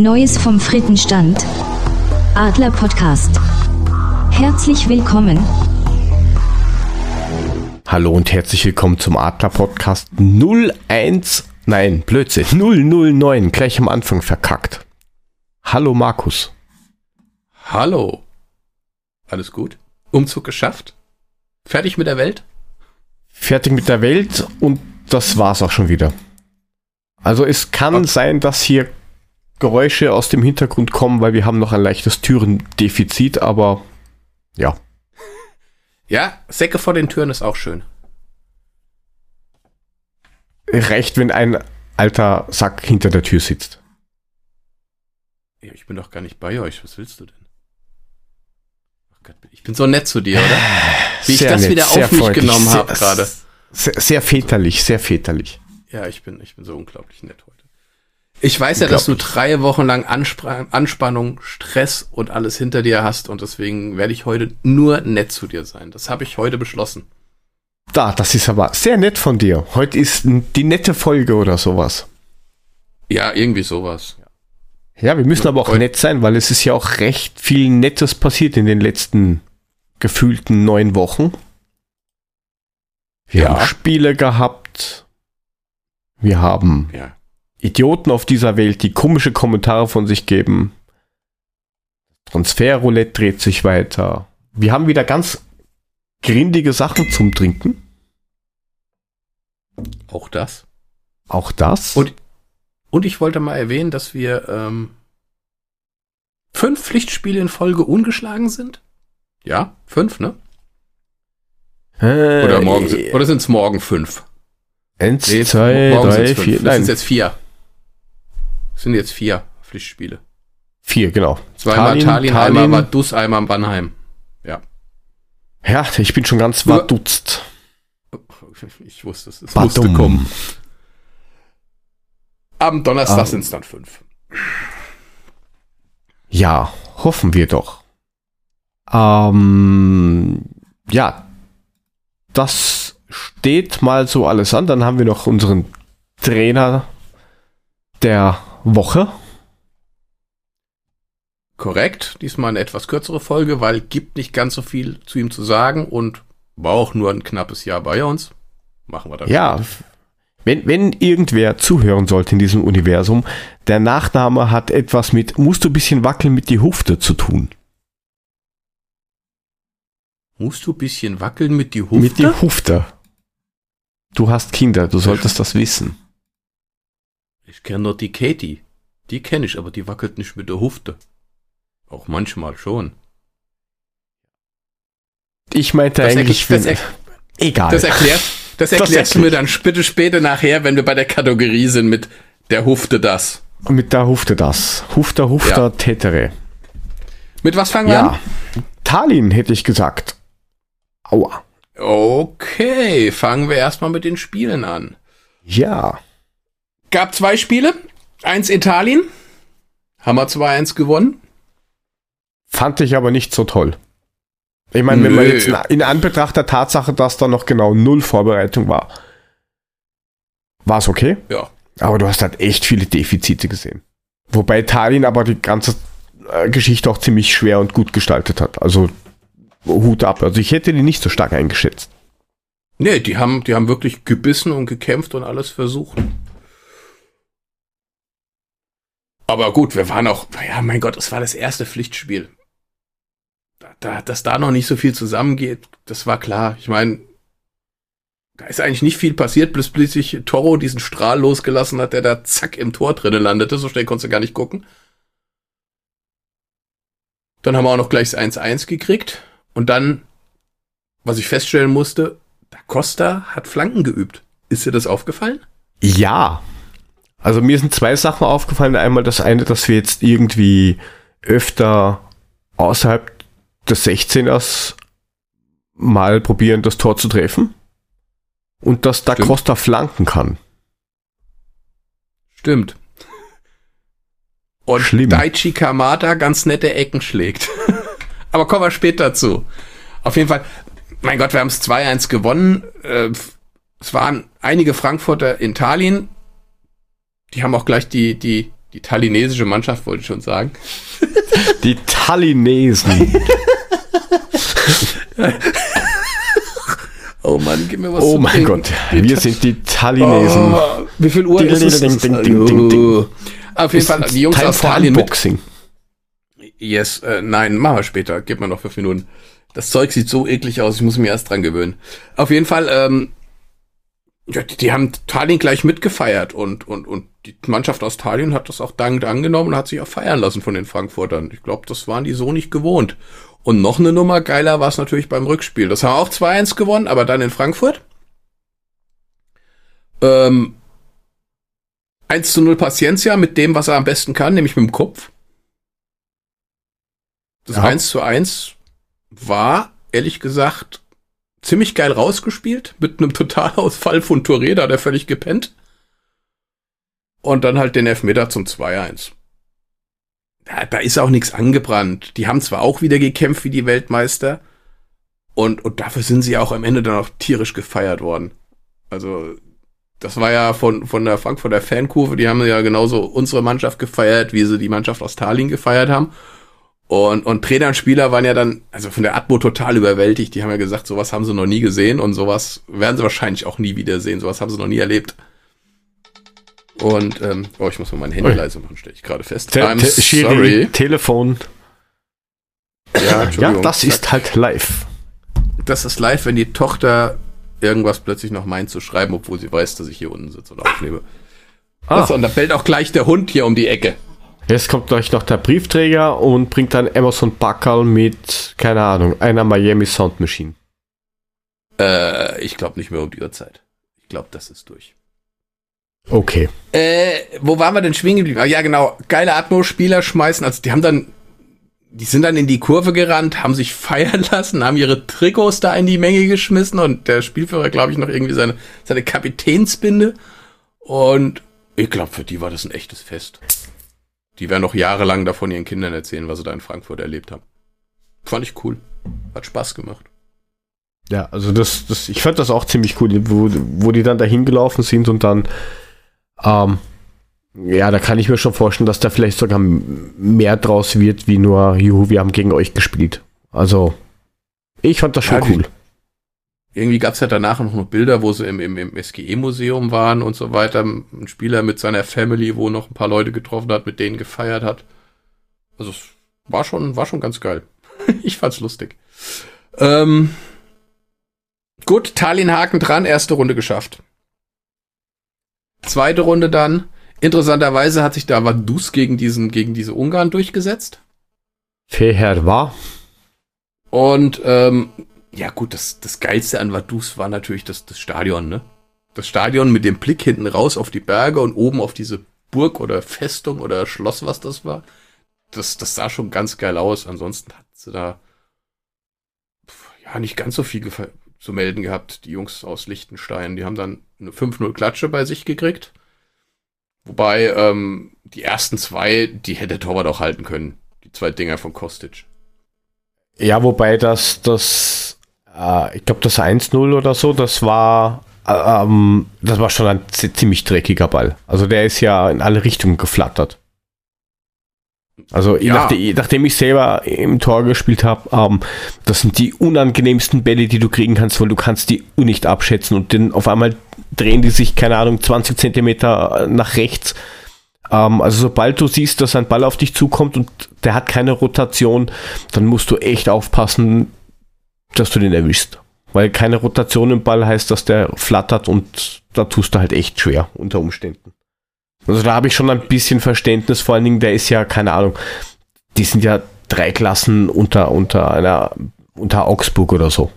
Neues vom Frittenstand. Adler Podcast. Herzlich willkommen. Hallo und herzlich willkommen zum Adler Podcast 01, nein, Blödsinn, 009, gleich am Anfang verkackt. Hallo Markus. Hallo. Alles gut? Umzug geschafft? Fertig mit der Welt? Fertig mit der Welt und das war's auch schon wieder. Also es kann okay. sein, dass hier Geräusche aus dem Hintergrund kommen, weil wir haben noch ein leichtes Türendefizit, aber ja. Ja, Säcke vor den Türen ist auch schön. Reicht, wenn ein alter Sack hinter der Tür sitzt. Ich bin doch gar nicht bei euch. Was willst du denn? Ich bin so nett zu dir, oder? Wie sehr ich das nett, wieder auf mich genommen habe gerade. Sehr, sehr väterlich, sehr väterlich. Ja, ich bin, ich bin so unglaublich nett heute. Ich weiß ja, dass du drei Wochen lang Anspr Anspannung, Stress und alles hinter dir hast und deswegen werde ich heute nur nett zu dir sein. Das habe ich heute beschlossen. Da, das ist aber sehr nett von dir. Heute ist die nette Folge oder sowas. Ja, irgendwie sowas. Ja, wir müssen aber auch nett sein, weil es ist ja auch recht viel Nettes passiert in den letzten gefühlten neun Wochen. Wir ja. haben Spiele gehabt. Wir haben ja. Idioten auf dieser Welt, die komische Kommentare von sich geben. Transferroulette dreht sich weiter. Wir haben wieder ganz grindige Sachen zum Trinken. Auch das. Auch das. Und, und ich wollte mal erwähnen, dass wir ähm, fünf Pflichtspiele in Folge ungeschlagen sind. Ja, fünf, ne? Äh, oder morgen, oder sind es morgen fünf? Eins, nee, zwei, drei, vier. Nein. Das sind jetzt vier. Sind jetzt vier Pflichtspiele. Vier, genau. Zweimal Tallinn, Tallinn, Tallinn. einmal Vaduz, einmal Bannheim. Ja. Ja, ich bin schon ganz verdutzt. Ich wusste es. Es musste kommen. Am Donnerstag ah. sind es dann fünf. Ja, hoffen wir doch. Ähm, ja, das steht mal so alles an. Dann haben wir noch unseren Trainer der Woche. Korrekt. Diesmal eine etwas kürzere Folge, weil gibt nicht ganz so viel zu ihm zu sagen und war auch nur ein knappes Jahr bei uns. Machen wir dann. Ja, wenn, wenn irgendwer zuhören sollte in diesem Universum, der Nachname hat etwas mit, musst du ein bisschen wackeln mit die Hufte zu tun. Musst du ein bisschen wackeln mit die Hufte? Mit die Hufte. Du hast Kinder, du solltest das wissen. Ich kenne nur die Katie. Die kenne ich, aber die wackelt nicht mit der Hufte. Auch manchmal schon. Ich meinte das eigentlich, das er, egal. Das erklärt, das erklärst das du mir dann bitte später nachher, wenn wir bei der Kategorie sind mit der Hufte das. Mit der Hufte das. Hufter, Hufter, ja. Tetere. Mit was fangen wir ja. an? Tallinn hätte ich gesagt. Aua. Okay, fangen wir erstmal mit den Spielen an. Ja. Gab zwei Spiele. Eins Italien. Haben wir 2-1 gewonnen. Fand ich aber nicht so toll. Ich meine, wenn man jetzt in Anbetracht der Tatsache, dass da noch genau null Vorbereitung war, war es okay. Ja. Aber du hast halt echt viele Defizite gesehen. Wobei Italien aber die ganze äh, Geschichte auch ziemlich schwer und gut gestaltet hat. Also Hut ab. Also ich hätte die nicht so stark eingeschätzt. Nee, die haben, die haben wirklich gebissen und gekämpft und alles versucht. Aber gut, wir waren auch, ja, mein Gott, es war das erste Pflichtspiel. Da, da, dass da noch nicht so viel zusammengeht, das war klar. Ich meine, da ist eigentlich nicht viel passiert, bis plötzlich Toro diesen Strahl losgelassen hat, der da zack im Tor drinnen landete. So schnell konntest du gar nicht gucken. Dann haben wir auch noch gleich das 1-1 gekriegt. Und dann, was ich feststellen musste, Da Costa hat Flanken geübt. Ist dir das aufgefallen? Ja. Also mir sind zwei Sachen aufgefallen. Einmal das eine, dass wir jetzt irgendwie öfter außerhalb des 16ers mal probieren, das Tor zu treffen. Und dass Da Costa flanken kann. Stimmt. Und Schlimm. Daichi Kamada ganz nette Ecken schlägt. Aber kommen wir später zu. Auf jeden Fall, mein Gott, wir haben es 2-1 gewonnen. Äh, es waren einige Frankfurter in Italien. Die haben auch gleich die, die die tallinesische Mannschaft, wollte ich schon sagen. Die Tallinesen. oh Mann, gib mir was Oh zu mein trinken. Gott, wir sind die Tallinesen. Oh, wie viel Uhr Ding, ist es? ding, ding, ding, ding, ding. Auf jeden Fall, die Jungs Time aus mit. Unboxing. Yes, äh, nein, machen wir später. Gib mir noch fünf Minuten. Das Zeug sieht so eklig aus, ich muss mich erst dran gewöhnen. Auf jeden Fall, ähm, ja, die, die haben Tallinn gleich mitgefeiert und, und, und die Mannschaft aus Tallinn hat das auch dankend angenommen und hat sich auch feiern lassen von den Frankfurtern. Ich glaube, das waren die so nicht gewohnt. Und noch eine Nummer geiler war es natürlich beim Rückspiel. Das haben wir auch 2-1 gewonnen, aber dann in Frankfurt. Ähm, 1 zu 0 Paciencia mit dem, was er am besten kann, nämlich mit dem Kopf. Das Ja. 1 zu 1 war, ehrlich gesagt, ziemlich geil rausgespielt, mit einem Totalausfall von Touré, da hat er völlig gepennt. Und dann halt den Elfmeter zum 2-1. Da, da ist auch nichts angebrannt. Die haben zwar auch wieder gekämpft wie die Weltmeister. Und, und dafür sind sie auch am Ende dann auch tierisch gefeiert worden. Also, das war ja von, von der Frankfurter Fankurve, die haben ja genauso unsere Mannschaft gefeiert, wie sie die Mannschaft aus Tallinn gefeiert haben. Und, und Trainer und Spieler waren ja dann, also von der Atmo total überwältigt. Die haben ja gesagt, sowas haben sie noch nie gesehen und sowas werden sie wahrscheinlich auch nie wieder sehen. Sowas haben sie noch nie erlebt. Und, ähm, oh, ich muss mal mein Handy Ui. leise machen, stelle ich gerade fest. Te I'm te Schiri, sorry. Telefon. Ja, Ja, das ist halt live. das ist live, wenn die Tochter irgendwas plötzlich noch meint zu schreiben, obwohl sie weiß, dass ich hier unten sitze und aufnehme. Ah, Achso, und da bellt auch gleich der Hund hier um die Ecke. Jetzt kommt gleich noch der Briefträger und bringt dann Amazon Backerl mit, keine Ahnung, einer Miami Sound Machine. Äh, ich glaube nicht mehr um die Uhrzeit. Ich glaube, das ist durch. Okay. Äh, wo waren wir denn schwingen geblieben? Ah, Ja, genau. Geile Atmo-Spieler schmeißen. Also, die haben dann, die sind dann in die Kurve gerannt, haben sich feiern lassen, haben ihre Trikots da in die Menge geschmissen und der Spielführer, glaube ich, noch irgendwie seine, seine Kapitänsbinde. Und ich glaube, für die war das ein echtes Fest. Die werden noch jahrelang davon ihren Kindern erzählen, was sie da in Frankfurt erlebt haben. Fand ich cool. Hat Spaß gemacht. Ja, also das, das, ich fand das auch ziemlich cool, wo, wo die dann dahin gelaufen sind und dann, ähm, ja, da kann ich mir schon vorstellen, dass da vielleicht sogar mehr draus wird, wie nur, juhu, wir haben gegen euch gespielt. Also, ich fand das schon Ja, cool. Irgendwie gab's ja danach noch noch Bilder, wo sie im, im, im SGE-Museum waren und so weiter. Ein Spieler mit seiner Family, wo noch ein paar Leute getroffen hat, mit denen gefeiert hat. Also es war schon, war schon ganz geil. ich fand's lustig. Ähm, gut, Tallinn Haken dran, erste Runde geschafft. Zweite Runde dann. Interessanterweise hat sich da Vaduz gegen diesen, gegen diese Ungarn durchgesetzt. Fair war. Und ähm, ja gut, das, das Geilste an Vaduz war natürlich das, das Stadion, ne? Das Stadion mit dem Blick hinten raus auf die Berge und oben auf diese Burg oder Festung oder Schloss, was das war. Das, das sah schon ganz geil aus. Ansonsten hat sie da pf, ja nicht ganz so viel zu melden gehabt, die Jungs aus Liechtenstein. Die haben dann eine 5-0 Klatsche bei sich gekriegt. Wobei ähm, die ersten zwei, die hätte Torwart auch halten können. Die zwei Dinger von Kostic. Ja, wobei das, das, äh, ich glaube, das 1-0 oder so, das war, äh, ähm, das war schon ein zi- ziemlich dreckiger Ball. Also der ist ja in alle Richtungen geflattert. Also Ja. nachdem, nachdem ich selber im Tor gespielt habe, ähm, das sind die unangenehmsten Bälle, die du kriegen kannst, weil du kannst die nicht abschätzen und dann auf einmal drehen die sich, keine Ahnung, 20 Zentimeter nach rechts. Ähm, also sobald du siehst, dass ein Ball auf dich zukommt und der hat keine Rotation, dann musst du echt aufpassen, dass du den erwischst. Weil keine Rotation im Ball heißt, dass der flattert und da tust du halt echt schwer unter Umständen. Also da habe ich schon ein bisschen Verständnis, vor allen Dingen, der ist ja, keine Ahnung, die sind ja drei Klassen unter, unter einer, unter Augsburg oder so.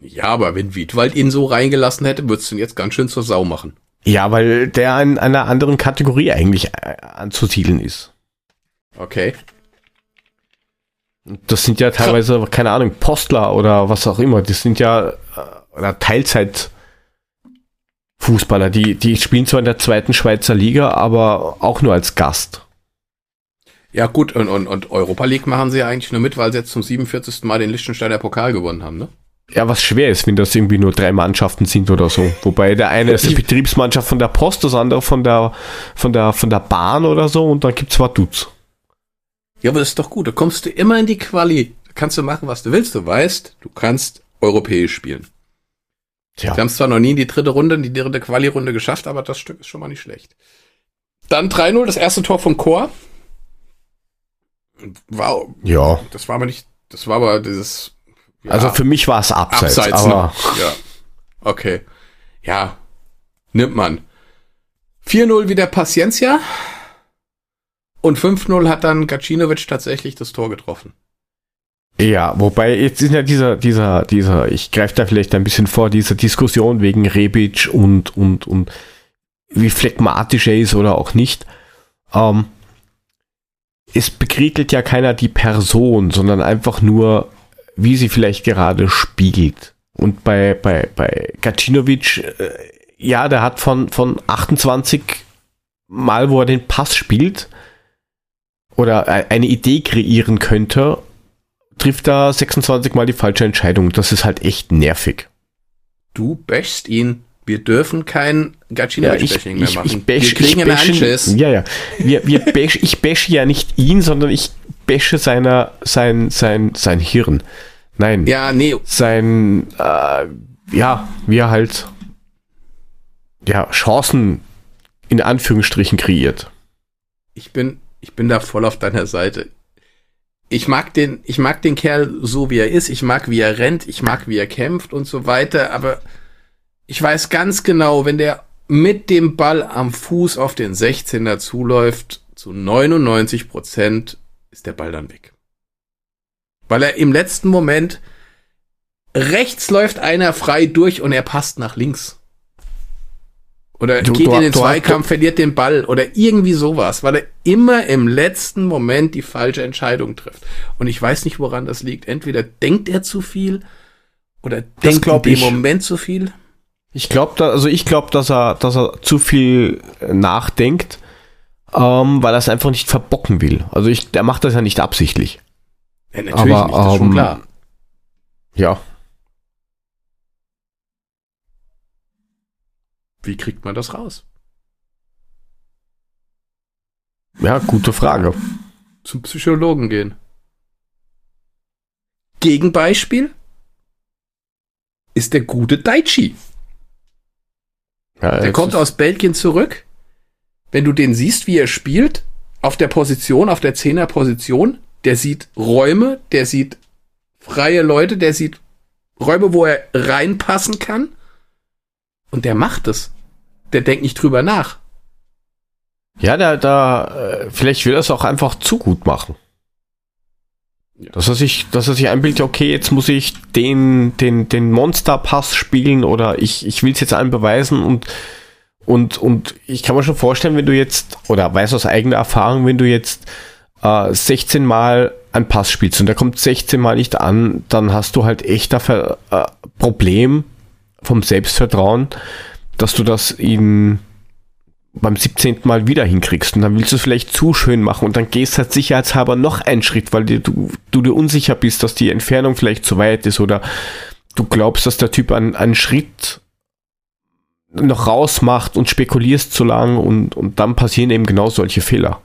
Ja, aber wenn Wiedwald ihn so reingelassen hätte, würdest du ihn jetzt ganz schön zur Sau machen. Ja, weil der in einer anderen Kategorie eigentlich äh, anzusiedeln ist. Okay. Das sind ja teilweise, keine Ahnung, Postler oder was auch immer. Das sind ja äh, Teilzeit Fußballer, die, die spielen zwar in der zweiten Schweizer Liga, aber auch nur als Gast. Ja, gut, und, und, und Europa League machen sie ja eigentlich nur mit, weil sie jetzt zum 47. Mal den Liechtensteiner Pokal gewonnen haben, ne? ja, was schwer ist, wenn das irgendwie nur drei Mannschaften sind oder so. Wobei der eine ist die Betriebsmannschaft von der Post, das andere von der, von der, von der Bahn oder so und dann gibt's zwar Dudes. Ja, aber das ist doch gut. Da kommst du immer in die Quali. Da kannst du machen, was du willst. Du weißt, du kannst europäisch spielen. Tja. Wir haben es zwar noch nie in die dritte Runde, in die dritte Quali-Runde geschafft, aber das Stück ist schon mal nicht schlecht. Dann 3-0, das erste Tor von Chor. Wow. Ja. Das war aber nicht, das war aber dieses. ja, Also für mich war es abseits, Abseits, aber ne? Ja. Okay. Ja. Nimmt man. 4-0 wieder Paciencia. Und 5-0 hat dann Gacinovic tatsächlich das Tor getroffen. Ja, wobei jetzt ist ja dieser, dieser, dieser, ich greife da vielleicht ein bisschen vor, diese Diskussion wegen Rebic und, und, und wie phlegmatisch er ist oder auch nicht. Ähm, es bekriegelt ja keiner die Person, sondern einfach nur, wie sie vielleicht gerade spiegelt. Und bei, bei, bei Gacinovic, äh, ja, der hat von, von 28 Mal, wo er den Pass spielt, oder e- eine Idee kreieren könnte, trifft er 26 Mal die falsche Entscheidung. Das ist halt echt nervig. Du bashst ihn. Wir dürfen kein Gacinovic-Bashing mehr machen. ich bash, Wir kriegen ich einen Anschiss. Ja, ja. Wir, wir bash, ich bashe ja nicht ihn, sondern ich bashe seiner, sein, sein, sein Hirn. Nein. Ja, nee, Sein, äh, ja, wie er halt, ja, Chancen in Anführungsstrichen kreiert. ich bin, ich bin da voll auf deiner Seite. Ich mag den, ich mag den Kerl so wie er ist. Ich mag wie er rennt. Ich mag wie er kämpft und so weiter. Aber ich weiß ganz genau, wenn der mit dem Ball am Fuß auf den 16er zuläuft, zu 99 Prozent ist der Ball dann weg. Weil er im letzten Moment rechts läuft einer frei durch und er passt nach links. Oder Du- geht du- in den du- Zweikampf, verliert den Ball oder irgendwie sowas, weil er immer im letzten Moment die falsche Entscheidung trifft. Und ich weiß nicht, woran das liegt. Entweder denkt er zu viel oder denkt in dem ich. Moment zu viel. Ich glaube, also ich glaube, dass er, dass er zu viel äh, nachdenkt, ähm, weil er es einfach nicht verbocken will. Also ich, der macht das ja nicht absichtlich. Ja, natürlich Aber, nicht, das ist schon ähm, klar. Ja. Wie kriegt man das raus? Ja, gute Frage. Zum Psychologen gehen. Gegenbeispiel ist der gute Daichi. Ja, Der kommt aus Belgien zurück. Wenn du den siehst, wie er spielt, auf der Position, auf der Zehner-Position, der sieht Räume, der sieht freie Leute, der sieht Räume, wo er reinpassen kann. Und der macht es. Der denkt nicht drüber nach. Ja, da, da, äh, vielleicht will er es auch einfach zu gut machen. Dass er sich, dass er sich einbildet, okay, jetzt muss ich den, den, den Monsterpass spielen oder ich, ich will es jetzt allen beweisen und, und, und ich kann mir schon vorstellen, wenn du jetzt, oder weiß aus eigener Erfahrung, wenn du jetzt äh, 16 Mal einen Pass spielst und der kommt 16 Mal nicht an, dann hast du halt echt ein Ver- äh, Problem vom Selbstvertrauen, dass du das in beim 17. Mal wieder hinkriegst und dann willst du es vielleicht zu schön machen und dann gehst halt sicherheitshalber noch einen Schritt, weil dir, du, du dir unsicher bist, dass die Entfernung vielleicht zu weit ist oder du glaubst, dass der Typ einen, einen Schritt noch rausmacht und spekulierst zu lang und, und dann passieren eben genau solche Fehler.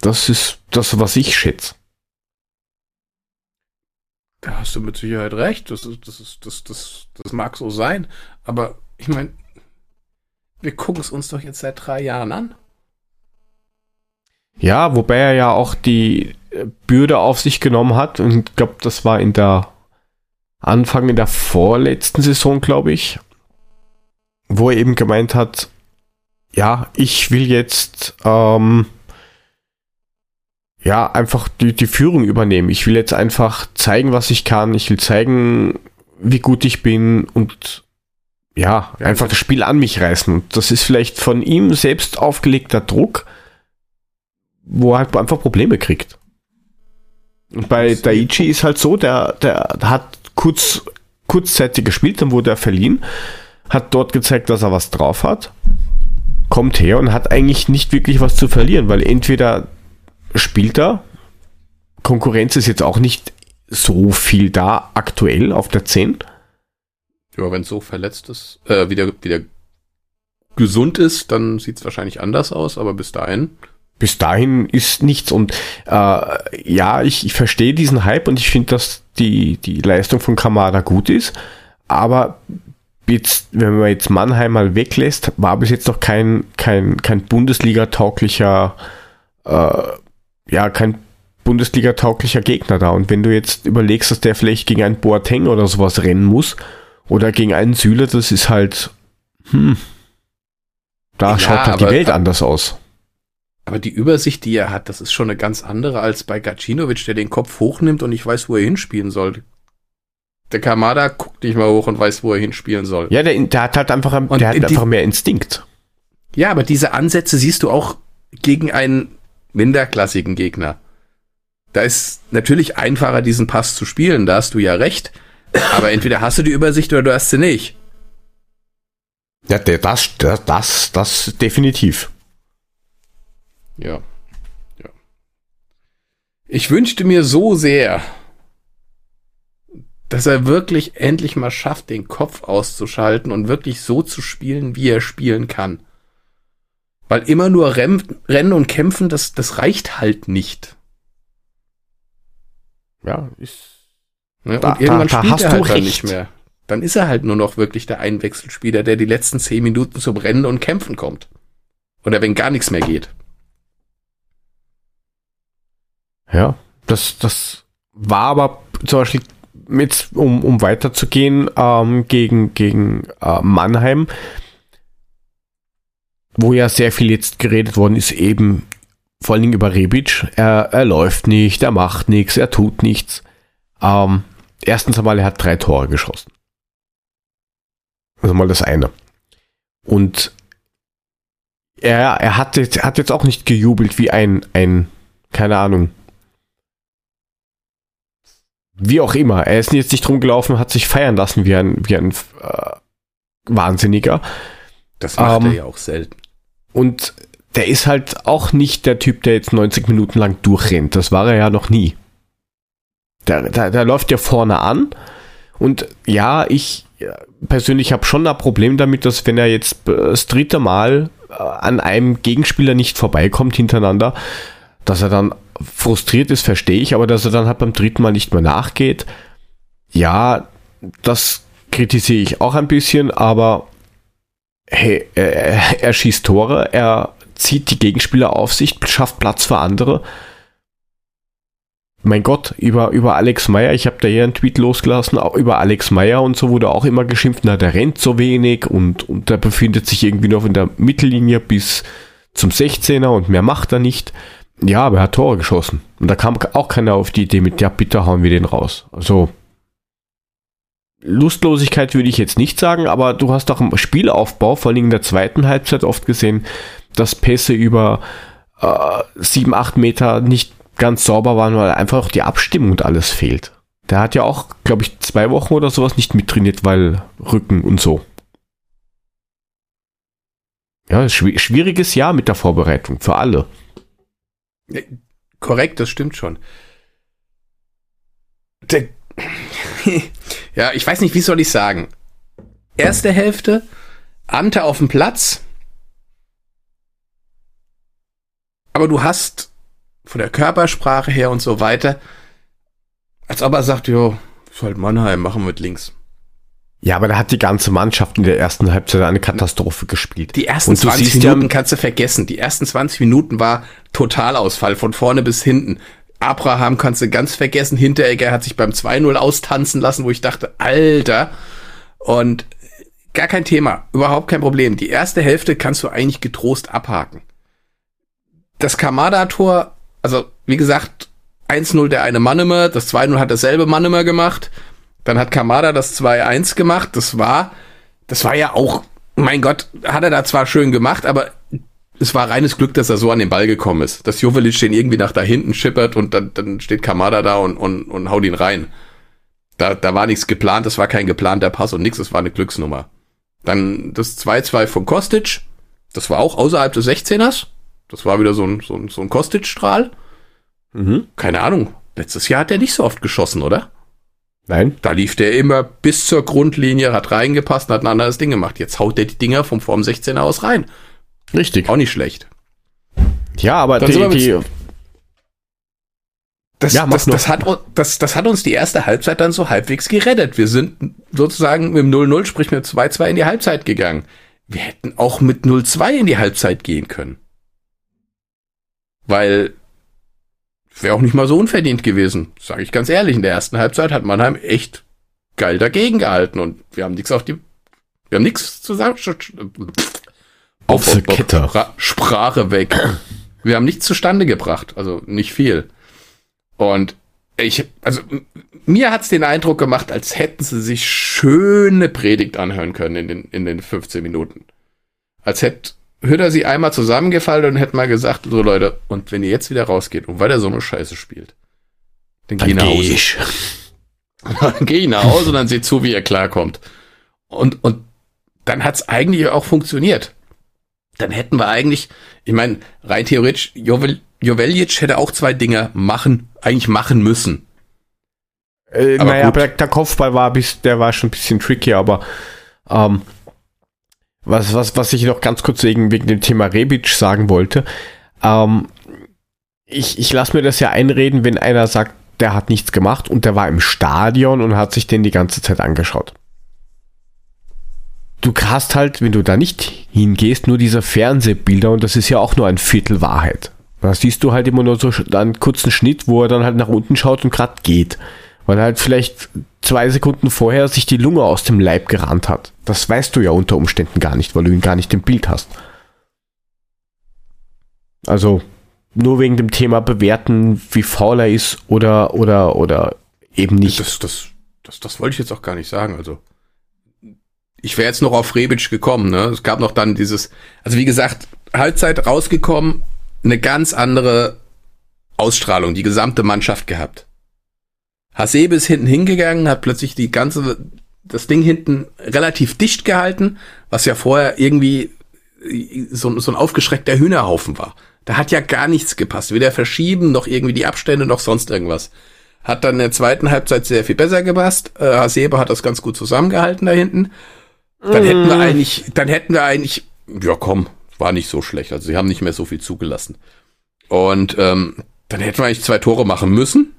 Das ist das, was ich schätze. Da hast du mit Sicherheit recht. Das, ist, das, ist, das, das, das mag so sein. Aber ich meine, wir gucken es uns doch jetzt seit drei Jahren an. Ja, wobei er ja auch die äh, Bürde auf sich genommen hat und ich glaube, das war in der Anfang in der vorletzten Saison, glaube ich, wo er eben gemeint hat, ja, ich will jetzt ähm, ja einfach die, die Führung übernehmen. Ich will jetzt einfach zeigen, was ich kann. Ich will zeigen, wie gut ich bin und ja, einfach das Spiel an mich reißen. Und das ist vielleicht von ihm selbst aufgelegter Druck, wo er halt einfach Probleme kriegt. Und bei Daichi ist halt so, der, der hat kurz, kurzzeitig gespielt, dann wurde er verliehen, hat dort gezeigt, dass er was drauf hat, kommt her und hat eigentlich nicht wirklich was zu verlieren, weil entweder spielt er, Konkurrenz ist jetzt auch nicht so viel da aktuell auf der 10, Ja, wenn so verletzt ist, äh, wieder, wieder gesund ist, dann sieht es wahrscheinlich anders aus, aber bis dahin. Bis dahin ist nichts und äh, ja, ich, ich verstehe diesen Hype und ich finde, dass die, die Leistung von Kamada gut ist, aber jetzt, wenn man jetzt Mannheim mal weglässt, war bis jetzt noch kein, kein, kein Bundesliga-tauglicher, äh, ja, kein Bundesliga-tauglicher Gegner da. Und wenn du jetzt überlegst, dass der vielleicht gegen einen Boateng oder sowas rennen muss oder gegen einen Süle, das ist halt, hm, da ja, schaut halt aber, die Welt anders aus. Aber die Übersicht, die er hat, das ist schon eine ganz andere als bei Gacinovic, der den Kopf hochnimmt und nicht weiß, wo er hinspielen soll. Der Kamada guckt nicht mal hoch und weiß, wo er hinspielen soll. Ja, der, der hat halt einfach, der hat die, einfach mehr Instinkt. Ja, aber diese Ansätze siehst du auch gegen einen minderklassigen Gegner. Da ist natürlich einfacher, diesen Pass zu spielen, da hast du ja recht. Aber entweder hast du die Übersicht oder du hast sie nicht. Ja, das, das, das, das definitiv. Ja. ja. Ich wünschte mir so sehr, dass er wirklich endlich mal schafft, den Kopf auszuschalten und wirklich so zu spielen, wie er spielen kann. Weil immer nur Rennen und Kämpfen, das, das reicht halt nicht. Ja, ist. Ja, da, und irgendwann da, da spielt er halt dann nicht mehr. Dann ist er halt nur noch wirklich der Einwechselspieler, der die letzten zehn Minuten zum Rennen und Kämpfen kommt. Oder wenn gar nichts mehr geht. Ja, das, das war aber zum Beispiel mit, um, um weiterzugehen, ähm, gegen, gegen äh, Mannheim, wo ja sehr viel jetzt geredet worden ist, eben vor allen Dingen über Rebic. Er, er läuft nicht, er macht nichts, er tut nichts. Ähm, erstens einmal, er hat drei Tore geschossen. Also mal das eine. Und er, er hat, jetzt, hat jetzt auch nicht gejubelt wie ein, ein, keine Ahnung, wie auch immer. Er ist jetzt nicht rumgelaufen, hat sich feiern lassen wie ein, wie ein äh, Wahnsinniger. Das macht ähm, er ja auch selten. Und der ist halt auch nicht der Typ, der jetzt 90 Minuten lang durchrennt. Das war er ja noch nie. Der, der, der läuft ja vorne an. Und ja, ich persönlich habe schon ein Problem damit, dass wenn er jetzt das dritte Mal äh, an einem Gegenspieler nicht vorbeikommt hintereinander, dass er dann frustriert ist, verstehe ich, aber dass er dann halt beim dritten Mal nicht mehr nachgeht, ja, das kritisiere ich auch ein bisschen, aber hey, er, er schießt Tore, er zieht die Gegenspieler auf sich, schafft Platz für andere. Mein Gott, über, über Alex Meyer, ich habe da hier einen Tweet losgelassen, auch über Alex Meyer und so wurde auch immer geschimpft, na, der rennt so wenig und, und der befindet sich irgendwie noch in der Mittellinie bis zum 16er und mehr macht er nicht. Ja, aber er hat Tore geschossen. Und da kam auch keiner auf die Idee mit, ja, bitte hauen wir den raus. Also, Lustlosigkeit würde ich jetzt nicht sagen, aber du hast auch im Spielaufbau, vor allem in der zweiten Halbzeit oft gesehen, dass Pässe über äh, 7, 8 Meter nicht ganz sauber waren, weil einfach die Abstimmung und alles fehlt. Der hat ja auch, glaube ich, zwei Wochen oder sowas nicht mittrainiert, weil Rücken und so. Ja, schwieriges Jahr mit der Vorbereitung für alle. Korrekt, das stimmt schon. Der, ja, ich weiß nicht, wie soll ich sagen. Erste Hälfte, Ante auf dem Platz. Aber du hast von der Körpersprache her und so weiter, als ob er sagt, jo, ist halt Mannheim, machen wir mit links. Ja, aber da hat die ganze Mannschaft in der ersten Halbzeit eine Katastrophe gespielt. Die ersten 20 Minuten ja, kannst du vergessen. Die ersten 20 Minuten war Totalausfall von vorne bis hinten. Abraham kannst du ganz vergessen. Hinteregger hat sich beim 2-0 austanzen lassen, wo ich dachte, Alter. Und gar kein Thema. Überhaupt kein Problem. Die erste Hälfte kannst du eigentlich getrost abhaken. Das Kamada-Tor, also wie gesagt, 1-0 der eine Mannemer, das 2-0 hat derselbe Mannemer gemacht. Dann hat Kamada das 2-1 gemacht. Das war, das war ja auch, mein Gott, hat er da zwar schön gemacht, aber es war reines Glück, dass er so an den Ball gekommen ist. Dass Jovelic den irgendwie nach da hinten schippert und dann, dann steht Kamada da und, und, und haut ihn rein. Da, da war nichts geplant, das war kein geplanter Pass und nichts, das war eine Glücksnummer. Dann das 2-2 von Kostic. Das war auch außerhalb des 16ers. Das war wieder so ein, so ein, so ein Kostic-Strahl. Mhm. Keine Ahnung. Letztes Jahr hat er nicht so oft geschossen, oder? Nein. Da lief der immer bis zur Grundlinie, hat reingepasst und hat ein anderes Ding gemacht. Jetzt haut der die Dinger vom Form 16 aus rein. Richtig. Auch nicht schlecht. Ja, aber Dann die, die, Das, Ja, das, das, hat, das, das hat uns die erste Halbzeit dann so halbwegs gerettet. Wir sind sozusagen mit dem 0-0, sprich mit 2-2 in die Halbzeit gegangen. Wir hätten auch mit 0-2 in die Halbzeit gehen können. Weil wäre auch nicht mal so unverdient gewesen, sage ich ganz ehrlich. In der ersten Halbzeit hat Mannheim echt geil dagegen gehalten und wir haben nichts auf die, wir haben nichts zu sagen. Auf die Kette. Spra- Sprache weg. Wir haben nichts zustande gebracht, also nicht viel. Und ich, also mir hat's den Eindruck gemacht, als hätten sie sich schöne Predigt anhören können in den, in den 15 Minuten. Als hätte Hütter sie einmal zusammengefallen und hätte mal gesagt, so Leute, und wenn ihr jetzt wieder rausgeht und weiter so eine Scheiße spielt, dann geh dann nach geh Hause. ich. Dann geh ich nach Hause und dann seht zu, wie ihr klarkommt. Und, und dann hat's eigentlich auch funktioniert. Dann hätten wir eigentlich, ich meine, rein theoretisch, Jovel, Joveljic hätte auch zwei Dinge machen, eigentlich machen müssen. Äh, Aber naja, aber der, der Kopfball war bis, der war schon ein bisschen tricky, aber ähm, was, was, was ich noch ganz kurz wegen, wegen dem Thema Rebic sagen wollte, ähm, ich, ich lasse mir das ja einreden, wenn einer sagt, der hat nichts gemacht und der war im Stadion und hat sich den die ganze Zeit angeschaut. Du hast halt, wenn du da nicht hingehst, nur diese Fernsehbilder und das ist ja auch nur ein Viertel Wahrheit. Da siehst du halt immer nur so einen kurzen Schnitt, wo er dann halt nach unten schaut und gerade geht. Weil er halt vielleicht zwei Sekunden vorher sich die Lunge aus dem Leib gerannt hat. Das weißt du ja unter Umständen gar nicht, weil du ihn gar nicht im Bild hast. Also nur wegen dem Thema bewerten, wie faul er ist oder, oder, oder eben nicht. Das, das, das, das wollte ich jetzt auch gar nicht sagen. Also ich wäre jetzt noch auf Rebic gekommen. Ne? Es gab noch dann dieses, also wie gesagt, Halbzeit rausgekommen, eine ganz andere Ausstrahlung, die gesamte Mannschaft gehabt. Hasebe ist hinten hingegangen, hat plötzlich die ganze, das Ding hinten relativ dicht gehalten, was ja vorher irgendwie so, so ein aufgeschreckter Hühnerhaufen war. Da hat ja gar nichts gepasst. Weder verschieben, noch irgendwie die Abstände, noch sonst irgendwas. Hat dann in der zweiten Halbzeit sehr viel besser gepasst. Äh, Hasebe hat das ganz gut zusammengehalten da hinten. Dann hätten wir eigentlich, dann hätten wir eigentlich, ja komm, war nicht so schlecht. Also sie haben nicht mehr so viel zugelassen. Und ähm, dann hätten wir eigentlich zwei Tore machen müssen.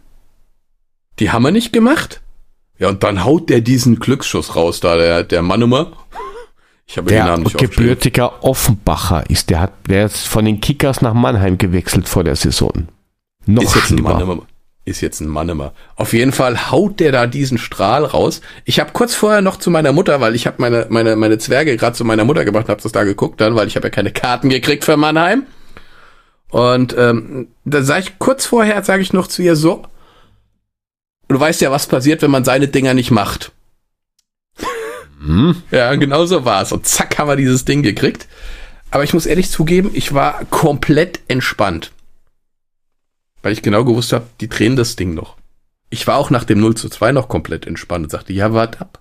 Die haben wir nicht gemacht. Ja, und dann haut der diesen Glücksschuss raus, da der, der Mannumer. Ich habe den Der Namen nicht gebürtiger Offenbacher ist, der hat, der ist von den Kickers nach Mannheim gewechselt vor der Saison. Noch Ist jetzt ein schlimmer. Ist jetzt ein Mannemer. Auf jeden Fall haut der da diesen Strahl raus. Ich habe kurz vorher noch zu meiner Mutter, weil ich habe meine, meine, meine Zwerge gerade zu meiner Mutter gebracht, habe das da geguckt dann, weil ich habe ja keine Karten gekriegt für Mannheim. Und ähm, da sage ich kurz vorher, sage ich noch zu ihr so, du weißt ja, was passiert, wenn man seine Dinger nicht macht. Hm? Ja, genau so war es. Und zack, haben wir dieses Ding gekriegt. Aber ich muss ehrlich zugeben, ich war komplett entspannt. Weil ich genau gewusst habe, die drehen das Ding noch. Ich war auch nach dem 0 zu 2 noch komplett entspannt und sagte, ja, wart ab.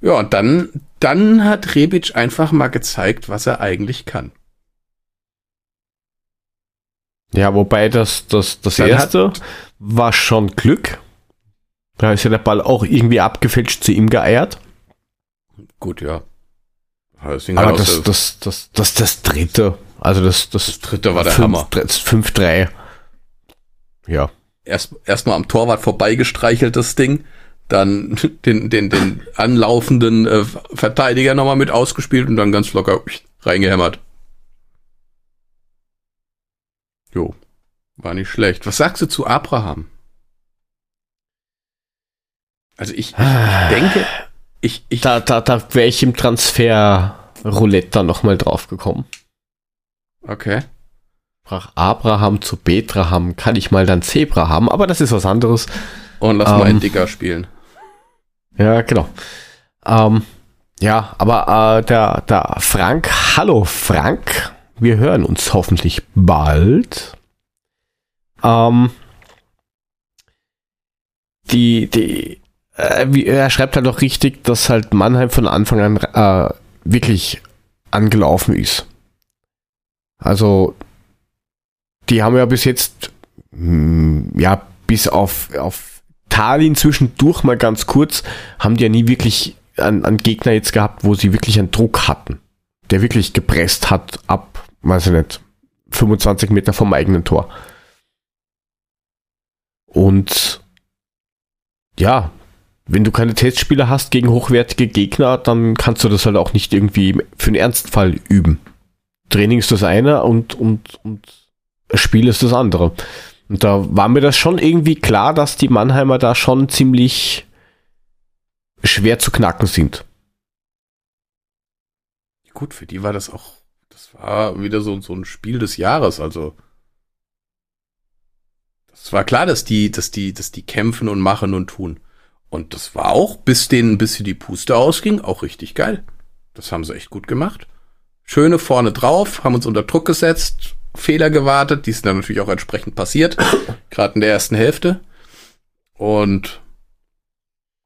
Ja, und dann, dann hat Rebic einfach mal gezeigt, was er eigentlich kann. Ja, wobei das, das, das Dann erste war schon Glück. Da ist ja der Ball auch irgendwie abgefälscht zu ihm geeiert. Gut, ja. Deswegen Aber das, das, das, das, das dritte, also das, das, dritte war der Hammer. das 5-3. Ja. erst erstmal am Torwart vorbeigestreichelt das Ding, dann den den den anlaufenden äh, Verteidiger nochmal mit ausgespielt und dann ganz locker reingehämmert. Jo, war nicht schlecht. Was sagst du zu Abraham? Also ich, ich denke, ich ich Da, da, da wäre ich im Transfer Roulette dann nochmal drauf gekommen. okay. Sprach Abraham zu Betraham, kann ich mal dann Zebra haben, aber das ist was anderes. Und lass mal Ähm. einen Dicker spielen. Ja, genau. Ähm, ja, aber äh, der, der Frank, hallo Frank, wir hören uns hoffentlich bald. Ähm, die, die, äh, wie, er schreibt halt auch richtig, dass halt Mannheim von Anfang an äh, wirklich angelaufen ist. Also, die haben ja bis jetzt, mh, ja, bis auf, auf Tallinn zwischendurch mal ganz kurz, haben die ja nie wirklich einen, einen Gegner jetzt gehabt, wo sie wirklich einen Druck hatten, der wirklich gepresst hat ab, weiß ich nicht, 25 Meter vom eigenen Tor. Und ja, wenn du keine Testspieler hast gegen hochwertige Gegner, dann kannst du das halt auch nicht irgendwie für einen Ernstfall üben. Training ist das eine und, und, und Spiel ist das andere. Und da war mir das schon irgendwie klar, dass die Mannheimer da schon ziemlich schwer zu knacken sind. Gut, für die war das auch, das war wieder so, so ein Spiel des Jahres, also. Es war klar, dass die, dass die, dass die kämpfen und machen und tun. Und das war auch, bis denen ein bisschen die Puste ausging, auch richtig geil. Das haben sie echt gut gemacht. Schöne vorne drauf, haben uns unter Druck gesetzt, Fehler gewartet, die sind dann natürlich auch entsprechend passiert, gerade in der ersten Hälfte. Und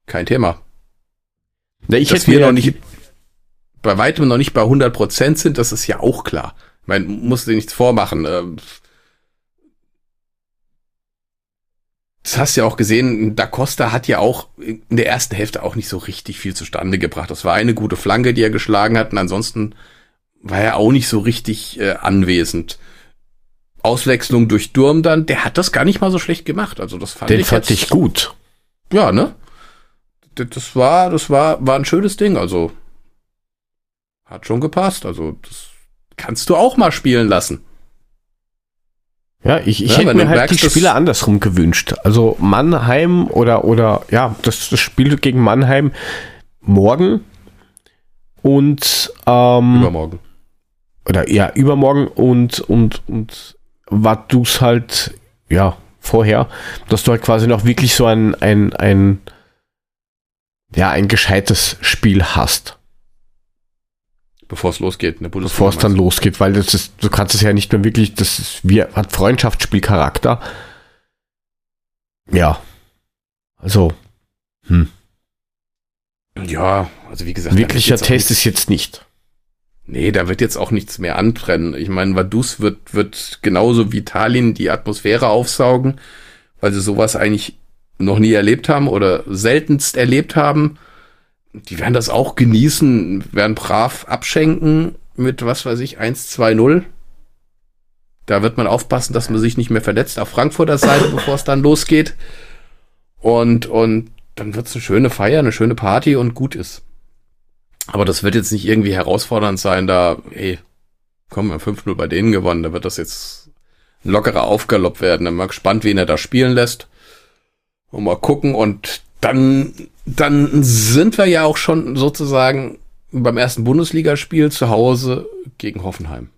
kein Thema. Ja, ich Dass hätte wir mir noch nicht bei weitem noch nicht bei 100 Prozent sind, das ist ja auch klar. Musst du dir nichts vormachen. ähm, Das hast du ja auch gesehen, Da Costa hat ja auch in der ersten Hälfte auch nicht so richtig viel zustande gebracht. Das war eine gute Flanke, die er geschlagen hat, und ansonsten war er auch nicht so richtig äh, anwesend. Auswechslung durch Durm dann, der hat das gar nicht mal so schlecht gemacht. Also das fand den ich fand jetzt, ich gut. Ja, ne? Das war, das war, war ein schönes Ding. Also hat schon gepasst. Also das kannst du auch mal spielen lassen. Ja, ich, ich Ja, hätte mir halt die Spieler andersrum gewünscht. Also Mannheim oder, oder ja, das, das Spiel gegen Mannheim morgen und ähm, Übermorgen. oder ja, übermorgen und, und, und Vaduz halt, ja, vorher, dass du halt quasi noch wirklich so ein, ein, ein, ja, ein gescheites Spiel hast, Bevor es losgeht Bundesliga. bevor es dann losgeht, weil das ist, du kannst es ja nicht mehr wirklich, das ist, wie, hat Freundschaftsspielcharakter. Ja. Also, hm. du? Ja, also wie gesagt. wirklicher Test ist jetzt nicht. Nee, da wird jetzt auch nichts mehr antrennen. Ich meine, Vaduz wird, wird genauso wie Tallinn die Atmosphäre aufsaugen, weil sie sowas eigentlich noch nie erlebt haben oder seltenst erlebt haben. Die werden das auch genießen, werden brav abschenken mit, was weiß ich, 1-2-0. Da wird man aufpassen, dass man sich nicht mehr verletzt auf Frankfurter Seite, bevor es dann losgeht. Und, und dann wird's eine schöne Feier, eine schöne Party und gut ist. Aber das wird jetzt nicht irgendwie herausfordernd sein, da, ey, komm, wir haben 5-0 bei denen gewonnen, da wird das jetzt ein lockerer Aufgalopp werden. Dann mal gespannt, wen er da spielen lässt. Und mal gucken. Und dann, dann sind wir ja auch schon sozusagen beim ersten Bundesligaspiel zu Hause gegen Hoffenheim.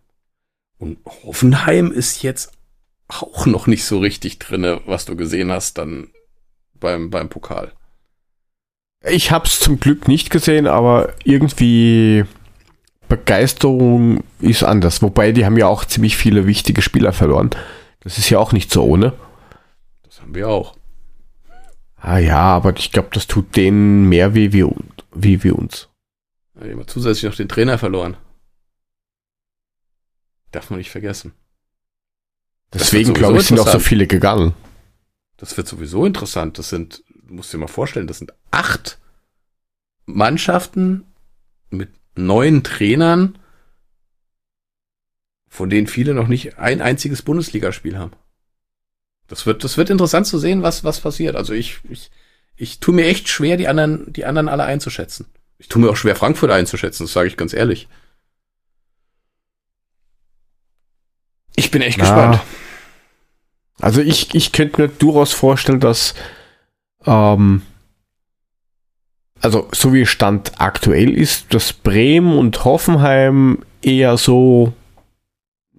Und Hoffenheim ist jetzt auch noch nicht so richtig drinne, was du gesehen hast dann beim, beim Pokal. Ich habe es zum Glück nicht gesehen, aber irgendwie Begeisterung ist anders. Wobei die haben ja auch ziemlich viele wichtige Spieler verloren. Das ist ja auch nicht so ohne. Das haben wir auch. Ah ja, aber ich glaube, das tut denen mehr weh wie, wie, wie uns. Da haben wir zusätzlich noch den Trainer verloren. Darf man nicht vergessen. Deswegen glaube ich, sind auch so viele gegangen. Das wird sowieso interessant. Das sind, musst dir mal vorstellen, das sind acht Mannschaften mit neun Trainern, von denen viele noch nicht ein einziges Bundesligaspiel haben. Das wird, das wird interessant zu sehen, was, was passiert. Also ich, ich, ich tue mir echt schwer, die anderen, die anderen alle einzuschätzen. Ich tue mir auch schwer, Frankfurt einzuschätzen, das sage ich ganz ehrlich. Ich bin echt Na, gespannt. Also ich, ich könnte mir durchaus vorstellen, dass ähm, also so wie Stand aktuell ist, dass Bremen und Hoffenheim eher so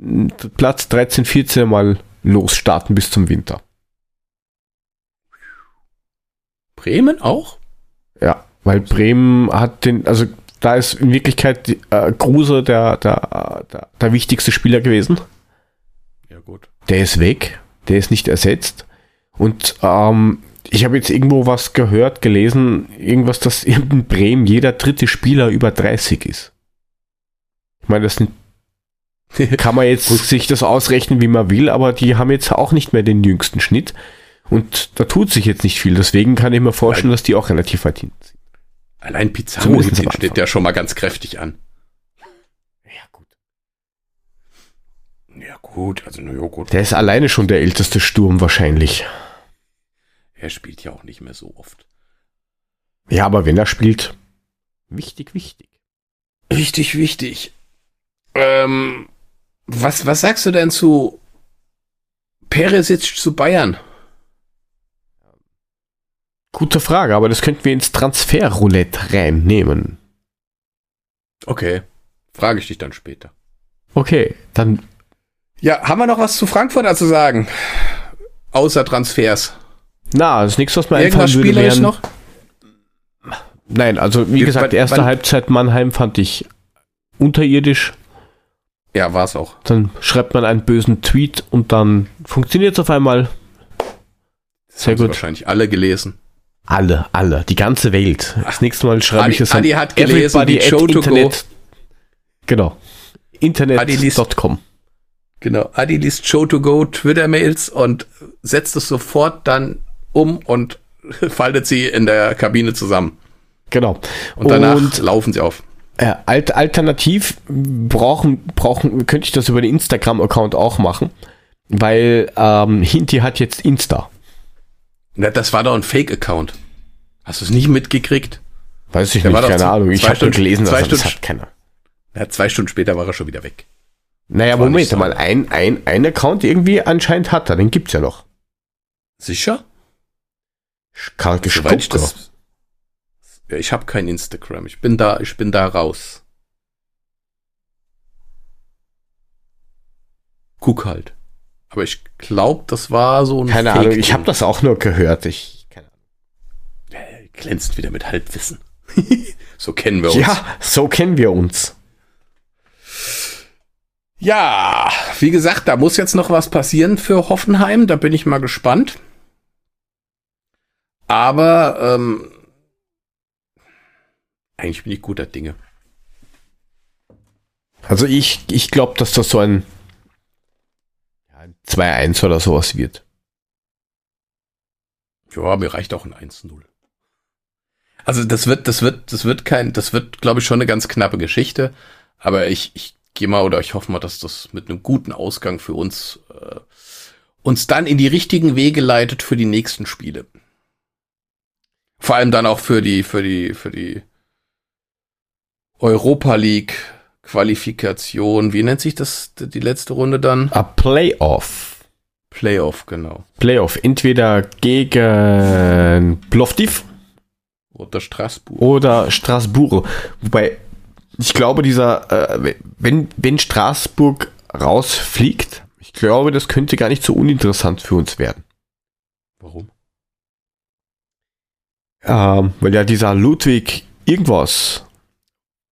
m, Platz 13, 14 mal losstarten bis zum Winter. Bremen auch? Ja, weil Bremen hat den, also da ist in Wirklichkeit äh, Kruse der, der, der, der wichtigste Spieler gewesen. Ja, gut. Der ist weg, der ist nicht ersetzt. Und ähm, ich habe jetzt irgendwo was gehört, gelesen, irgendwas, dass in Bremen jeder dritte Spieler über 30 ist. Ich meine, das sind, kann man jetzt sich das ausrechnen, wie man will, aber die haben jetzt auch nicht mehr den jüngsten Schnitt. Und da tut sich jetzt nicht viel. Deswegen kann ich mir vorstellen, dass die auch relativ weit hinten sind. Allein Pizarro Anfang. steht ja schon mal ganz kräftig an. Ja, gut. Ja gut, also na ja gut. Der ist alleine schon der älteste Sturm wahrscheinlich. Er spielt ja auch nicht mehr so oft. Ja, aber wenn er spielt, wichtig, wichtig. Wichtig, wichtig. Ähm, was, was sagst du denn zu Peresic zu Bayern? Gute Frage, aber das könnten wir ins Transferroulette reinnehmen. Okay, frage ich dich dann später. Okay, dann Ja, haben wir noch was zu Frankfurter zu sagen? Außer Transfers. Na, das ist nichts, was mir Irgendwas einfallen würde. Wären, noch? Nein, also wie gesagt, erste Halbzeit Mannheim fand ich unterirdisch. Ja, war's auch. Dann schreibt man einen bösen Tweet und dann funktioniert es auf einmal. Das Sehr gut. wahrscheinlich alle gelesen. Alle, alle, die ganze Welt. Das nächste Mal schreibe Adi- ich es an Adi hat gelesen, die Show to go. Internet. Genau. Adi liest- Internet.com. Genau. Adi liest Show to go Twitter-Mails und setzt es sofort dann um und faltet sie in der Kabine zusammen. Genau. Und danach Und laufen sie auf. äh, alt, alternativ brauchen, brauchen, könnte ich das über den Instagram-Account auch machen, weil ähm, Hinti hat jetzt Insta. Na, das war doch ein Fake-Account. Hast du es nicht mitgekriegt? Weiß ich Der nicht, keine Ahnung. Ich habe Stunden- gelesen, zwei dass er das Stunden- hat keiner. Ja, zwei Stunden später war er schon wieder weg. Naja, Moment so. mal, ein, ein, ein Account irgendwie anscheinend hat er, den gibt's ja noch. Sicher? Karl Soweit ich das. Ja, ich habe kein Instagram. Ich bin da, ich bin da raus. Guck halt. Aber ich glaube, das war so ein Keine Fake Ahnung, ich habe das auch nur gehört. Ich, keine Ahnung. Glänzt wieder mit Halbwissen. so kennen wir uns. Ja, so kennen wir uns. Ja, wie gesagt, da muss jetzt noch was passieren für Hoffenheim. Da bin ich mal gespannt. Aber ähm, eigentlich bin ich guter Dinge. Also ich, ich glaube, dass das so ein, ja, ein 2-1 oder sowas wird. Ja, mir reicht auch ein 1-0. Also das wird, das wird, das wird kein, das wird, glaube ich, schon eine ganz knappe Geschichte. Aber ich, ich gehe mal oder ich hoffe mal, dass das mit einem guten Ausgang für uns äh, uns dann in die richtigen Wege leitet für die nächsten Spiele. Vor allem dann auch für die, für die, für die Europa League Qualifikation. Wie nennt sich das, die letzte Runde dann? A Playoff. Playoff, genau. Playoff. Entweder gegen Plovdiv Oder Straßburg. oder Straßburg. Wobei, ich glaube, dieser, äh, wenn, wenn Straßburg rausfliegt, ich glaube, das könnte gar nicht so uninteressant für uns werden. Warum? Ähm, weil ja dieser Ludwig irgendwas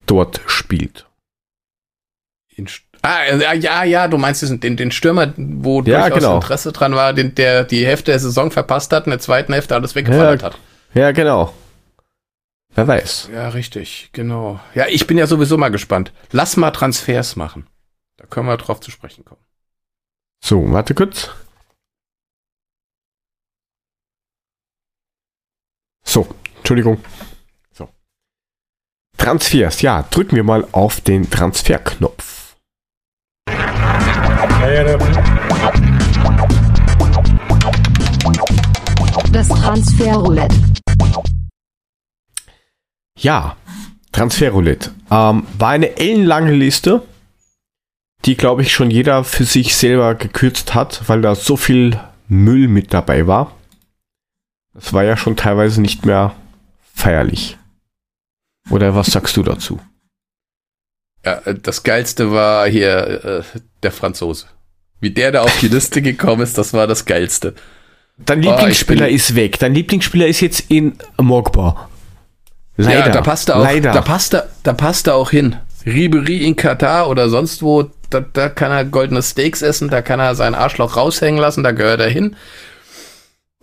dort spielt. Ah, ja, ja, ja, du meinst den, den Stürmer, wo Ja, durchaus genau. Interesse dran war, den, der die Hälfte der Saison verpasst hat und in der zweiten Hälfte alles weggefallen Ja. hat. Ja, genau. Wer weiß. Ja, richtig, genau. Ja, ich bin ja sowieso mal gespannt. Lass mal Transfers machen. Da können wir drauf zu sprechen kommen. So, warte kurz. So, Entschuldigung. So. Transfers, ja, drücken wir mal auf den Transferknopf. Das Transferroulette. Ja, Transferroulette. Ähm, war eine ellenlange Liste, die, glaube ich, schon jeder für sich selber gekürzt hat, weil da so viel Müll mit dabei war. Das war ja schon teilweise nicht mehr feierlich. Oder was sagst du dazu? Ja, äh, das Geilste war hier äh, der Franzose. Wie der da auf die Liste gekommen ist, das war das Geilste. Dein Oh, ich Lieblingsspieler bin- ist weg. Dein Lieblingsspieler ist jetzt in Mogba. Leider. Ja, da passt er auch, Leider. da passt er, da passt er auch hin. Ribery in Katar oder sonst wo, da, da kann er goldene Steaks essen, da kann er sein Arschloch raushängen lassen, da gehört er hin.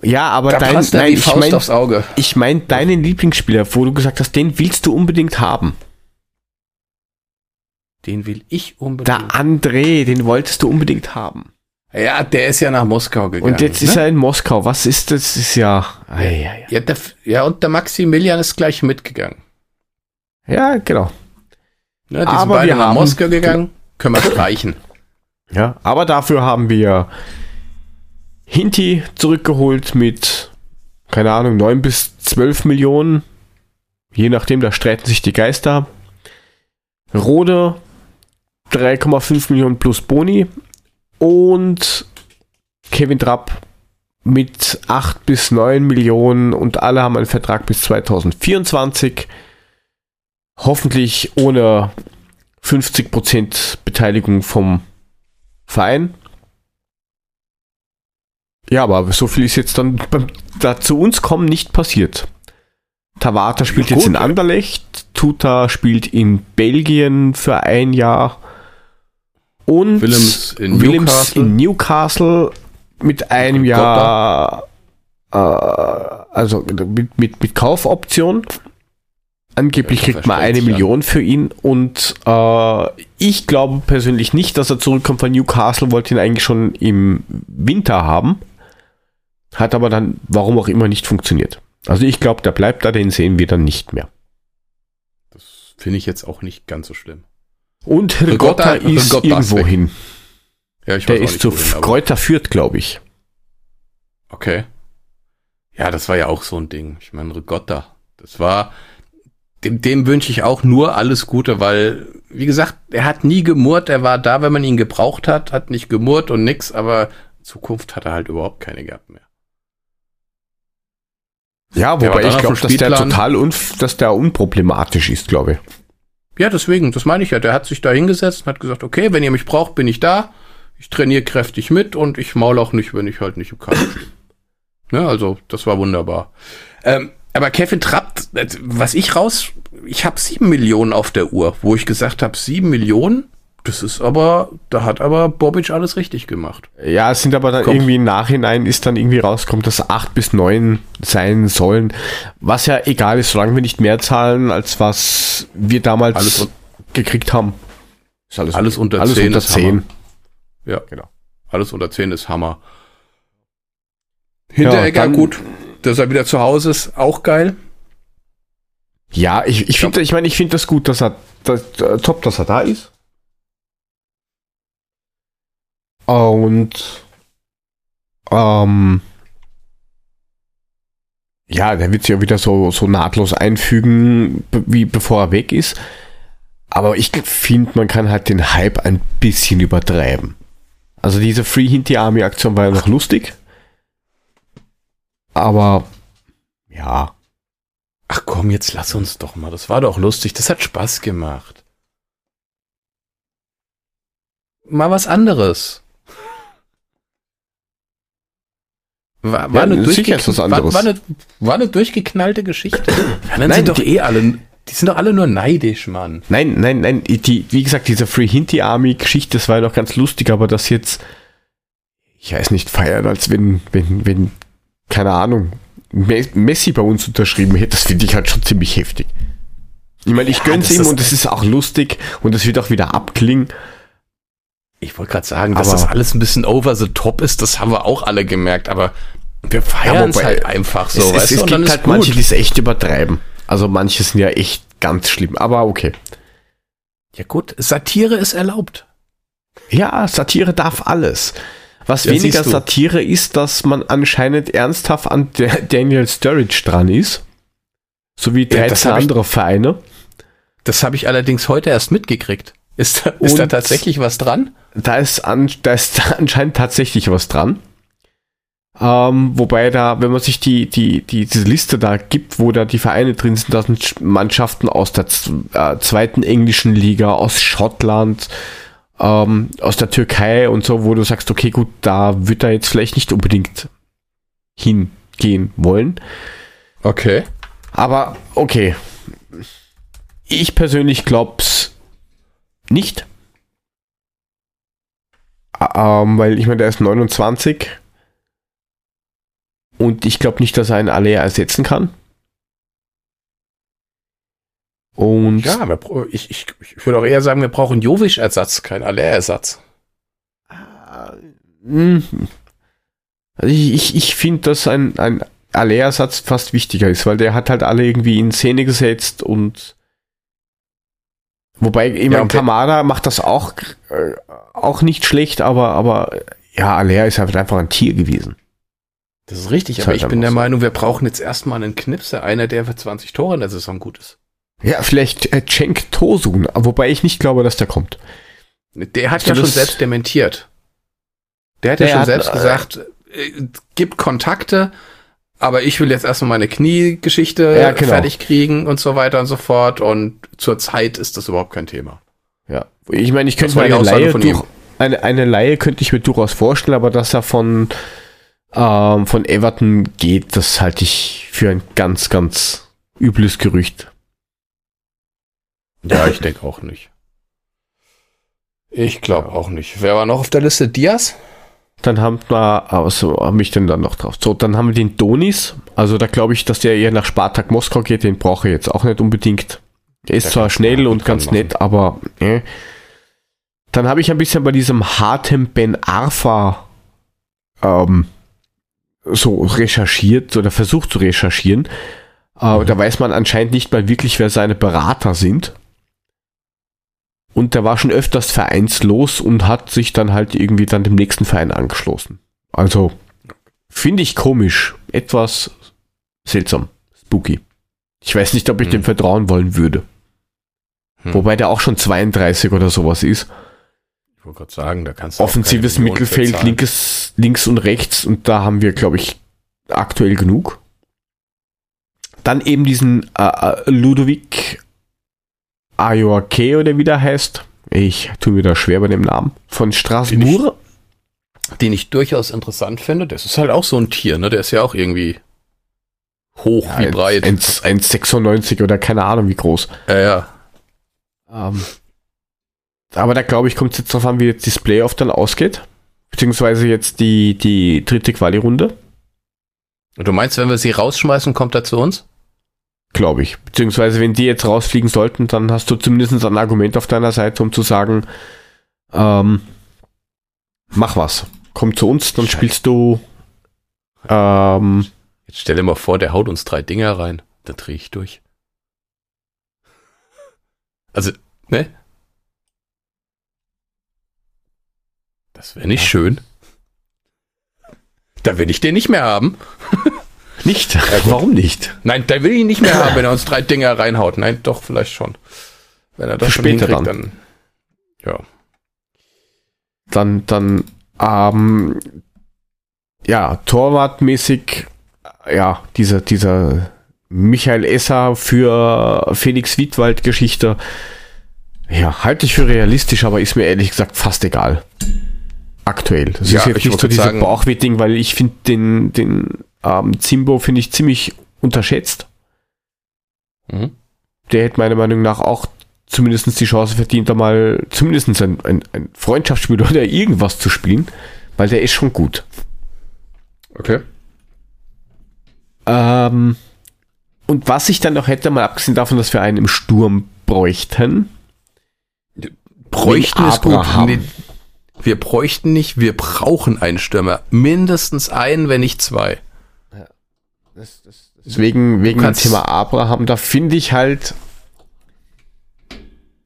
Ja, aber Da dein, nein, ich Faust meine aufs Auge. ich mein deinen Lieblingsspieler, wo du gesagt hast, den willst du unbedingt haben. Den will ich unbedingt. Der André, den wolltest du unbedingt haben. Ja, der ist ja nach Moskau gegangen. Und jetzt ne? ist er in Moskau. Was ist das? das ist ja. Ei, ei, ei. ja, der, ja, und der Maximilian ist gleich mitgegangen. Ja, genau. Ne, die Aber sind beide wir nach haben- Moskau gegangen. Können wir streichen. Ja, aber dafür haben wir Hinti zurückgeholt mit, keine Ahnung, 9 bis 12 Millionen. Je nachdem, da streiten sich die Geister. Rode 3,5 Millionen plus Boni. Und Kevin Trapp mit 8 bis 9 Millionen und alle haben einen Vertrag bis 2024. Hoffentlich ohne 50% Beteiligung vom Verein. Ja, aber so viel ist jetzt dann beim, da zu uns kommen nicht passiert. Tawata spielt Ja, jetzt in Anderlecht, Tuta spielt in Belgien für ein Jahr und Willems in Willems Newcastle. in Newcastle mit einem Gott, Jahr, äh, also mit, mit, mit Kaufoption. Angeblich Ja, kriegt man eine ja. Million für ihn und äh, ich glaube persönlich nicht, dass er zurückkommt von Newcastle, wollte ihn eigentlich schon im Winter haben. Hat aber dann, warum auch immer, nicht funktioniert. Also ich glaube, der bleibt da, den sehen wir dann nicht mehr. Das finde ich jetzt auch nicht ganz so schlimm. Und Rigotta Rigotta- ist Rigotta ist irgendwo weg. hin. Ja, ich Der weiß auch ist zu wohin, Kräuter führt, glaube ich. Okay. Ja, das war ja auch so ein Ding. Ich meine, Rigotta. Das war, dem, dem wünsche ich auch nur alles Gute, weil, wie gesagt, er hat nie gemurrt. Er war da, wenn man ihn gebraucht hat, hat nicht gemurrt und nix, aber Zukunft hat er halt überhaupt keine gehabt mehr. Ja, wobei ich glaube, dass der total unf dass der unproblematisch ist, glaube ich. Ja, deswegen, das meine ich ja. Der hat sich da hingesetzt und hat gesagt, okay, wenn ihr mich braucht, bin ich da. Ich trainiere kräftig mit und ich maul auch nicht, wenn ich halt nicht im Kader stehe. Ne, also, das war wunderbar. Ähm, aber Kevin Trapp, äh, was ich raus, ich habe sieben Millionen auf der Uhr, wo ich gesagt habe, sieben Millionen, das ist aber, da hat aber Bobic alles richtig gemacht. Ja, es sind aber dann Kommt. irgendwie im Nachhinein ist dann irgendwie rauskommt, dass acht bis neun sein sollen. Was ja egal ist, solange wir nicht mehr zahlen, als was wir damals Alles gekriegt haben. Ist Alles unter alles 10 unter ist 10. Ja, Genau. Alles unter 10 ist Hammer. Hinteregger, dann- gut, dass er wieder zu Hause ist, auch geil. Ja, ich, ich finde, ich meine, ich finde das gut, dass er, dass, äh, top, dass er da ist. Und ähm, ja, der wird sich ja wieder so, so nahtlos einfügen, wie bevor er weg ist. Aber ich finde, man kann halt den Hype ein bisschen übertreiben. Also diese Free Hinty Army Aktion war ja noch lustig. Aber ja, Ach komm, jetzt lass uns doch mal. Das war doch lustig. Das hat Spaß gemacht. Mal was anderes. War, war, Ja, eine, sicher ist was durchgekn- war, anderes. war, eine, war eine durchgeknallte Geschichte. Ja, dann Nein, sind doch die- eh alle, die sind doch alle nur neidisch, Mann. Nein, nein, nein, die, wie gesagt, diese Free Hinty Army Geschichte, das war ja noch ganz lustig, aber das jetzt, ich weiß nicht, feiern, als wenn, wenn, wenn, keine Ahnung, Me- Messi bei uns unterschrieben hätte, das finde ich halt schon ziemlich heftig. Ich meine, ich Ja, gönn's ihm und es ist auch lustig und es wird auch wieder abklingen. Ich wollte gerade sagen, dass Aber- das alles ein bisschen over the top ist, das haben wir auch alle gemerkt, aber wir Ja, feiern es wobei, halt einfach so, es, weißt es, es gibt ist halt manche, die es echt übertreiben. Also manche sind ja echt ganz schlimm, aber okay. ja gut, Satire ist erlaubt. Ja, Satire darf alles. Was Ja, weniger. Satire ist, dass man anscheinend ernsthaft an der Daniel Sturridge dran ist. So wie Ja, das 13 hab ich- andere Vereine. Das habe ich allerdings heute erst mitgekriegt. Ist da, ist da tatsächlich was dran? Da ist, an, da ist anscheinend tatsächlich was dran. Ähm, wobei da, wenn man sich die, die, die, diese Liste da gibt, wo da die Vereine drin sind, da sind Mannschaften aus der äh, zweiten englischen Liga, aus Schottland, ähm, aus der Türkei und so, wo du sagst, okay, gut, da wird er jetzt vielleicht nicht unbedingt hingehen wollen. Okay. Aber okay. Ich persönlich glaub's nicht. Ähm, weil ich meine, der ist 29. Und ich glaube nicht, dass er einen Alea ersetzen kann. Und Ja, ich, ich, ich würde auch eher sagen, wir brauchen Jovic-Ersatz, kein Aller-Ersatz. äh, Hm. Also ich, ich, ich finde, dass ein, ein Alea-Satz fast wichtiger ist, weil der hat halt alle irgendwie in Szene gesetzt und wobei, ich Ja, meine, Kamada macht das auch, äh, auch nicht schlecht, aber, aber ja, Alea ist halt einfach ein Tier gewesen. Das ist richtig, aber ich bin der so. Meinung, wir brauchen jetzt erstmal einen Knipse, einer, der für 20 Tore in der Saison gut ist. Ja, vielleicht äh, Cenk Tosun, wobei ich nicht glaube, dass der kommt. Der hat So, ja schon selbst dementiert. Der hat ja Der schon hat, selbst äh, gesagt, äh, gibt Kontakte, aber ich will jetzt erstmal meine Kniegeschichte Ja, genau. fertig kriegen und so weiter und so fort. Und zur Zeit ist das überhaupt kein Thema. Ja, ich meine, ich könnte mir eine Laie, durch, eine, eine Laie könnte ich mir durchaus vorstellen, aber dass er von, ähm, von Everton geht, das halte ich für ein ganz, ganz übles Gerücht. Ja, ich denke auch nicht. Ich glaube auch nicht. Wer war noch auf der Liste? Diaz? Dann haben wir, also habe ich denn dann noch drauf. So, dann haben wir den Donis. Also da glaube ich, dass der eher nach Spartak Moskau geht. Den brauche ich jetzt auch nicht unbedingt. Er ist Der zwar schnell und ganz ranmachen. nett, aber äh. dann habe ich ein bisschen bei diesem hartem Ben Arfa ähm, so recherchiert oder versucht zu recherchieren. Äh, Mhm. Da weiß man anscheinend nicht mal wirklich, wer seine Berater sind. Und der war schon öfters vereinslos und hat sich dann halt irgendwie dann dem nächsten Verein angeschlossen. Also finde ich komisch, etwas seltsam, spooky. Ich weiß nicht, ob ich Hm. dem vertrauen wollen würde. Hm. Wobei der auch schon 32 oder sowas ist. Ich wollte gerade sagen, da kannst du auch Offensives Mittelfeld, linkes, links und rechts und da haben wir, glaube ich, aktuell genug. Dann eben diesen äh, äh, Ludovic Ayoake oder wie der heißt. Ich tue mir da schwer bei dem Namen. Von Straßburg. Den ich durchaus interessant finde. Das ist halt auch so ein Tier, ne? Der ist ja auch irgendwie hoch wie breit. 1,96 oder keine Ahnung wie groß. ja, ja. Ähm, aber da glaube ich, kommt es jetzt darauf an, wie jetzt das Playoff dann ausgeht. Beziehungsweise jetzt die, die dritte Quali-Runde. Und du meinst, wenn wir sie rausschmeißen, kommt er zu uns? Glaube ich. Beziehungsweise, wenn die jetzt rausfliegen sollten, dann hast du zumindest ein Argument auf deiner Seite, um zu sagen, ähm, mach was. Komm zu uns, dann Scheiße. spielst du ähm, Jetzt stell dir mal vor, der haut uns drei Dinger rein. Dann drehe ich durch. Also, ne? Das wäre nicht Ja. schön. Da will ich den nicht mehr haben. nicht. Warum nicht? Nein, da will ich ihn nicht mehr haben, wenn er uns drei Dinger reinhaut. Nein, doch, vielleicht schon. Wenn er das Für später hinkriegt, dann. Ja. Dann, dann, ähm, ja, torwartmäßig, ja, dieser, dieser Michael Esser für Felix Wiedwald Geschichte, ja, halte ich für realistisch, aber ist mir ehrlich gesagt fast egal. Aktuell. Das Ja, ist jetzt ich nicht so dieses Bauchweh-Ding, weil ich finde den, den ähm, Zimbo finde ich ziemlich unterschätzt. Mhm. Der hätte meiner Meinung nach auch zumindest die Chance verdient, da mal zumindest ein, ein, ein Freundschaftsspiel oder irgendwas zu spielen, weil der ist schon gut. Okay. Ähm, und was ich dann noch hätte, mal abgesehen davon, dass wir einen im Sturm bräuchten, Bräuchten ist gut. Nee, wir bräuchten nicht, wir brauchen einen Stürmer. Mindestens einen, wenn nicht zwei. deswegen wegen dem Thema Abraham, da finde ich halt,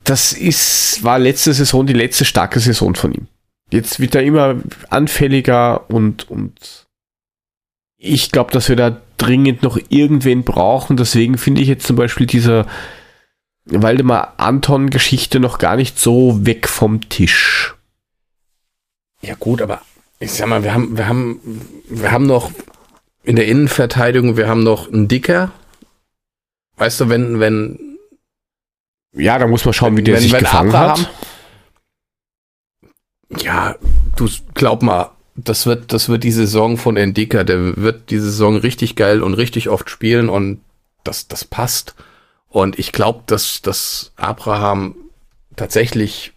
das ist, war letzte Saison die letzte starke Saison von ihm. Jetzt wird er immer anfälliger und, und ich glaube, dass wir da dringend noch irgendwen brauchen. Deswegen finde ich jetzt zum Beispiel diese Waldemar Anton-Geschichte noch gar nicht so weg vom Tisch. Ja gut, aber ich sag mal, wir haben, wir haben, wir haben noch in der Innenverteidigung, wir haben noch einen Dicker. Weißt du, wenn, wenn, Ja, da muss man schauen, wie der wenn, sich wenn gefangen Abraham, hat. Ja, du glaub mal, das wird, das wird die Saison von Endika, der wird die Saison richtig geil und richtig oft spielen und das, das passt. Und ich glaube, dass, dass Abraham tatsächlich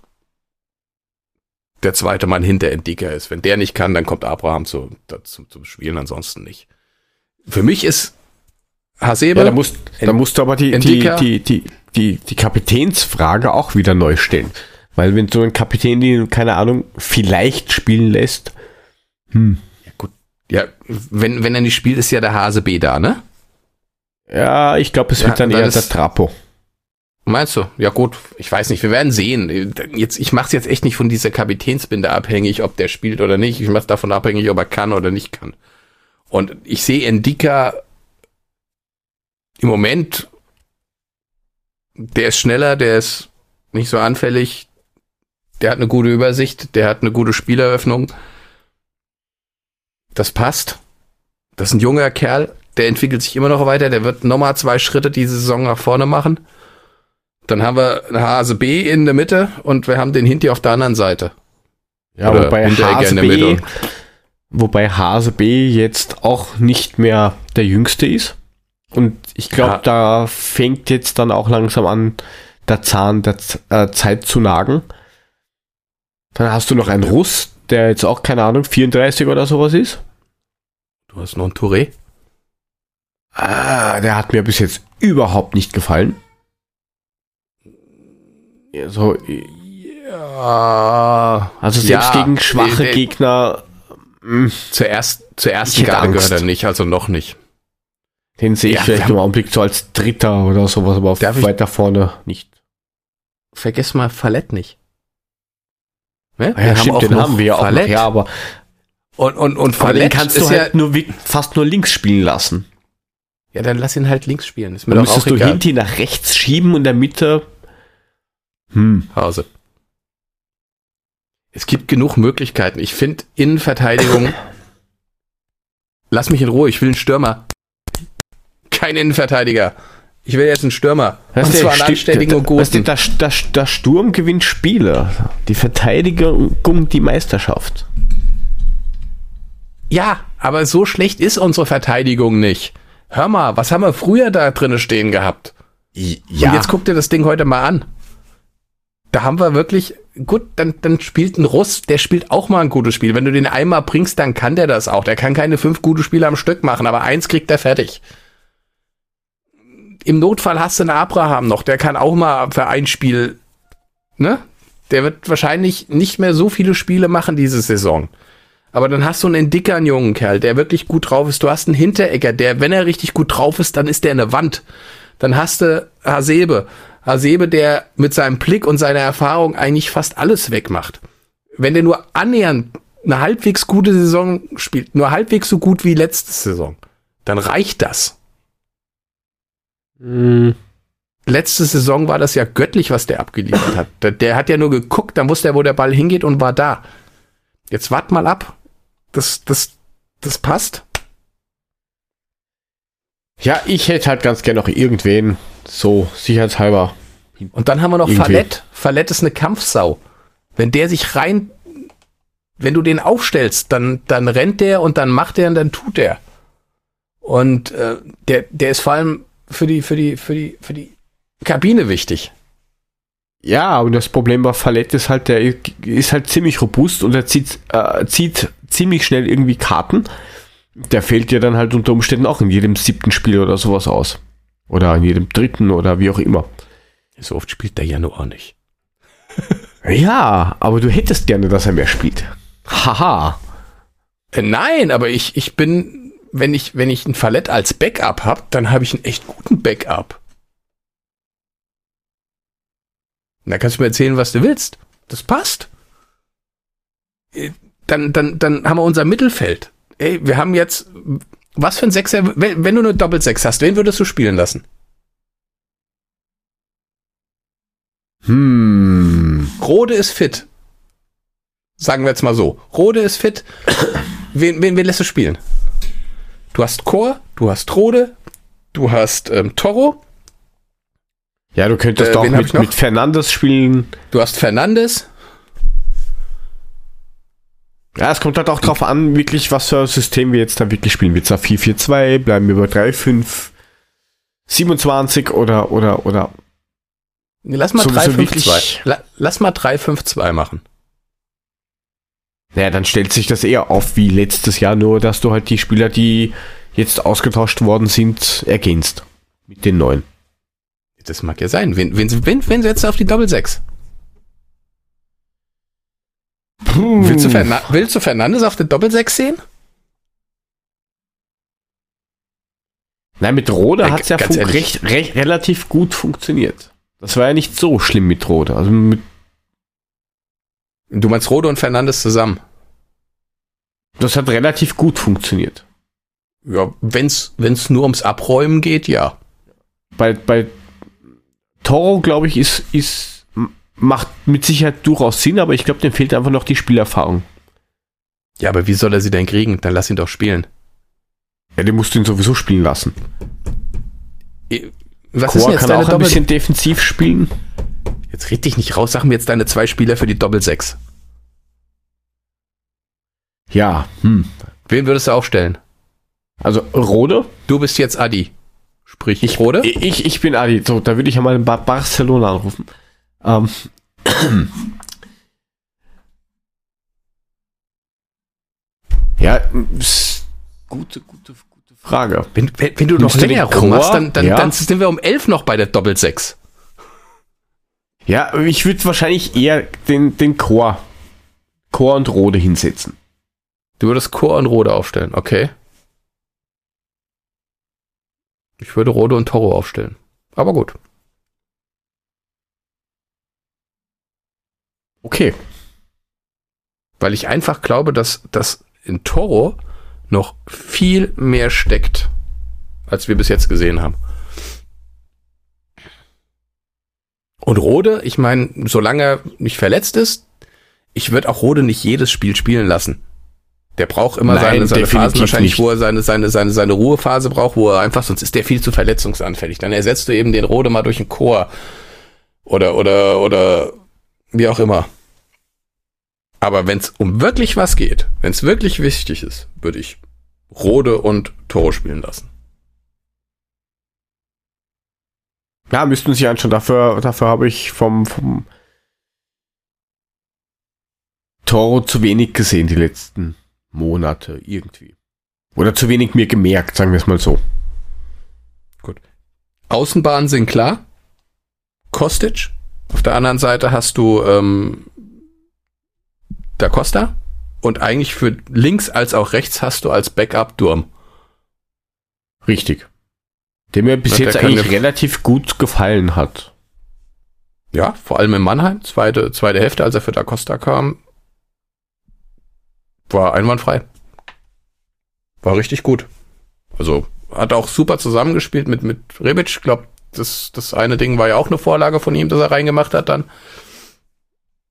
der zweite Mann hinter Endika ist. Wenn der nicht kann, dann kommt Abraham zu, dazu, zum Spielen, ansonsten nicht. Für mich ist Hasebe, Ja, da musst, da musst du aber die, die, Endika. die, die, die, die Kapitänsfrage auch wieder neu stellen. Weil wenn du einen Kapitän, den, keine Ahnung, vielleicht spielen lässt, Hm. Ja, gut. Ja, wenn, wenn er nicht spielt, ist ja der Hase B da, ne? Ja, ich glaube, es Ja, wird dann eher der Trapo. Meinst du? Ja gut, ich weiß nicht, wir werden sehen. Jetzt, ich mache es jetzt echt nicht von dieser Kapitänsbinde abhängig, ob der spielt oder nicht. Ich mache es davon abhängig, ob er kann oder nicht kann. Und ich sehe Endika im Moment, der ist schneller, der ist nicht so anfällig, der hat eine gute Übersicht, der hat eine gute Spieleröffnung. Das passt. Das ist ein junger Kerl, der entwickelt sich immer noch weiter, der wird nochmal zwei Schritte diese Saison nach vorne machen. Dann haben wir Hase B in der Mitte und wir haben den Hinti auf der anderen Seite. Ja, Oder wobei Hase in der B, wobei Hase B jetzt auch nicht mehr der Jüngste ist. Und ich glaube, Ja. da fängt jetzt dann auch langsam an, der Zahn der Z äh, Zeit zu nagen. Dann hast du noch einen Russ, der jetzt auch, keine Ahnung, 34 oder sowas ist. Du hast noch einen Touré. Ah, der hat mir bis jetzt überhaupt nicht gefallen. Ja, so, Ja. also selbst Ja, gegen schwache äh, Gegner, mm, Zuerst, zur ersten Ich Garde gehört er nicht, also noch nicht. den sehe ich Ja, vielleicht im Augenblick so als Dritter oder sowas, aber ich- weiter vorne nicht. Vergiss mal Fallett nicht. Ne? Ja, stimmt, den haben wir ja auch noch. Fallett. Ja, aber, Und, und, und aber den Fallett kannst du ja, halt nur wie- fast nur links spielen lassen. ja, dann lass ihn halt links spielen. Ist mir Dann doch auch müsstest du egal. Hinti nach rechts schieben und in der Mitte. Hm. Hause. Es gibt genug Möglichkeiten. Ich finde Innenverteidigung. lass mich in Ruhe, ich will einen Stürmer. Kein Innenverteidiger. Ich will jetzt einen Stürmer. Weißt und zwar einen anständigen und guten. der, der, der Sturm gewinnt Spiele. Die Verteidigung die Meisterschaft. Ja, aber so schlecht ist unsere Verteidigung nicht. Hör mal, was haben wir früher da drinne stehen gehabt? Ja, Und jetzt guck dir das Ding heute mal an. Da haben wir wirklich, gut, dann, dann spielt ein Russ, der spielt auch mal ein gutes Spiel. Wenn du den einmal bringst, dann kann der das auch. Der kann keine fünf gute Spiele am Stück machen, aber eins kriegt er fertig. Im Notfall hast du einen Abraham noch, der kann auch mal für ein Spiel, ne? Der wird wahrscheinlich nicht mehr so viele Spiele machen diese Saison. Aber dann hast du einen dickeren jungen Kerl, der wirklich gut drauf ist. Du hast einen Hinteregger, der, wenn er richtig gut drauf ist, dann ist der eine Wand. Dann hast du Hasebe. Hasebe, der mit seinem Blick und seiner Erfahrung eigentlich fast alles wegmacht. Wenn der nur annähernd eine halbwegs gute Saison spielt, nur halbwegs so gut wie letzte Saison, dann reicht das. Hm, Letzte Saison war das ja göttlich, was der abgeliefert hat. Der, der hat ja nur geguckt, dann wusste er, wo der Ball hingeht und war da. Jetzt wart mal ab. Das, das, das passt. Ja, ich hätte halt ganz gerne noch irgendwen, so sicherheitshalber. Und dann haben wir noch Irgendwie. Fallett. Fallett ist eine Kampfsau. Wenn der sich rein, wenn du den aufstellst, dann, dann rennt der und dann macht er und dann tut er. Und äh, der, der ist vor allem für die, für die, für die, für die Kabine wichtig. Ja, und das Problem bei Fallett ist halt, der ist halt ziemlich robust und er zieht, äh, zieht ziemlich schnell irgendwie Karten. Der fällt dir dann halt unter Umständen auch in jedem siebten Spiel oder sowas aus. Oder in jedem dritten oder wie auch immer. So oft spielt der ja nur auch nicht. Ja, aber du hättest gerne, dass er mehr spielt. Haha. Äh, nein, aber ich, ich bin, wenn ich, wenn ich ein Fallett als Backup hab, dann habe ich einen echt guten Backup. Da kannst du mir erzählen, was du willst. Das passt. Äh, Dann, dann, dann haben wir unser Mittelfeld. Ey, wir haben jetzt, was für ein Sechser, wenn, wenn du eine Doppelsechs hast, wen würdest du spielen lassen? Hm. Rode ist fit. Sagen wir jetzt mal so. Rode ist fit. Wen, wen, wen lässt du spielen? Du hast Chor, du hast Rode, du hast ähm, Toro, Ja, du könntest Äh, ich mit, mit Fernandes spielen. du hast Fernandes. Ja, es kommt halt auch drauf an, wirklich, was für ein System wir jetzt da wirklich spielen. Wird es 4-4-2, bleiben wir bei 3-5, 27 oder, oder, oder. Lass mal Sowieso 3-5-2. wirklich- La, lass mal 3-5-2 machen. Naja, dann stellt sich das eher auf wie letztes Jahr, nur dass du halt die Spieler, die jetzt ausgetauscht worden sind, ergänzt. Mit den neuen. Das mag ja sein. Wen, wen, wen, wen setzt du auf die Doppel-6? Willst, du willst du Fernandes auf der Doppelsechs sehen? Nein, mit Rode Ey, hat es ja recht, recht, relativ gut funktioniert. Das war ja nicht so schlimm mit Rode. Also mit, Du meinst Rode und Fernandes zusammen? das hat relativ gut funktioniert. Ja, wenn's, wenn's nur ums Abräumen geht, ja. Bei, bei Toro, glaube ich, ist, ist, macht mit Sicherheit durchaus Sinn, aber ich glaube, dem fehlt einfach noch die Spielerfahrung. Ja, aber wie soll er sie denn kriegen? Dann lass ihn doch spielen. Ja, den musst du ihn sowieso spielen lassen. Was ist Chor denn jetzt kann auch ein bisschen defensiv spielen. Jetzt red dich nicht raus, sag mir jetzt deine zwei Spieler für die Doppelsechs. Ja, hm. Wen würdest du aufstellen? Also Rode? Du bist jetzt Adi. Sprich, Ich, Rode? Ich, ich bin Adi. So, da würde ich ja mal Barcelona anrufen. Ähm. ja, gute, gute, gute Frage. Wenn, wenn, wenn du noch Nimmst du länger rummachst, dann, dann, Ja. dann sind wir um elf noch bei der Doppelsechs. Ja, ich würde wahrscheinlich eher den, den Chor, Chor und Rode hinsetzen. Du würdest Chor und Rode aufstellen, okay. Ich würde Rode und Toro aufstellen. Aber gut. Okay. Weil ich einfach glaube, dass, dass in Toro noch viel mehr steckt, als wir bis jetzt gesehen haben. Und Rode, ich meine, solange er nicht verletzt ist, ich würde auch Rode nicht jedes Spiel spielen lassen. Der braucht immer Nein, seine, seine Phasen wahrscheinlich, nicht. wo er seine, seine, seine, seine Ruhephase braucht, wo er einfach, sonst ist der viel zu verletzungsanfällig. Dann ersetzt du eben den Rode mal durch einen Chor. Oder, oder, oder wie auch immer. Aber wenn es um wirklich was geht, wenn es wirklich wichtig ist, würde ich Rode und Toro spielen lassen. Ja, müssten Sie anschauen. Dafür, dafür habe ich vom, vom Toro zu wenig gesehen die letzten Monate irgendwie. Oder zu wenig mir gemerkt, sagen wir es mal so. Außenbahnen sind klar. Kostic. Auf der anderen Seite hast du ähm, Da Costa. Und eigentlich für links als auch rechts hast du als Backup Durm. Richtig. Der mir bis der jetzt eigentlich relativ gut gefallen hat. Ja, vor allem in Mannheim, zweite, zweite Hälfte, als er für Da Costa kam, war einwandfrei. War richtig gut. Also hat auch super zusammengespielt mit, mit Rebic. Glaube, das, das eine Ding war ja auch eine Vorlage von ihm, das er reingemacht hat dann.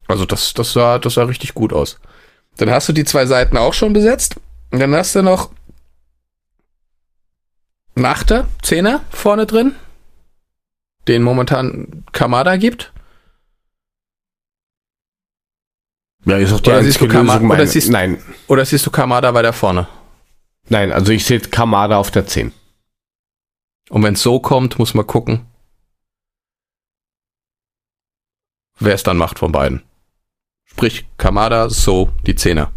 Also das, das, sah, das sah richtig gut aus. Dann hast du die zwei Seiten auch schon besetzt. Und dann hast du noch einen Achter, Zehner vorne drin, den momentan Kamada gibt. Ja, ist auch die Oder siehst du Kama- Lösung. oder siehst- nein, Oder siehst du Kamada weiter vorne? nein, also ich sehe Kamada auf der 10. Und wenn es so kommt, muss man gucken, wer es dann macht von beiden. Sprich, Kamada, so, die Zehner.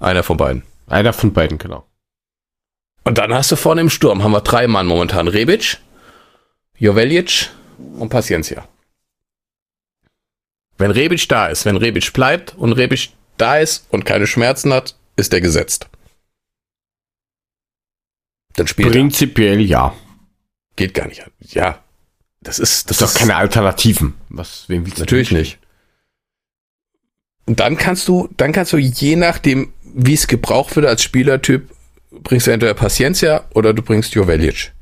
Einer von beiden. Einer von beiden, genau. Und dann hast du vorne im Sturm, haben wir drei Mann momentan. Rebic, Joveljic und Paciencia. Wenn Rebic da ist, wenn Rebic bleibt und Rebic da ist und keine Schmerzen hat, ist er gesetzt. Dann spielt er. Prinzipiell ja. Geht gar nicht. Ja. Das ist, das Das ist doch keine Alternativen. Was, wem willst du Natürlich nicht. Und dann kannst du, dann kannst du je nachdem, wie es gebraucht wird als Spielertyp, bringst du entweder Paciencia oder du bringst Joveljic.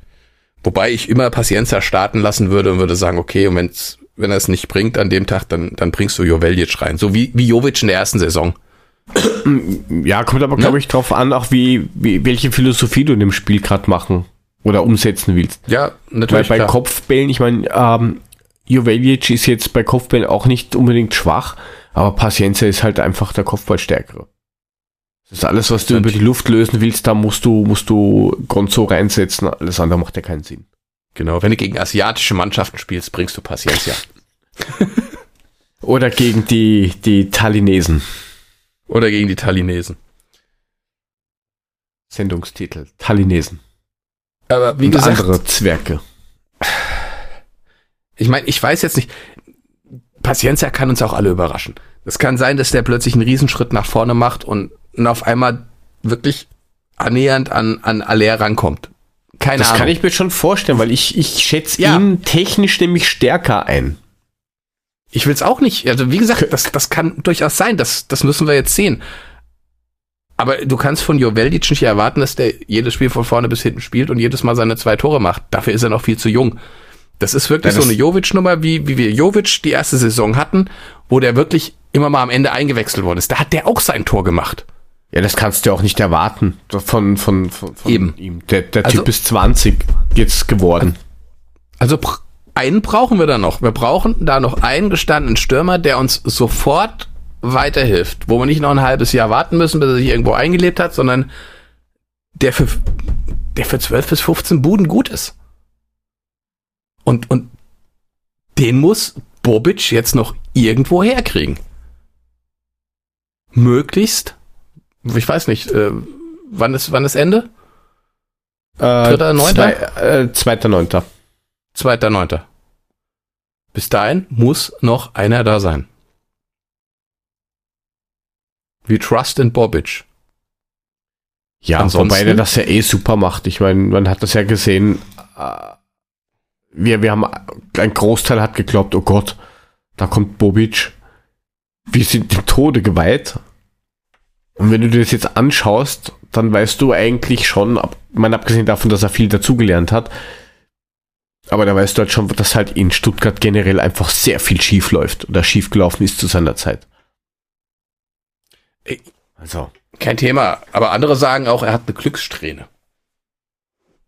Wobei ich immer Paciencia starten lassen würde und würde sagen, okay, und wenn's, wenn er es nicht bringt an dem Tag, dann, dann bringst du Joveljic rein. So wie, wie Jovic in der ersten Saison. Ja, kommt aber, Ne? glaube ich, drauf an, auch wie, wie, welche Philosophie du in dem Spiel gerade machen oder umsetzen willst. Ja, Weil natürlich. bei klar. Kopfbällen, ich meine, ähm, Joveljic ist jetzt bei Kopfbällen auch nicht unbedingt schwach, aber Paciencia ist halt einfach der Kopfballstärkere. Das ist alles, was du über die Luft lösen willst, da musst du, musst du Gonzo reinsetzen, alles andere macht ja keinen Sinn. Genau, wenn du gegen asiatische Mannschaften spielst, bringst du Paciencia. Oder gegen die, die Tallinesen. Oder gegen die Tallinesen. Sendungstitel. Tallinesen. Aber wie Und gesagt, andere Zwerge. ich meine, ich weiß jetzt nicht, Paciencia kann uns auch alle überraschen. Es kann sein, dass der plötzlich einen Riesenschritt nach vorne macht und, und auf einmal wirklich annähernd an, an Aller rankommt. Keine das Ahnung. kann ich mir schon vorstellen, weil ich, ich schätze Ja. ihn technisch nämlich stärker ein. Ich will es auch nicht. Also wie gesagt, das, das kann durchaus sein. Das, das müssen wir jetzt sehen. Aber du kannst von Joveljic nicht erwarten, dass der jedes Spiel von vorne bis hinten spielt und jedes Mal seine zwei Tore macht. Dafür ist er noch viel zu jung. Das ist wirklich Ja, so das- eine Jovic-Nummer, wie, wie wir Jovic die erste Saison hatten, wo der wirklich immer mal am Ende eingewechselt worden ist. Da hat der auch sein Tor gemacht. Ja, das kannst du auch nicht erwarten von, von, von, von Eben. ihm. Der, der Also- Typ ist 20 jetzt geworden. Also pr- einen brauchen wir da noch. Wir brauchen da noch einen gestandenen Stürmer, der uns sofort weiterhilft, wo wir nicht noch ein halbes Jahr warten müssen, bis er sich irgendwo eingelebt hat, sondern der für, der für 12 bis 15 Buden gut ist. Und, und den muss Bobic jetzt noch irgendwo herkriegen. Möglichst, ich weiß nicht, äh, wann ist, wann ist Ende? Äh, Dritter, Neunter? Zwei, äh, zweiter, neunter. Zweiter Neunter. Bis dahin muss noch einer da sein. We trust in Bobic. Ja, Ansonsten- wobei der das ja eh super macht. Ich meine, man hat das ja gesehen. Äh, wir, wir haben, ein Großteil hat geglaubt, oh Gott, da kommt Bobic. Wir sind dem Tode geweiht. Und wenn du dir das jetzt anschaust, dann weißt du eigentlich schon, ab, mal abgesehen davon, dass er viel dazugelernt hat, aber da weißt du halt schon, dass halt in Stuttgart generell einfach sehr viel schief läuft oder schief gelaufen ist zu seiner Zeit. Also. Kein Thema. Aber andere sagen auch, er hat eine Glückssträhne.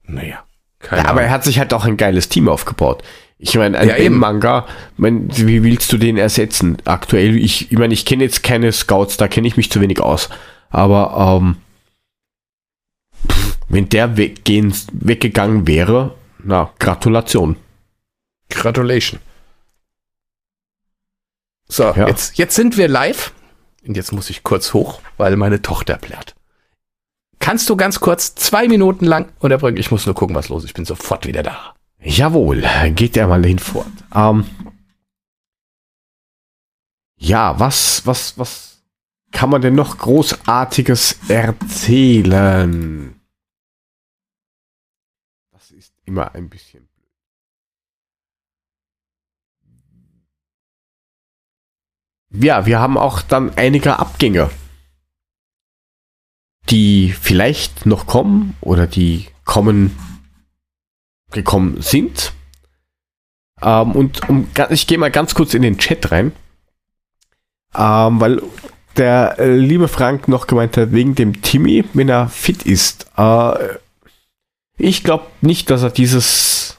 Naja. Keine Ja, aber er hat sich halt auch ein geiles Team aufgebaut. Ich meine, ein Ja, Ben eben. Manga, mein, wie willst du den ersetzen? Aktuell, ich, ich meine, ich kenne jetzt keine Scouts, da kenne ich mich zu wenig aus. Aber ähm, pff, wenn der weggehen, weggegangen wäre, na, Gratulation. Gratulation. So, Ja. jetzt, jetzt sind wir live. Und jetzt muss ich kurz hoch, weil meine Tochter plärt. Kannst du ganz kurz zwei Minuten lang unterbringen? Ich muss nur gucken, was los ist. Ich bin sofort wieder da. Jawohl, geht er mal hinfort. Ähm, ja, was, was, was kann man denn noch Großartiges erzählen? Immer ein bisschen. Ja, wir haben auch dann einige Abgänge, die vielleicht noch kommen oder die kommen gekommen sind. Ähm, und um, ich gehe mal ganz kurz in den Chat rein, ähm, weil der äh, liebe Frank noch gemeint hat, wegen dem Timmy, wenn er fit ist. Äh, ich glaube nicht, dass er dieses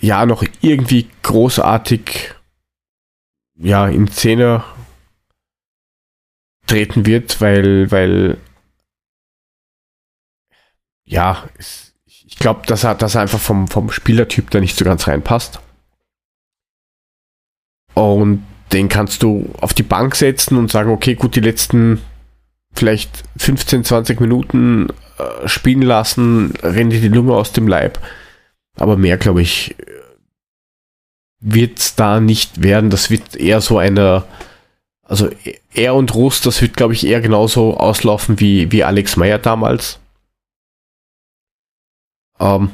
Jahr noch irgendwie großartig ja, in Szene treten wird, weil, weil ja, es, ich glaube, dass er, dass er einfach vom, vom Spielertyp da nicht so ganz reinpasst. Und den kannst du auf die Bank setzen und sagen, okay, gut, die letzten vielleicht 15, 20 Minuten äh, spielen lassen, rennt dir die Lunge aus dem Leib. Aber mehr, glaube ich, wird es da nicht werden. Das wird eher so eine, also er und Rust, das wird, glaube ich, eher genauso auslaufen wie, wie Alex Meyer damals. Ähm,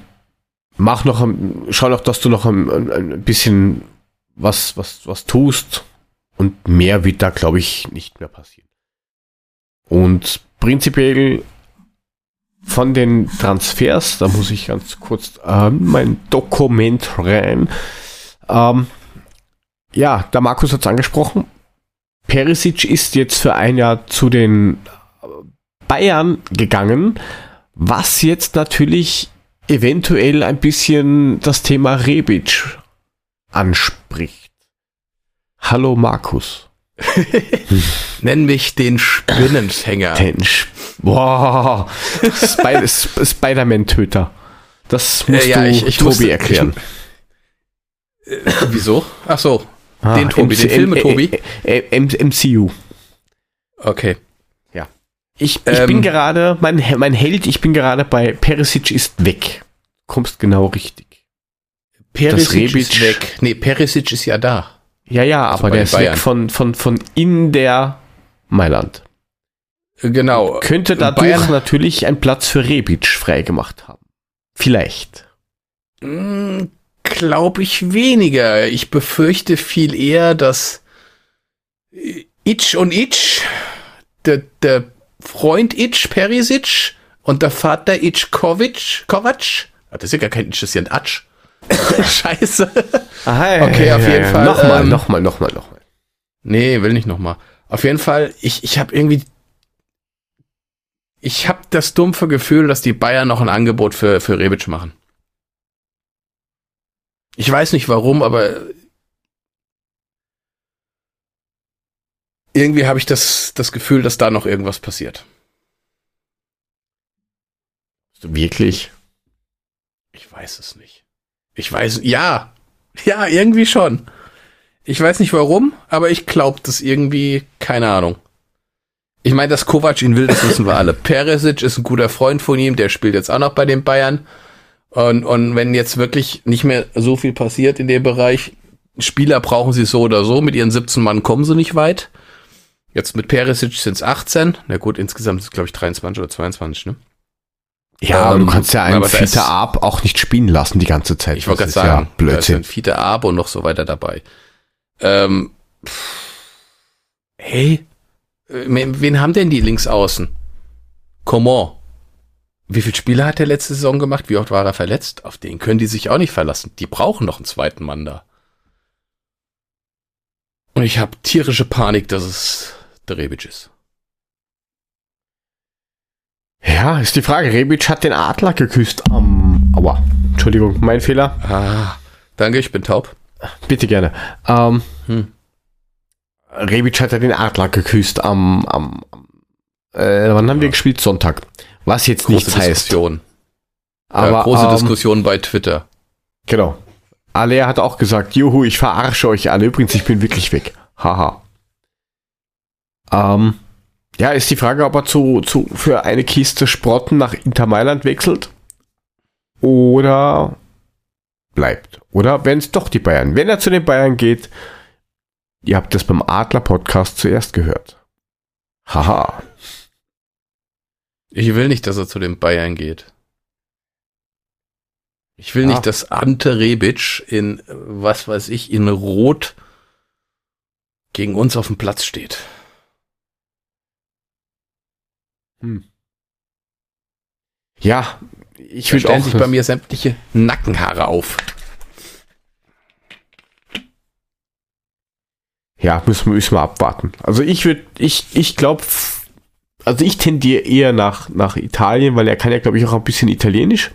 mach noch, schau noch, dass du noch ein, ein, ein bisschen was, was, was tust und mehr wird da, glaube ich, nicht mehr passieren. Und prinzipiell von den Transfers, da muss ich ganz kurz ähm, mein Dokument rein. Ähm, ja, der Markus hat es angesprochen. Perisic ist jetzt für ein Jahr zu den äh, Bayern gegangen, was jetzt natürlich eventuell ein bisschen das Thema Rebic anspricht. Hallo Markus. Nenn mich den Spinnenfänger. Den Sch- Boah, Spy Sp- Spider-Man-Töter. Das musst Äh, ja, du ich- ich Tobi musste- erklären. Wieso? Ach so. Ah, den Tobi, den Film mit Tobi? Äh, äh, MCU. Okay. Ich, ich Ähm. bin gerade, mein, mein Held, ich bin gerade bei Perisic ist weg. Kommst genau richtig. Perisic ist weg. Nee, Perisic ist ja da. Ja, ja, aber bei der ist Bayern. weg von, von, von in der Mailand. Genau. Könnte dadurch Bayern- natürlich ein Platz für Rebic freigemacht haben. Vielleicht. Glaube ich weniger. Ich befürchte viel eher, dass Itch und Itch, der, der Freund Itch, Perisic und der Vater Itch Kovic, Kovac, ah, das ist ja gar kein Itch, das ist ja ein Atsch. Scheiße. Aha, Okay, auf jeden Fall, Nochmal, ähm, nochmal, nochmal, nochmal. Nee, will nicht nochmal. Auf jeden Fall, ich, ich habe irgendwie. Ich habe das dumpfe Gefühl, dass die Bayern noch ein Angebot für, für Rebic machen. Ich weiß nicht warum, aber irgendwie habe ich das, das Gefühl, dass da noch irgendwas passiert. Wirklich? Ich weiß es nicht. Ich weiß, ja, ja, irgendwie schon. Ich weiß nicht warum, aber ich glaube das irgendwie, keine Ahnung. Ich meine, dass Kovac ihn will, das wissen wir alle. Peresic ist ein guter Freund von ihm, der spielt jetzt auch noch bei den Bayern. Und, und wenn jetzt wirklich nicht mehr so viel passiert in dem Bereich, Spieler brauchen sie so oder so, mit ihren 17 Mann kommen sie nicht weit. Jetzt mit Peresic sind es 18. Na gut, insgesamt ist es, glaube ich, 23 oder 22, ne? Ja, aber Ähm, du kannst ja einen Fiete Ab auch nicht spielen lassen die ganze Zeit. Ich wollte gerade sagen, Ja Blödsinn. da ist ein Fiete und noch so weiter dabei. Ähm, hey, äh, wen haben denn die links außen? Coman. Wie viele Spiele hat er letzte Saison gemacht? Wie oft war er verletzt? Auf den können die sich auch nicht verlassen. Die brauchen noch einen zweiten Mann da. Und ich habe tierische Panik, dass es der Rebic ist. Ja, ist die Frage. Rebic hat den Adler geküsst am. Aua. Entschuldigung, mein Fehler. Ah, danke, ich bin taub. Bitte gerne. Ähm, Hm. Rebic hat ja den Adler geküsst am. am, äh, wann haben wir gespielt? Sonntag. Was jetzt Große nichts heißt. Diskussion. Aber ja, große ähm, Diskussion bei Twitter. Genau. Alea hat auch gesagt, juhu, ich verarsche euch alle. Übrigens, ich bin wirklich weg. Haha. Ähm, ja, ist die Frage, ob er zu, zu, für eine Kiste Sprotten nach Inter Mailand wechselt. Oder bleibt. Oder wenn es doch die Bayern. Wenn er zu den Bayern geht, ihr habt das beim Adler Podcast zuerst gehört. Haha. Ich will nicht, dass er zu den Bayern geht. Ich will Ja. nicht, dass Ante Rebic in, was weiß ich, in Rot gegen uns auf dem Platz steht. Ja, ich will stellen sich bei mir sämtliche Nackenhaare auf. Ja, müssen wir, müssen wir abwarten. Also ich würde, ich, ich glaube, also ich tendiere eher nach, nach Italien, weil er kann ja, glaube ich, auch ein bisschen Italienisch.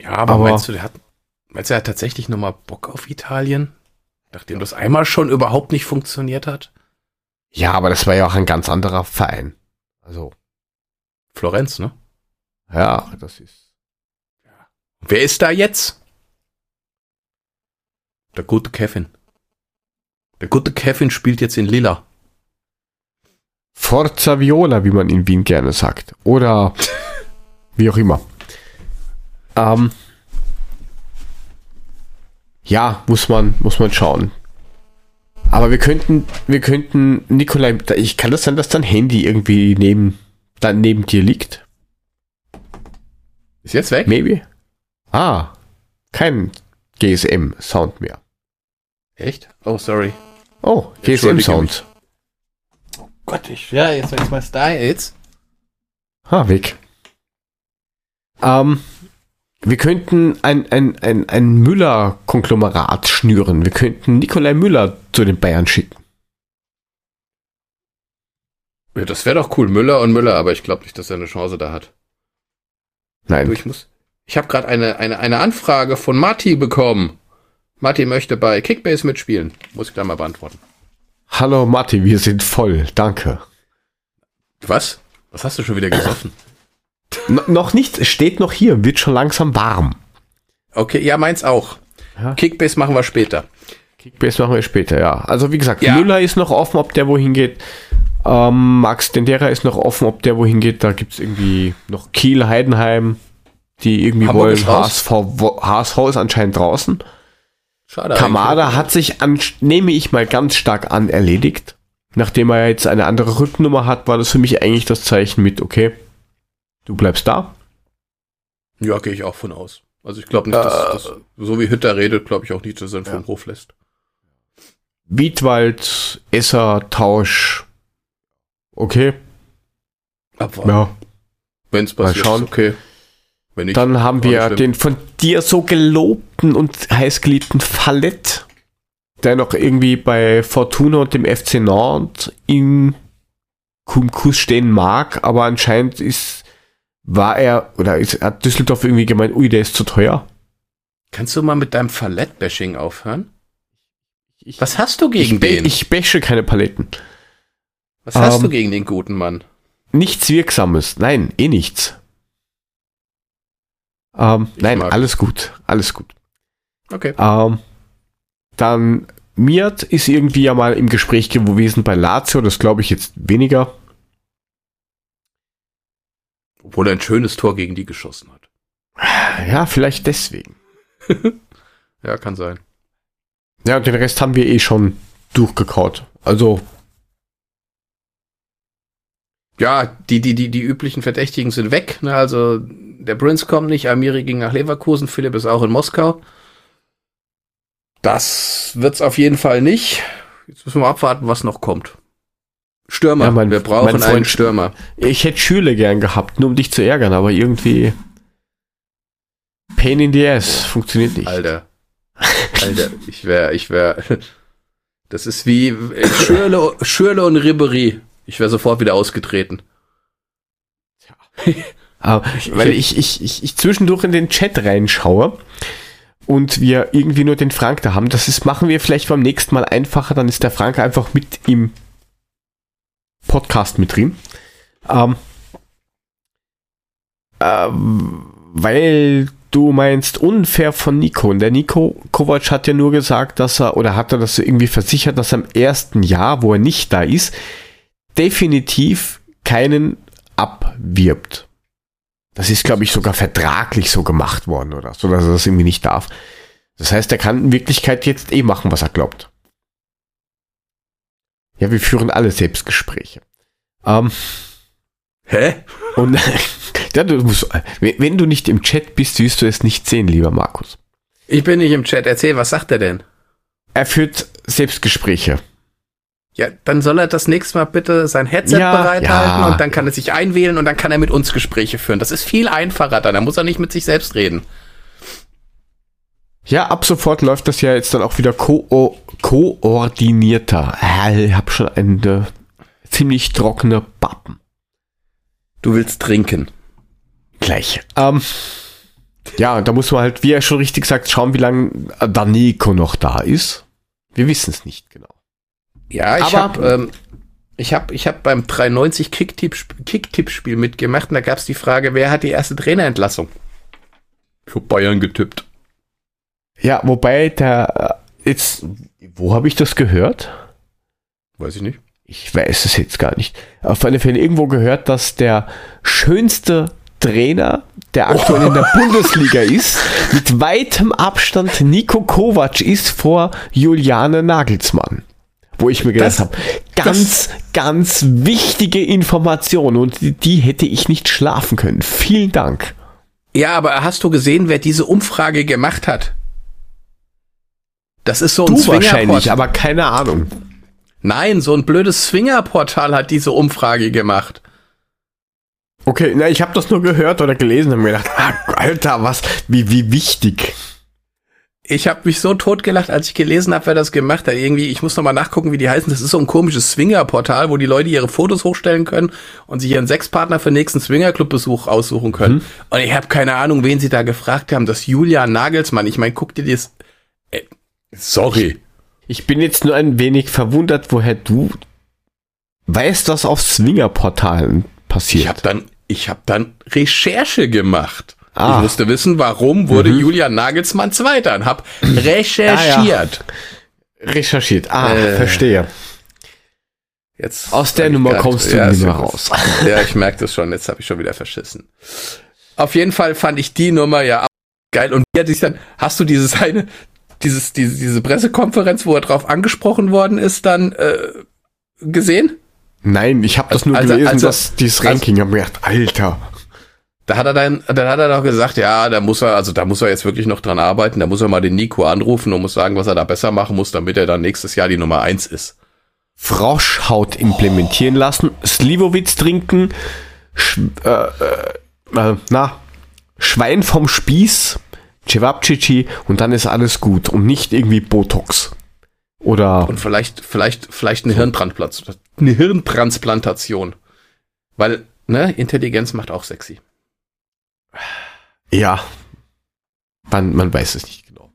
Ja, aber, Aber- meinst du, der hat, meinst du, er hat tatsächlich nochmal Bock auf Italien? Nachdem das einmal schon überhaupt nicht funktioniert hat? Ja, aber das war ja auch ein ganz anderer Verein. Also, Florenz, ne? ja, das ist. Wer ist da jetzt? Der gute Kevin. Der gute Kevin spielt jetzt in Lilla. Forza Viola, wie man in Wien gerne sagt. Oder wie auch immer. Ähm, ja, muss man, muss man schauen. Aber wir könnten, wir könnten, Nikolai, ich kann das sein, dass dein Handy irgendwie neben, da neben dir liegt? Ist jetzt weg? Maybe? Ah, kein GSM-Sound mehr. Echt? Oh, sorry. Oh, GSM-Sound. Gott, ich, ja, jetzt, jetzt mal da jetzt. Ah, weg. Ähm, wir könnten ein, ein, ein, ein Müller-Konglomerat schnüren. Wir könnten Nikolai Müller zu den Bayern schicken. Ja, das wäre doch cool, Müller und Müller, aber ich glaube nicht, dass er eine Chance da hat. Du, Nein. ich muss. Ich habe gerade eine, eine, eine Anfrage von Marty bekommen. Marty möchte bei Kickbase mitspielen. Muss ich da mal beantworten. Hallo Matti, wir sind voll. Danke. Was? Was hast du schon wieder gesoffen? N noch nicht, steht noch hier, wird schon langsam warm. Okay, ja, meins auch. Ja. Kickbase machen wir später. Kickbase machen wir später, ja. Also wie gesagt, Ja. Müller ist noch offen, ob der wohin geht. Ähm, Max Dendera ist noch offen, ob der wohin geht. Da gibt es irgendwie noch Kiel, Heidenheim, die irgendwie Hamburg wollen. ist. HSV, HSV ist anscheinend draußen. Schade. Kamada eigentlich. hat sich, an, nehme ich mal ganz stark an, erledigt. Nachdem er jetzt eine andere Rücknummer hat, war das für mich eigentlich das Zeichen mit, okay, du bleibst da. Ja, gehe ich auch von aus. Also ich glaube nicht, dass, Äh. dass so wie Hütter redet, glaube ich auch nicht, dass er ihn vom Hof lässt. Wiedwald, Esser, Tausch. Okay, Abwarten. ja. Wenn es passiert, schauen. ist okay. Wenn nicht, Dann haben wir den von dir so gelobten und heißgeliebten Fallett, der noch irgendwie bei Fortuna und dem FC Nantes in Kumkus stehen mag, aber anscheinend ist, war er, oder ist, hat Düsseldorf irgendwie gemeint, ui, der ist zu teuer. Kannst du mal mit deinem Fallett-Bashing aufhören? Ich, Was hast du gegen ich, den? ich bäsche keine Paletten. Was hast ähm, du gegen den guten Mann? Nichts Wirksames. Nein, eh nichts. Ähm, nein, mag- alles gut. Alles gut. Okay. Ähm, dann Miat ist irgendwie ja mal im Gespräch gewesen bei Lazio, das glaube ich jetzt weniger. Obwohl er ein schönes Tor gegen die geschossen hat. Ja, vielleicht deswegen. Ja, kann sein. Ja, und den Rest haben wir eh schon durchgekaut. Also, Ja, die, die, die, die üblichen Verdächtigen sind weg. Ne? Also der Prince kommt nicht, Amiri ging nach Leverkusen, Philipp ist auch in Moskau. Das wird's auf jeden Fall nicht. Jetzt müssen wir abwarten, was noch kommt. Stürmer. Ja, mein- wir brauchen mein einen Freund- Stürmer. ich hätte Schüle gern gehabt, nur um dich zu ärgern, aber irgendwie Pain in the ass, funktioniert nicht. Alter. Alter, ich wäre, ich wäre. Das ist wie äh, Schürle, Schürle und Ribery. Ich wäre sofort wieder ausgetreten. Aber, weil ich, ich, ich, ich zwischendurch in den Chat reinschaue und wir irgendwie nur den Frank da haben. Das ist, machen wir vielleicht beim nächsten Mal einfacher, dann ist der Frank einfach mit im Podcast mit drin. Ähm, ähm, weil du meinst unfair von Nico. Und der Nico Kovac hat ja nur gesagt, dass er, oder hat er das irgendwie versichert, dass er im ersten Jahr, wo er nicht da ist, definitiv keinen abwirbt. Das ist, glaube ich, sogar vertraglich so gemacht worden oder so, dass er das irgendwie nicht darf. Das heißt, er kann in Wirklichkeit jetzt eh machen, was er glaubt. Ja, wir führen alle Selbstgespräche. Ähm, Hä? und ja, du musst, wenn du nicht im Chat bist, wirst du es nicht sehen, lieber Markus. Ich bin nicht im Chat. Erzähl, was sagt er denn? Er führt Selbstgespräche. Ja, dann soll er das nächste Mal bitte sein Headset Ja, bereithalten ja. und dann kann er sich einwählen und dann kann er mit uns Gespräche führen. Das ist viel einfacher dann. Da muss er nicht mit sich selbst reden. Ja, ab sofort läuft das ja jetzt dann auch wieder ko koordinierter. Äh, ich habe schon eine ziemlich trockene Pappen. Du willst trinken. Gleich. Ähm, ja, da muss man halt, wie er schon richtig sagt, schauen, wie lange Daniko noch da ist. Wir wissen es nicht genau. Ja, ich habe ähm, ich hab, ich hab beim 390 Kicktipp- Kicktipp-Spiel mitgemacht und da gab es die Frage, wer hat die erste Trainerentlassung? Für Bayern getippt. Ja, wobei der äh, jetzt, wo habe ich das gehört? Weiß ich nicht. Ich weiß es jetzt gar nicht. Auf alle Fälle irgendwo gehört, dass der schönste Trainer, der aktuell in der Bundesliga ist, mit weitem Abstand Nico Kovac ist vor Juliane Nagelsmann. Wo ich mir gedacht habe, ganz, ganz wichtige Information und die, die hätte ich nicht schlafen können. Vielen Dank. Ja, aber hast du gesehen, wer diese Umfrage gemacht hat? Das ist so ein Du wahrscheinlich, aber keine Ahnung. Nein, so ein blödes Swingerportal hat diese Umfrage gemacht. Okay, na, ich habe das nur gehört oder gelesen und mir gedacht, ah, Alter, was, wie, wie wichtig. Ich habe mich so totgelacht, als ich gelesen habe, wer das gemacht hat. Irgendwie, ich muss noch mal nachgucken, wie die heißen. Das ist so ein komisches Swinger-Portal, wo die Leute ihre Fotos hochstellen können und sich ihren Sexpartner für den nächsten Swinger-Club-Besuch aussuchen können. Und ich habe keine Ahnung, wen sie da gefragt haben. Das Julian Nagelsmann. Ich meine, guck dir das. Sorry. Ich bin jetzt nur ein wenig verwundert, woher du weißt, was auf Swinger-Portalen passiert. Ich habe dann, ich habe dann Recherche gemacht. Ah. Ich musste wissen, warum wurde Mhm. Julian Nagelsmann Zweiter und hab recherchiert. Recherchiert. Ah, Äh. verstehe. Jetzt Aus der hab Nummer grad- kommst du Ja, nicht mehr raus. Ja, ich merke das schon. Jetzt habe ich schon wieder verschissen. Auf jeden Fall fand ich die Nummer ja auch geil. Und wie hat sich dann, hast du dieses eine, dieses, diese, diese Pressekonferenz, wo er drauf angesprochen worden ist, dann äh, gesehen? Nein, ich habe das nur Also- gelesen, also- dass dieses Ranking. Ich habe mir gedacht, Alter. Da hat er dann, dann hat er doch gesagt, ja, da muss er, also da muss er jetzt wirklich noch dran arbeiten, da muss er mal den Nico anrufen und muss sagen, was er da besser machen muss, damit er dann nächstes Jahr die Nummer eins ist. Froschhaut implementieren lassen, Slivovitz trinken, Sch äh, äh, na, Schwein vom Spieß, Cevapcici und dann ist alles gut und nicht irgendwie Botox. Oder Und vielleicht, vielleicht, vielleicht eine Hirntransplantation. Eine Hirntransplantation. Weil, ne, Intelligenz macht auch sexy. ja, man, man weiß es nicht genau.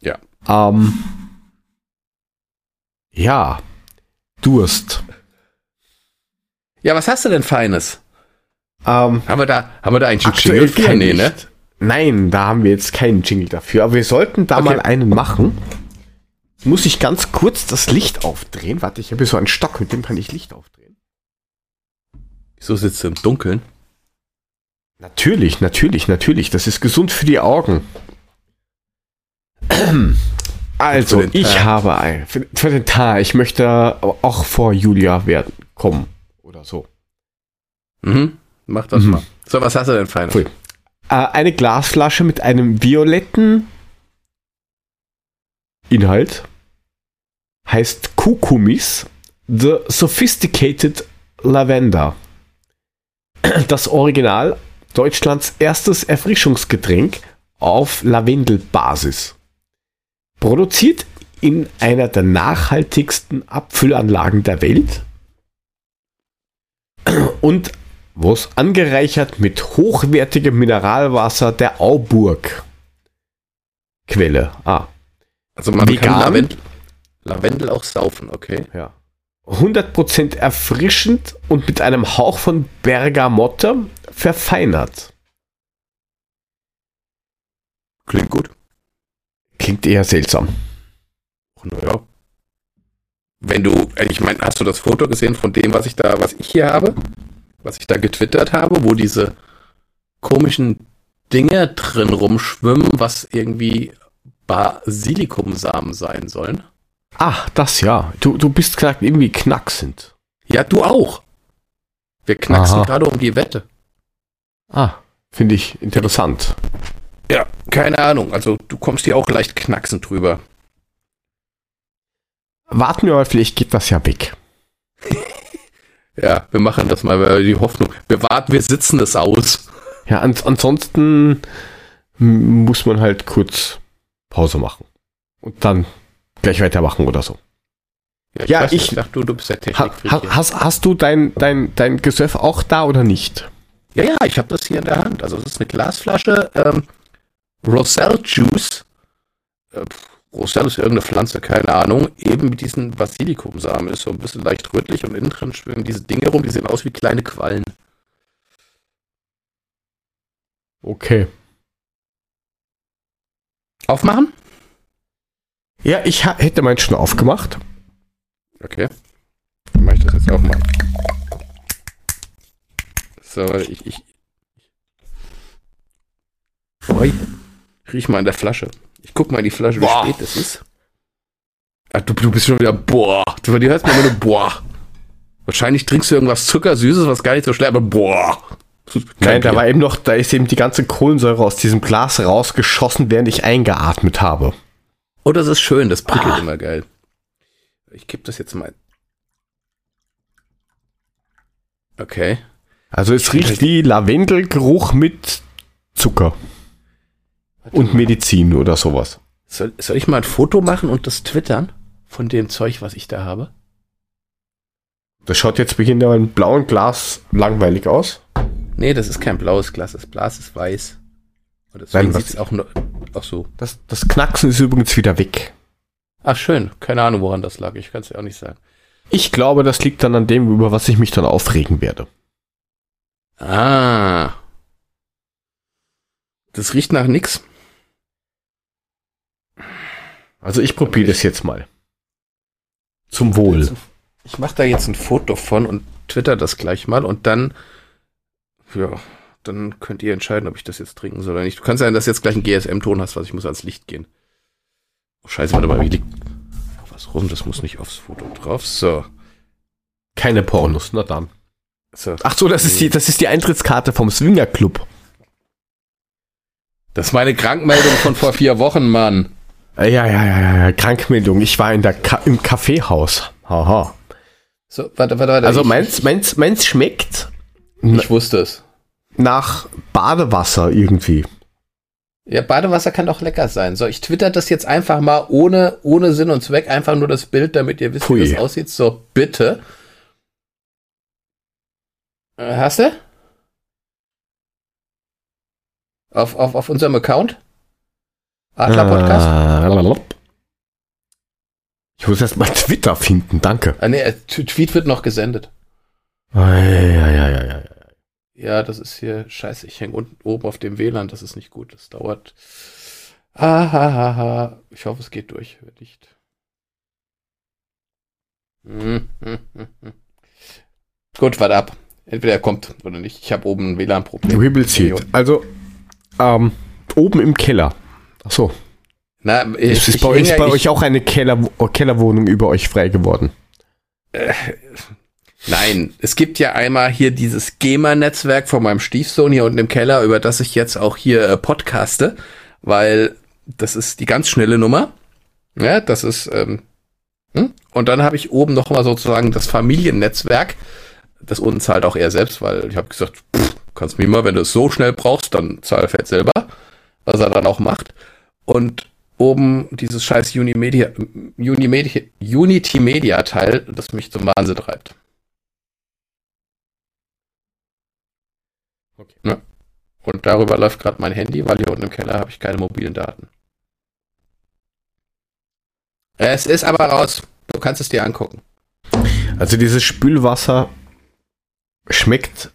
Ja. Ähm, ja, Durst. Ja, was hast du denn Feines? Ähm, Haben wir da, haben wir da eigentlich einen Jingle Nee, ne? Nein, da haben wir jetzt keinen Jingle dafür, aber wir sollten da Okay. mal einen machen. Muss ich ganz kurz das Licht aufdrehen? Warte, ich habe hier so einen Stock, mit dem kann ich Licht aufdrehen. Wieso sitzt du im Dunkeln? Natürlich, natürlich, natürlich. Das ist gesund für die Augen. Also, Für ich habe ein. Für, für den Tag. Ich möchte auch vor Julia werden. Kommen. Oder so. Mhm. Mach das Mhm. mal. So, was hast du denn Feines? Cool. Äh, eine Glasflasche mit einem violetten Inhalt. Heißt Kukumis. The Sophisticated Lavender. Das Original Deutschlands erstes Erfrischungsgetränk auf Lavendelbasis. Produziert in einer der nachhaltigsten Abfüllanlagen der Welt und was angereichert mit hochwertigem Mineralwasser der Auburg. Quelle. Ah, Also man Vegan? kann Lavendel, Lavendel auch saufen, okay? ja. 100% erfrischend und mit einem Hauch von Bergamotte verfeinert. Klingt gut. Klingt eher seltsam. Naja. Wenn du, ich meine, hast du das Foto gesehen von dem, was ich da, was ich hier habe? Was ich da getwittert habe, wo diese komischen Dinge drin rumschwimmen, was irgendwie Basilikumsamen sein sollen? Ah, das ja. Du, du bist gerade irgendwie knacksend. Ja, du auch. Wir knacksen Aha. gerade um die Wette. Ah, finde ich interessant. Ja, keine Ahnung. Also du kommst hier auch leicht knacksend drüber. Warten wir mal, vielleicht geht das ja weg. Ja, wir machen das mal, weil die Hoffnung. Wir warten, wir sitzen es aus. Ja, an, ansonsten muss man halt kurz Pause machen. Und dann gleich weitermachen oder so. Ja, weiß nicht, ich- dachte, du, du bist der Ha, Technik. ha, hast, hast du dein, dein, dein Gesöff auch da oder nicht? Ja, ja, ich habe das hier in der Hand. Also es ist eine Glasflasche ähm, Roselle Juice. Äh, Roselle ist irgendeine Pflanze, keine Ahnung. Eben mit diesen Basilikumsamen. Ist so ein bisschen leicht rötlich und innen drin schwimmen diese Dinge rum, die sehen aus wie kleine Quallen. Okay. Aufmachen? Ja, ich hätte meinen schon aufgemacht. Okay. Dann mache ich das jetzt auch mal. So, ich, ich. Ui. Riech mal in der Flasche. Ich guck mal in die Flasche, wie Boah. spät es ist. Ah, du, du bist schon wieder, boah. Du, du hörst mir immer nur, boah. Wahrscheinlich trinkst du irgendwas Zuckersüßes, was gar nicht so schlecht, aber boah. Nein, da war eben noch, da ist eben die ganze Kohlensäure aus diesem Glas rausgeschossen, während ich eingeatmet habe. Oh, das ist schön, das prickelt Ah. immer geil. Ich kipp das jetzt mal. Okay. Also es riecht wie Lavendelgeruch mit Zucker und Medizin oder sowas. Soll, soll ich mal ein Foto machen und das twittern? Von dem Zeug, was ich da habe? Das schaut jetzt bei in einem blauen Glas langweilig aus. Nee, das ist kein blaues Glas, das Glas ist weiß. Und deswegen sieht es auch nur. Ach so. Das, das Knacksen ist übrigens wieder weg. Ach schön, keine Ahnung, woran das lag. Ich kann es ja auch nicht sagen. Ich glaube, das liegt dann an dem, über was ich mich dann aufregen werde. Ah. Das riecht nach nix. Also ich probiere das jetzt mal. Zum Wohl. Ich mache da jetzt ein Foto von und twitter das gleich mal und dann, ja, dann könnt ihr entscheiden, ob ich das jetzt trinken soll oder nicht. Du kannst ja, dass du jetzt gleich einen GSM-Ton hast, was ich muss ans Licht gehen. Oh, Scheiße, warte mal, wie liegt was rum? Das muss nicht aufs Foto drauf. So. Keine Pornos, na dann. so. Ach so, das ist die, das ist die Eintrittskarte vom Swinger Club. Das ist meine Krankmeldung von vor vier Wochen, Mann. Äh, Ja, ja, ja, ja, Krankmeldung. Ich war in der Ka im Kaffeehaus. Haha. So, warte, warte, warte. Also ich, meins, meins, meins schmeckt ich wusste es. nach Badewasser irgendwie. Ja, Badewasser kann doch lecker sein. So, ich twitter das jetzt einfach mal ohne, ohne Sinn und Zweck, einfach nur das Bild, damit ihr wisst, Pui. wie das aussieht. So, bitte. Äh, Hast du? Auf, auf, auf unserem Account? Adler Podcast? Äh, ich muss erst mal Twitter finden, danke. Ah, nee, äh, Tweet wird noch gesendet. Ja, ja, ja, ja, ja. Ja, das ist hier scheiße. Ich hänge unten oben auf dem WLAN. Das ist nicht gut. Das dauert. Ah, ha, ha, ha. Ich hoffe, es geht durch. Wenn nicht. Hm, hm, hm. Gut, warte ab. Entweder er kommt oder nicht. Ich habe oben ein WLAN-Problem. See. Also, ähm, oben im Keller. Ach so. Na, ich, Ist, ich bei, ist bei ich, euch auch eine Keller, Kellerwohnung über euch frei geworden? Nein, es gibt ja einmal hier dieses GEMA-Netzwerk von meinem Stiefsohn hier unten im Keller, über das ich jetzt auch hier äh, podcaste, weil das ist die ganz schnelle Nummer. Ja, das ist, ähm, hm? und dann habe ich oben noch mal sozusagen das Familiennetzwerk. Das unten zahlt auch er selbst, weil ich habe gesagt, pff, kannst mir mal, wenn du es so schnell brauchst, dann zahl fett selber, was er dann auch macht. Und oben dieses scheiß Unimedia, Unimedia, Unity Media Teil, das mich zum Wahnsinn treibt. Okay. Ja. Und darüber läuft gerade mein Handy, weil hier unten im Keller habe ich keine mobilen Daten. Es ist aber raus. Du kannst es dir angucken. Also dieses Spülwasser schmeckt.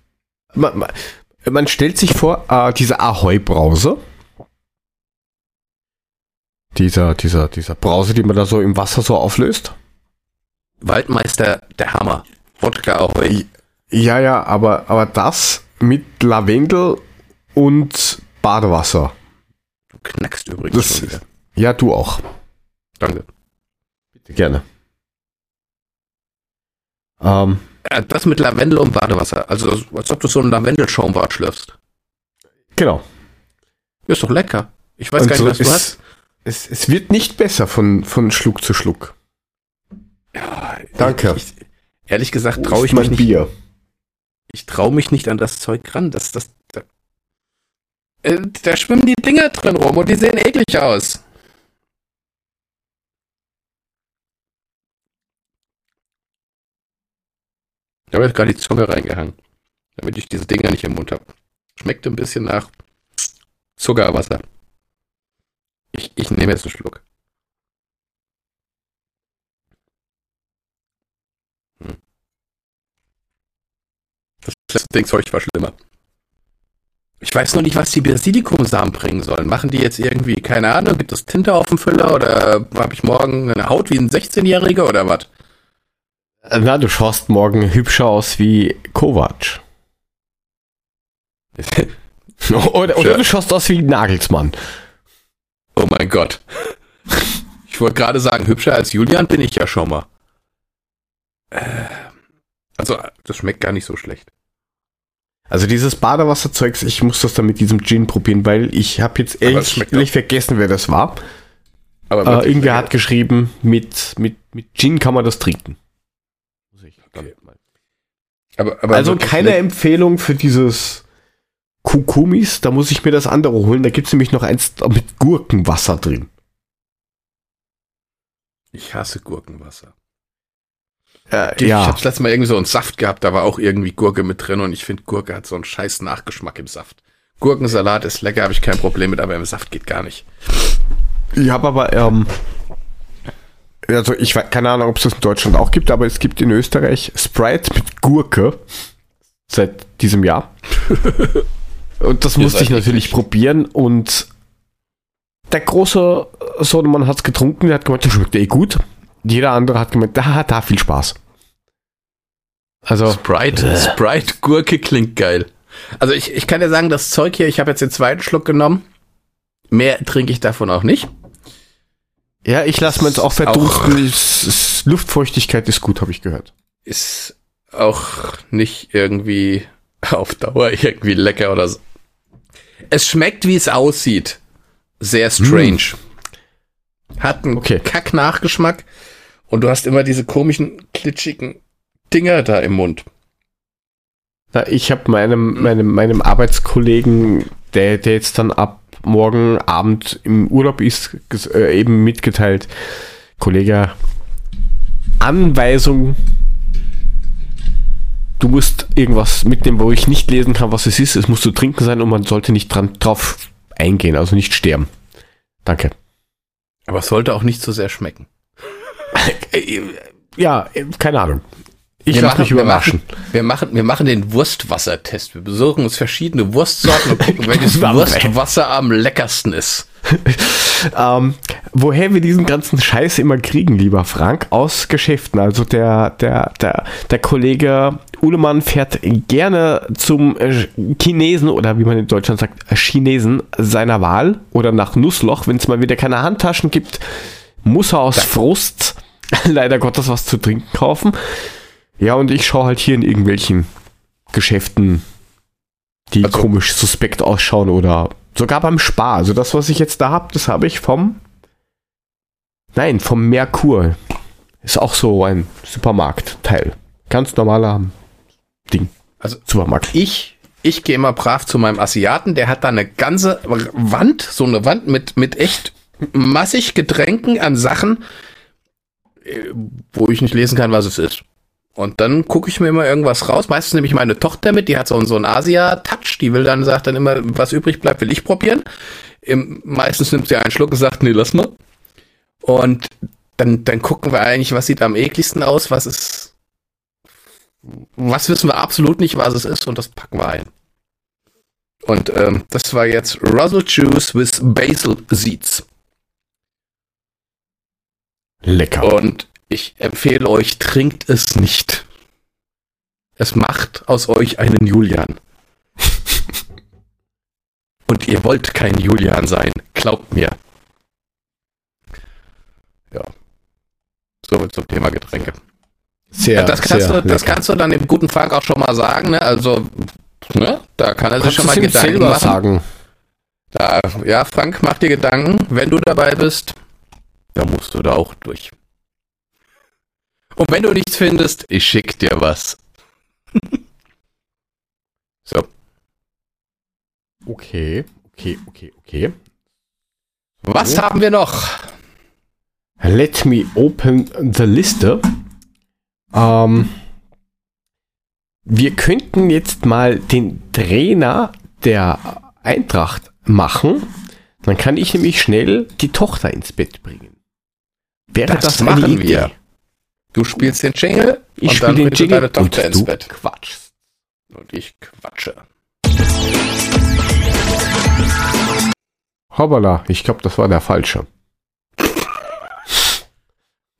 Man, man, man stellt sich vor, äh, diese Ahoi-Brause. Dieser, dieser, dieser Brause, die man da so im Wasser so auflöst. Waldmeister, der Hammer. Wodka Ahoi. Ja, ja, aber, aber das mit Lavendel und Badewasser. Du knackst übrigens Das, ja, du auch. Danke. Bitte gerne. Ähm, Äh, Das mit Lavendel und Badewasser. Also als ob du so ein Lavendel-Schaumbad schlürfst. genau. Ist doch lecker. Ich weiß Und gar nicht, so was du hast. Es, es wird nicht besser von, von Schluck zu Schluck. Ja, Danke. Ich, ehrlich gesagt traue ich mich nicht. Bier. Ich traue mich nicht an das Zeug ran. Das, das, da, äh, da schwimmen die Dinger drin rum und die sehen eklig aus. Ich habe jetzt gerade die Zunge reingehangen, damit ich diese Dinger nicht im Mund habe. Schmeckt ein bisschen nach Zuckerwasser. Ich, ich nehme jetzt einen Schluck. Hm. Das letzte Dingzeug war schlimmer. Ich weiß noch nicht, was die Basilikumsamen bringen sollen. Machen die jetzt irgendwie, keine Ahnung, gibt es Tinte auf dem Füller oder habe ich morgen eine Haut wie ein 16-Jähriger oder was? Äh, Na, du schaust morgen hübscher aus wie Kovac. oder, oder du schaust aus wie Nagelsmann. Oh mein Gott. Ich wollte gerade sagen, hübscher als Julian bin ich ja schon mal. Äh, Also, das schmeckt gar nicht so schlecht. Also dieses Badewasserzeugs, ich muss das dann mit diesem Gin probieren, weil ich habe jetzt ehrlich, vergessen, wer das war. Aber Äh, irgendwer hat geschrieben, mit, mit, mit Gin kann man das trinken. Muss ich Okay. aber, aber Also keine. Empfehlung für dieses Kukumis, da muss ich mir das andere holen. Da gibt es nämlich noch eins mit Gurkenwasser drin. Ich hasse Gurkenwasser. Äh, Ich ja, hab's letztes Mal irgendwie so einen Saft gehabt, da war auch irgendwie Gurke mit drin und ich finde, Gurke hat so einen scheiß Nachgeschmack im Saft. Gurkensalat ist lecker, habe ich kein Problem mit, aber im Saft geht gar nicht. ich habe aber, ähm, also ich weiß keine Ahnung, ob es das in Deutschland auch gibt, aber es gibt in Österreich Sprite mit Gurke seit diesem Jahr. und das Ihr musste ich natürlich eklig. probieren und der große Sohnemann hat es getrunken, der hat gemeint, das schmeckt eh gut. Jeder andere hat gemeint, da hat da viel Spaß. Also, Sprite, Sprite, Gurke klingt geil. Also ich, ich kann dir sagen, das Zeug hier, ich habe jetzt den zweiten Schluck genommen. Mehr trinke ich davon auch nicht. Ja, ich lasse mir jetzt auch verdunsten. Luftfeuchtigkeit ist gut, habe ich gehört. Ist auch nicht irgendwie auf Dauer irgendwie lecker oder so. Es schmeckt, wie es aussieht. Sehr strange. Hat einen Okay. Kack-Nachgeschmack und du hast immer diese komischen, klitschigen Dinger da im Mund. Na, ich habe meinem, meinem, meinem Arbeitskollegen, der, der jetzt dann ab morgen Abend im Urlaub ist, äh, eben mitgeteilt, Kollege, Anweisung, du musst irgendwas mitnehmen, wo ich nicht lesen kann, was es ist. Es muss zu trinken sein und man sollte nicht dran, drauf eingehen, also nicht sterben. Danke. Aber es sollte auch nicht so sehr schmecken. Ja, keine Ahnung. Ich Wir mich wir überraschen. Wir machen, wir machen den Wurstwassertest. Wir besuchen uns verschiedene Wurstsorten und gucken, welches? Wurstwasser am leckersten ist. Ähm, woher wir diesen ganzen Scheiß immer kriegen, lieber Frank, aus Geschäften. Also der, der, der, der Kollege Uhlemann fährt gerne zum äh, Chinesen oder wie man in Deutschland sagt, äh, Chinesen seiner Wahl oder nach Nussloch. Wenn es mal wieder keine Handtaschen gibt, muss er aus Frust leider Gottes was zu trinken kaufen. Ja, und ich schaue halt hier in irgendwelchen Geschäften, die Also- komisch suspekt ausschauen oder sogar beim Spar. Also das, was ich jetzt da habe, das habe ich vom Nein, vom Merkur. Ist auch so ein Supermarktteil. Ganz normaler Ding. Also- Supermarkt. Ich, ich gehe immer brav zu meinem Asiaten, der hat da eine ganze Wand, so eine Wand mit, mit echt massig Getränken an Sachen, äh, wo ich nicht lesen kann, was es ist. Und dann gucke ich mir immer irgendwas raus. Meistens nehme ich meine Tochter mit, die hat so, so einen Asia-Touch, die will dann, sagt dann immer, was übrig bleibt, will ich probieren. Im, meistens nimmt sie einen Schluck und sagt, nee, lass mal. Und dann, dann gucken wir eigentlich, was sieht am ekligsten aus, was ist, was wissen wir absolut nicht, was es ist, und das packen wir ein. Und ähm, das war jetzt Russell Juice with Basil Seeds. Lecker. Und ich empfehle euch, trinkt es nicht. Es macht aus euch einen Julian. Und ihr wollt kein Julian sein, glaubt mir. Ja. So zum Thema Getränke. Sehr, das, kannst sehr du, das kannst du dann dem guten Frank auch schon mal sagen, ne? Also, ne? Da kann er sich schon mal Gedanken selber machen. sagen. Da, ja, Frank, mach dir Gedanken, wenn du dabei bist, dann musst du da auch durch. Und wenn du nichts findest, ich schick dir was. so. Okay, okay, okay, okay. Was So. haben wir noch? Let me open the Liste. Ähm, wir könnten jetzt mal den Trainer der Eintracht machen. Dann kann ich nämlich schnell die Tochter ins Bett bringen. Wäre Das das, machen wir. Du spielst den Jingle Ich und spiele dann den bringt Jingle deine Tochter und ins du Bett. quatschst. Und ich quatsche. Hoppala, ich glaube, das war der falsche.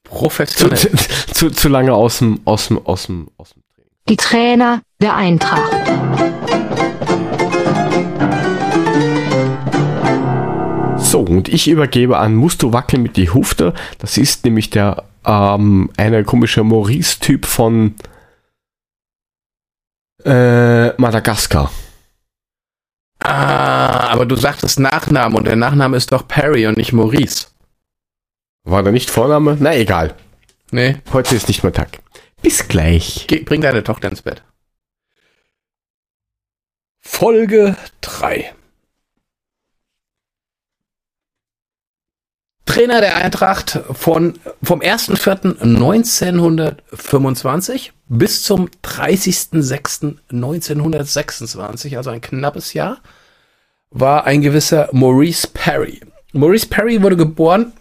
Professionell. zu, zu, zu lange aus dem, aus dem, aus dem, aus dem Training. Die Trainer der Eintracht. So, und ich übergebe an Musst du wackeln mit die Hufte. Das ist nämlich der, ähm, eine komische Maurice-Typ von äh, Madagaskar. Ah, aber du sagtest Nachnamen und der Nachname ist doch Perry und nicht Maurice. War da nicht Vorname? Na egal. Nee, Heute ist nicht mehr Tag. Bis gleich. Geh, bring deine Tochter ins Bett. Folge 3. Trainer der Eintracht von, vom 1.4.1925 bis zum 30.06.1926, also ein knappes Jahr, war ein gewisser Maurice Perry. Maurice Perry wurde geboren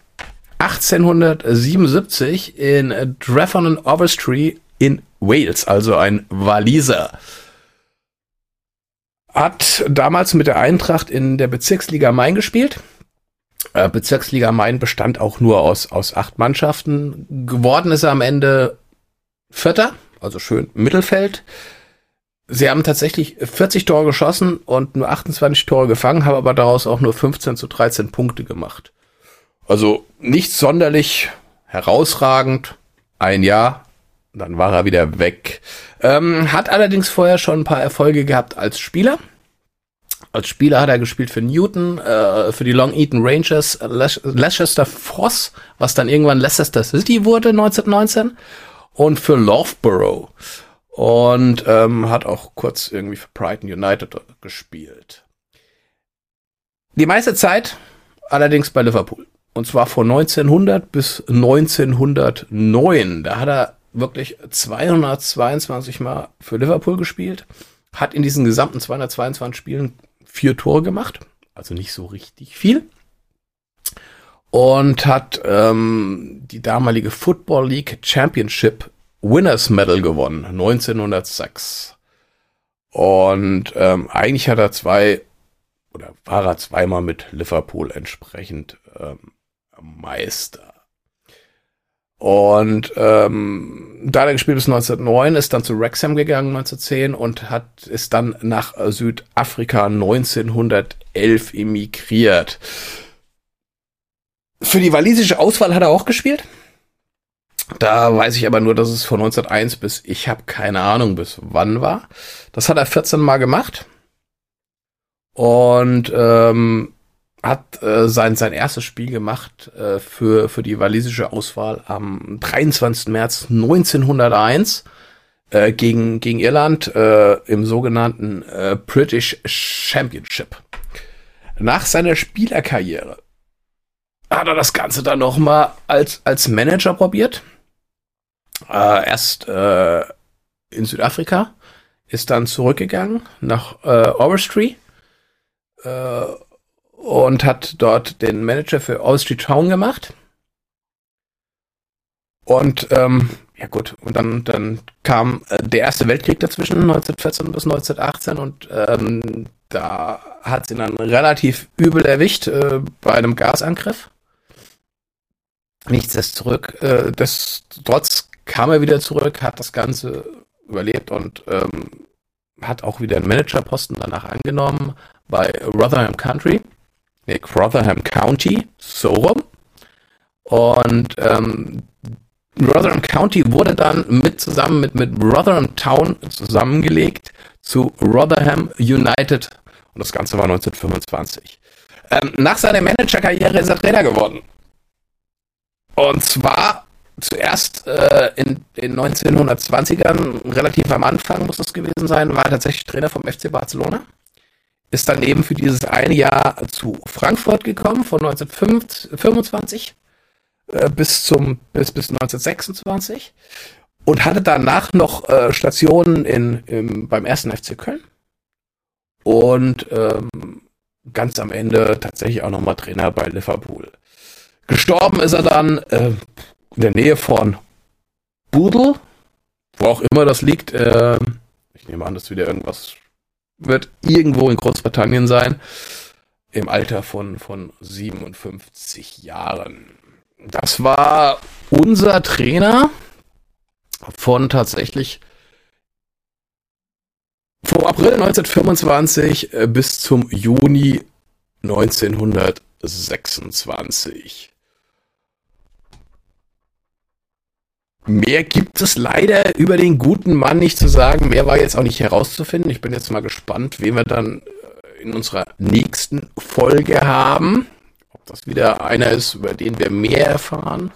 1877 in Dreffon Overstreet in Wales, also ein Waliser. Hat damals mit der Eintracht in der Bezirksliga Main gespielt. Äh, Bezirksliga Main bestand auch nur aus, aus acht Mannschaften. Geworden ist er am Ende Vierter, also schön Mittelfeld. Sie haben tatsächlich 40 Tore geschossen und nur 28 Tore gefangen, haben aber daraus auch nur 15 zu 13 Punkte gemacht. Also nicht sonderlich herausragend. Ein Jahr, dann war er wieder weg. Ähm, hat allerdings vorher schon ein paar Erfolge gehabt als Spieler. Als Spieler hat er gespielt für Newton, äh, für die Long Eaton Rangers, Leicester Foss, was dann irgendwann Leicester City wurde 1919 und für Loughborough und ähm, hat auch kurz irgendwie für Brighton United gespielt. Die meiste Zeit allerdings bei Liverpool. Und zwar von 1900 bis 1909. Da hat er wirklich 222 Mal für Liverpool gespielt. Hat in diesen gesamten 222 Spielen vier Tore gemacht. Also nicht so richtig viel. Und hat ähm, die damalige Football League Championship Winners Medal gewonnen. 1906. Und ähm, eigentlich hat er zwei oder war er zweimal mit Liverpool entsprechend ähm, Meister. Und ähm, da hat er gespielt bis 1909, ist dann zu Wrexham gegangen 1910 und hat ist dann nach Südafrika 1911 emigriert. Für die walisische Auswahl hat er auch gespielt. Da weiß ich aber nur, dass es von 1901 bis ich habe keine Ahnung bis wann war. Das hat er 14 Mal gemacht und ähm, hat äh, sein, sein erstes Spiel gemacht äh, für, für die walisische Auswahl am 23. März 1901 äh, gegen, gegen Irland äh, im sogenannten äh, British Championship. Nach seiner Spielerkarriere hat er das Ganze dann nochmal als, als Manager probiert. Äh, erst äh, in Südafrika, ist dann zurückgegangen nach äh, Overstreet äh, und hat dort den Manager für All Street Town gemacht. Und ähm, ja gut, und dann, dann kam äh, der Erste Weltkrieg dazwischen, 1914 bis 1918, und ähm, da hat sie dann relativ übel erwischt äh, bei einem Gasangriff. Nichts ist zurück. Äh, das, trotz kam er wieder zurück, hat das Ganze überlebt und ähm, hat auch wieder einen Managerposten danach angenommen, bei Rotherham Country, nee, Rotherham County, so rum. Und ähm, Rotherham County wurde dann mit zusammen mit, mit Rotherham Town zusammengelegt zu Rotherham United. Und das Ganze war 1925. Ähm, nach seiner Managerkarriere ist er Trainer geworden. Und zwar zuerst äh, in den 1920ern, relativ am Anfang muss das gewesen sein, war er tatsächlich Trainer vom FC Barcelona ist dann eben für dieses eine Jahr zu Frankfurt gekommen, von 1925 äh, bis zum bis, bis 1926 und hatte danach noch äh, Stationen in, im, beim ersten FC Köln und ähm, ganz am Ende tatsächlich auch nochmal Trainer bei Liverpool. Gestorben ist er dann äh, in der Nähe von Budel, wo auch immer das liegt. Äh, ich nehme an, dass wieder irgendwas wird irgendwo in Großbritannien sein, im Alter von, von 57 Jahren. Das war unser Trainer von tatsächlich vom April 1925 äh, bis zum Juni 1926. Mehr gibt es leider über den guten Mann nicht zu sagen. Mehr war jetzt auch nicht herauszufinden. Ich bin jetzt mal gespannt, wen wir dann äh, in unserer nächsten Folge haben. Ob das wieder einer ist, über den wir mehr erfahren.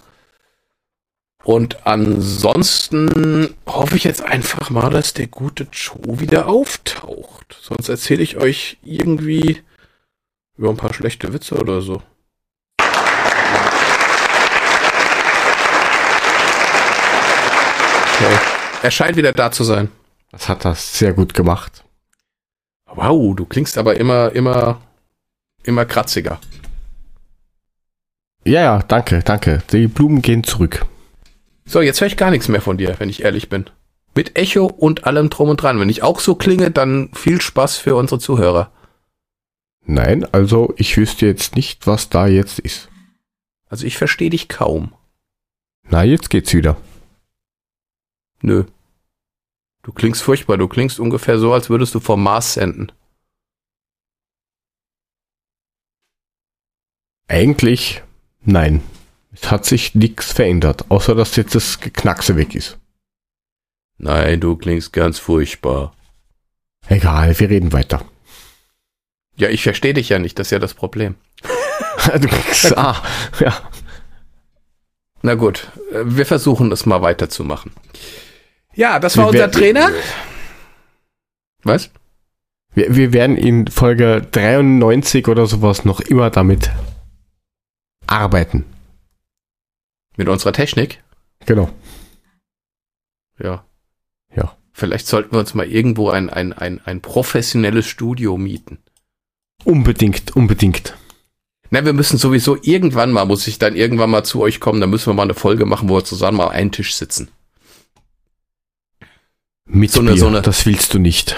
Und ansonsten hoffe ich jetzt einfach mal, dass der gute Joe wieder auftaucht. Sonst erzähle ich euch irgendwie über ein paar schlechte Witze oder so. Er scheint wieder da zu sein. Das hat das sehr gut gemacht. Wow, du klingst aber immer, immer, immer kratziger. Ja, ja, danke, danke. Die Blumen gehen zurück. So, jetzt höre ich gar nichts mehr von dir, wenn ich ehrlich bin. Mit Echo und allem drum und dran. Wenn ich auch so klinge, dann viel Spaß für unsere Zuhörer. Nein, also ich wüsste jetzt nicht, was da jetzt ist. Also ich verstehe dich kaum. Na, jetzt geht's wieder. Nö. Du klingst furchtbar. Du klingst ungefähr so, als würdest du vom Mars senden. Eigentlich Nein. Es hat sich nichts verändert, außer dass jetzt das Geknackse weg ist. Nein, du klingst ganz furchtbar. Egal, wir reden weiter. Ja, ich verstehe dich ja nicht, das ist ja das Problem. du kriegst, ah, ja. Na gut, äh, wir versuchen es mal weiterzumachen. Ja, das war Wir unser werden- Trainer. Was? Wir, wir werden in Folge 93 oder sowas noch immer damit arbeiten. Mit unserer Technik? Genau. Ja. Ja. Vielleicht sollten wir uns mal irgendwo ein, ein, ein, ein professionelles Studio mieten. Unbedingt, unbedingt. Na, wir müssen sowieso irgendwann mal, muss ich dann irgendwann mal zu euch kommen, dann müssen wir mal eine Folge machen, wo wir zusammen mal einen Tisch sitzen. Mit So eine- Bier, so eine- das willst du nicht.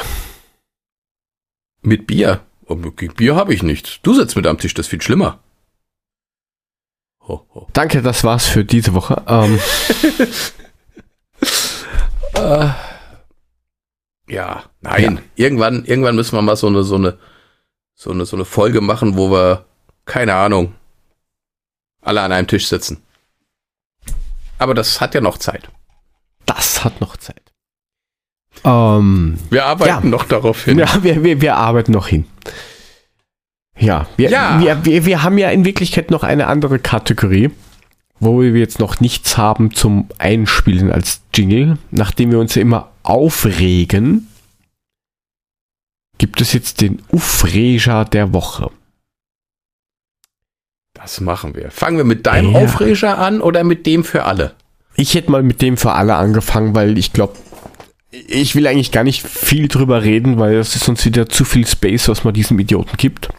Mit Bier. Gegen Bier habe ich nichts. Du sitzt mit am Tisch, das ist viel schlimmer. Ho, ho. Danke, das war's für diese Woche. Ähm, Äh, ja, nein. Irgendwann, irgendwann müssen wir mal so eine, so eine, so eine, so eine Folge machen, wo wir, keine Ahnung, alle an einem Tisch sitzen. Aber das hat ja noch Zeit. das hat noch Zeit. Ähm, Wir arbeiten Ja. noch darauf hin. ja, wir, wir, wir arbeiten noch hin. Ja, wir, Ja. Wir, wir, wir haben ja in Wirklichkeit noch eine andere Kategorie, wo wir jetzt noch nichts haben zum Einspielen als Jingle. Nachdem wir uns ja immer aufregen, gibt es jetzt den Ufreger der Woche. Das machen wir. Fangen wir mit deinem Ja. Aufreger an oder mit dem für alle? Ich hätte mal mit dem für alle angefangen, weil ich glaube, ich will eigentlich gar nicht viel drüber reden, weil es ist sonst wieder zu viel Space, was man diesem Idioten gibt.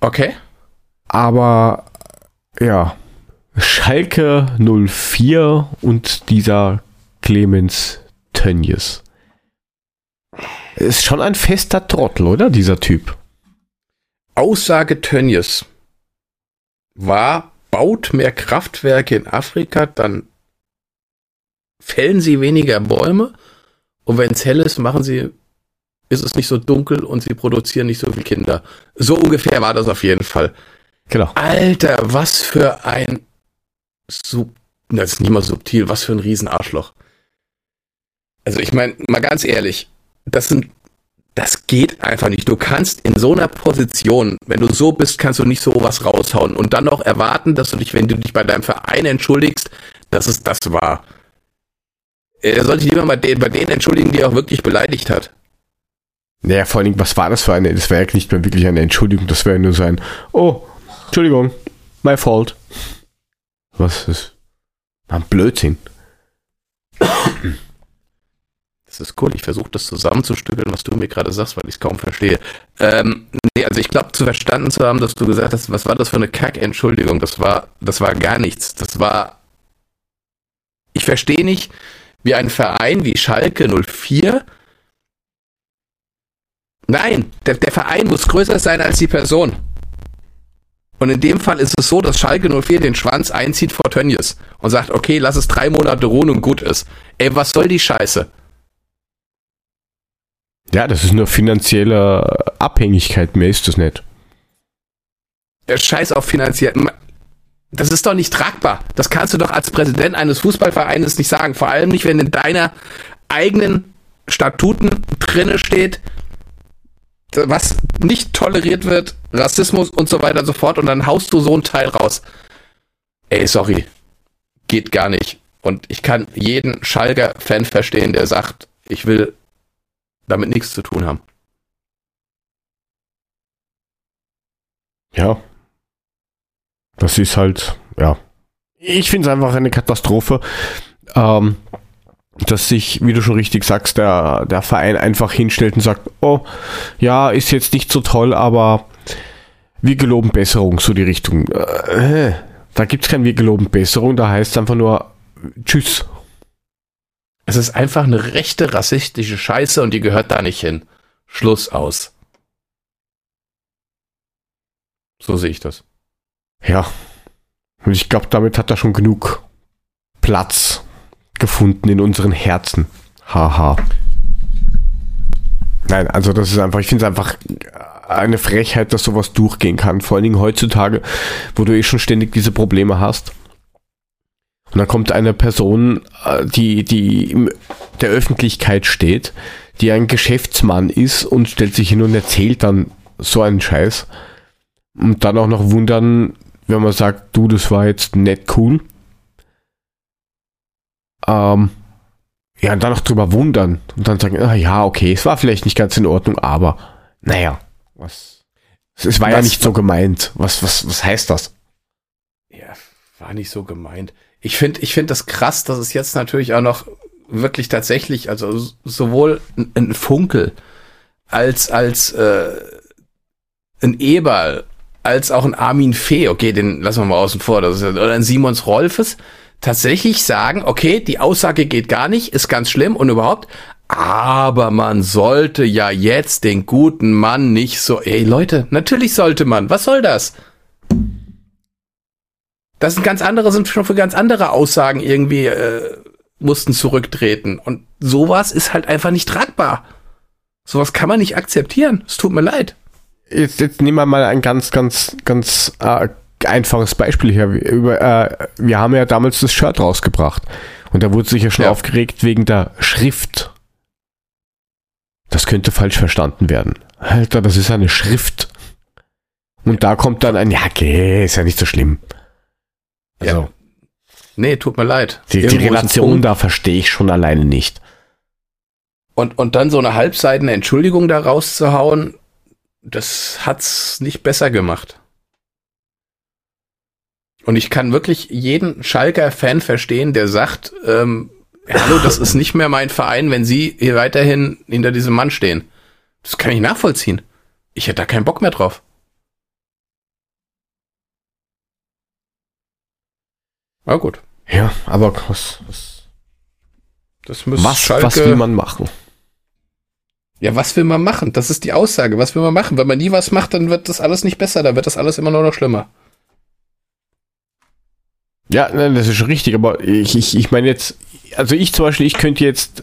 Okay. Aber ja, Schalke 04 und dieser Clemens Tönjes. Ist schon ein fester Trottel, oder? Dieser Typ. Aussage Tönnies war, baut mehr Kraftwerke in Afrika, dann fällen sie weniger Bäume und wenn es hell ist, machen sie, ist es nicht so dunkel und sie produzieren nicht so viele Kinder. So ungefähr war das auf jeden Fall. Genau. Alter, was für ein Sub, das ist nicht mal subtil, was für ein Riesenarschloch. Also ich meine, mal ganz ehrlich, das sind, das geht einfach nicht. Du kannst in so einer Position, wenn du so bist, kannst du nicht so was raushauen und dann noch erwarten, dass du dich, wenn du dich bei deinem Verein entschuldigst, dass es das war. Er sollte sich lieber mal den, bei denen entschuldigen, die er auch wirklich beleidigt hat. Naja, vor allen Dingen, was war das für eine? Das war ja nicht mehr wirklich eine Entschuldigung, das wäre nur so ein, oh, Entschuldigung, my fault. Was ist? Ein Blödsinn. Das ist cool. Ich versuche das zusammenzustückeln, was du mir gerade sagst, weil ich es kaum verstehe. Ähm, nee, also ich glaube, zu verstanden zu haben, dass du gesagt hast, was war das für eine Kack-Entschuldigung? Das war, das war gar nichts. Das war. Ich verstehe nicht, wie ein Verein wie Schalke 04. Nein, der, der Verein muss größer sein als die Person. Und in dem Fall ist es so, dass Schalke 04 den Schwanz einzieht vor Tönnies und sagt, okay, lass es drei Monate ruhen und gut ist. Ey, was soll die Scheiße? Ja, das ist nur finanzielle Abhängigkeit, mehr ist das nicht. Der Scheiß auf finanziell. Das ist doch nicht tragbar. Das kannst du doch als Präsident eines Fußballvereines nicht sagen. Vor allem nicht, wenn in deiner eigenen Statuten drinne steht, was nicht toleriert wird, Rassismus und so weiter und so fort. Und dann haust du so ein Teil raus. Ey, sorry. Geht gar nicht. Und ich kann jeden Schalker-Fan verstehen, der sagt, ich will damit nichts zu tun haben. Ja. Das ist halt, ja. Ich finde es einfach eine Katastrophe, ähm, dass sich, wie du schon richtig sagst, der, der Verein einfach hinstellt und sagt, oh, ja, ist jetzt nicht so toll, aber wir geloben Besserung, so die Richtung. Äh, da gibt es kein wir geloben Besserung, da heißt es einfach nur Tschüss. Es ist einfach eine rechte rassistische Scheiße und die gehört da nicht hin. Schluss aus. So sehe ich das. Ja. Und ich glaube, damit hat er schon genug Platz gefunden in unseren Herzen. Haha. Nein, also das ist einfach, ich finde es einfach eine Frechheit, dass sowas durchgehen kann. Vor allen Dingen heutzutage, wo du eh schon ständig diese Probleme hast. Und dann kommt eine Person, äh, die, die der Öffentlichkeit steht, die ein Geschäftsmann ist und stellt sich hin und erzählt dann so einen Scheiß. Und dann auch noch wundern, wenn man sagt, du, das war jetzt nicht cool. Ähm, ja, und dann noch drüber wundern und dann sagen, ah, ja, okay, es war vielleicht nicht ganz in Ordnung, aber naja, was. Es war was, ja nicht so gemeint. Was, was, was heißt das? Ja, war nicht so gemeint. Ich finde, ich finde das krass, dass es jetzt natürlich auch noch wirklich tatsächlich, also sowohl ein, ein Funkel als, als äh, ein Eberl, als auch ein Armin Fee, okay, den lassen wir mal außen vor, das ist, oder ein Simons Rolfes, tatsächlich sagen, okay, die Aussage geht gar nicht, ist ganz schlimm und überhaupt, aber man sollte ja jetzt den guten Mann nicht so, ey Leute, natürlich sollte man, was soll das? Das sind ganz andere, sind schon für ganz andere Aussagen irgendwie, äh, mussten zurücktreten. Und sowas ist halt einfach nicht tragbar. Sowas kann man nicht akzeptieren. Es tut mir leid. Jetzt, jetzt nehmen wir mal ein ganz, ganz, ganz äh, einfaches Beispiel hier. Wir, äh, wir haben ja damals das Shirt rausgebracht. Und da wurde sich ja schon ja. aufgeregt wegen der Schrift. Das könnte falsch verstanden werden. Alter, das ist eine Schrift. Und da kommt dann ein, ja, okay, ist ja nicht so schlimm. Also, ja. Nee, tut mir leid. Die, die Relation da verstehe ich schon alleine nicht. Und, und dann so eine halbseitene Entschuldigung da rauszuhauen, das hat's nicht besser gemacht. Und ich kann wirklich jeden Schalker-Fan verstehen, der sagt, ähm, hallo, das ist nicht mehr mein Verein, wenn Sie hier weiterhin hinter diesem Mann stehen. Das kann ich nachvollziehen. Ich hätte da keinen Bock mehr drauf. Na gut. Ja, aber was, was, das muss was, Schalke, was will man machen? Ja, was will man machen? Das ist die Aussage. Was will man machen? Wenn man nie was macht, dann wird das alles nicht besser. Dann wird das alles immer nur noch schlimmer. Ja, nein, das ist schon richtig, aber ich, ich, ich meine jetzt, also ich zum Beispiel, ich könnte jetzt,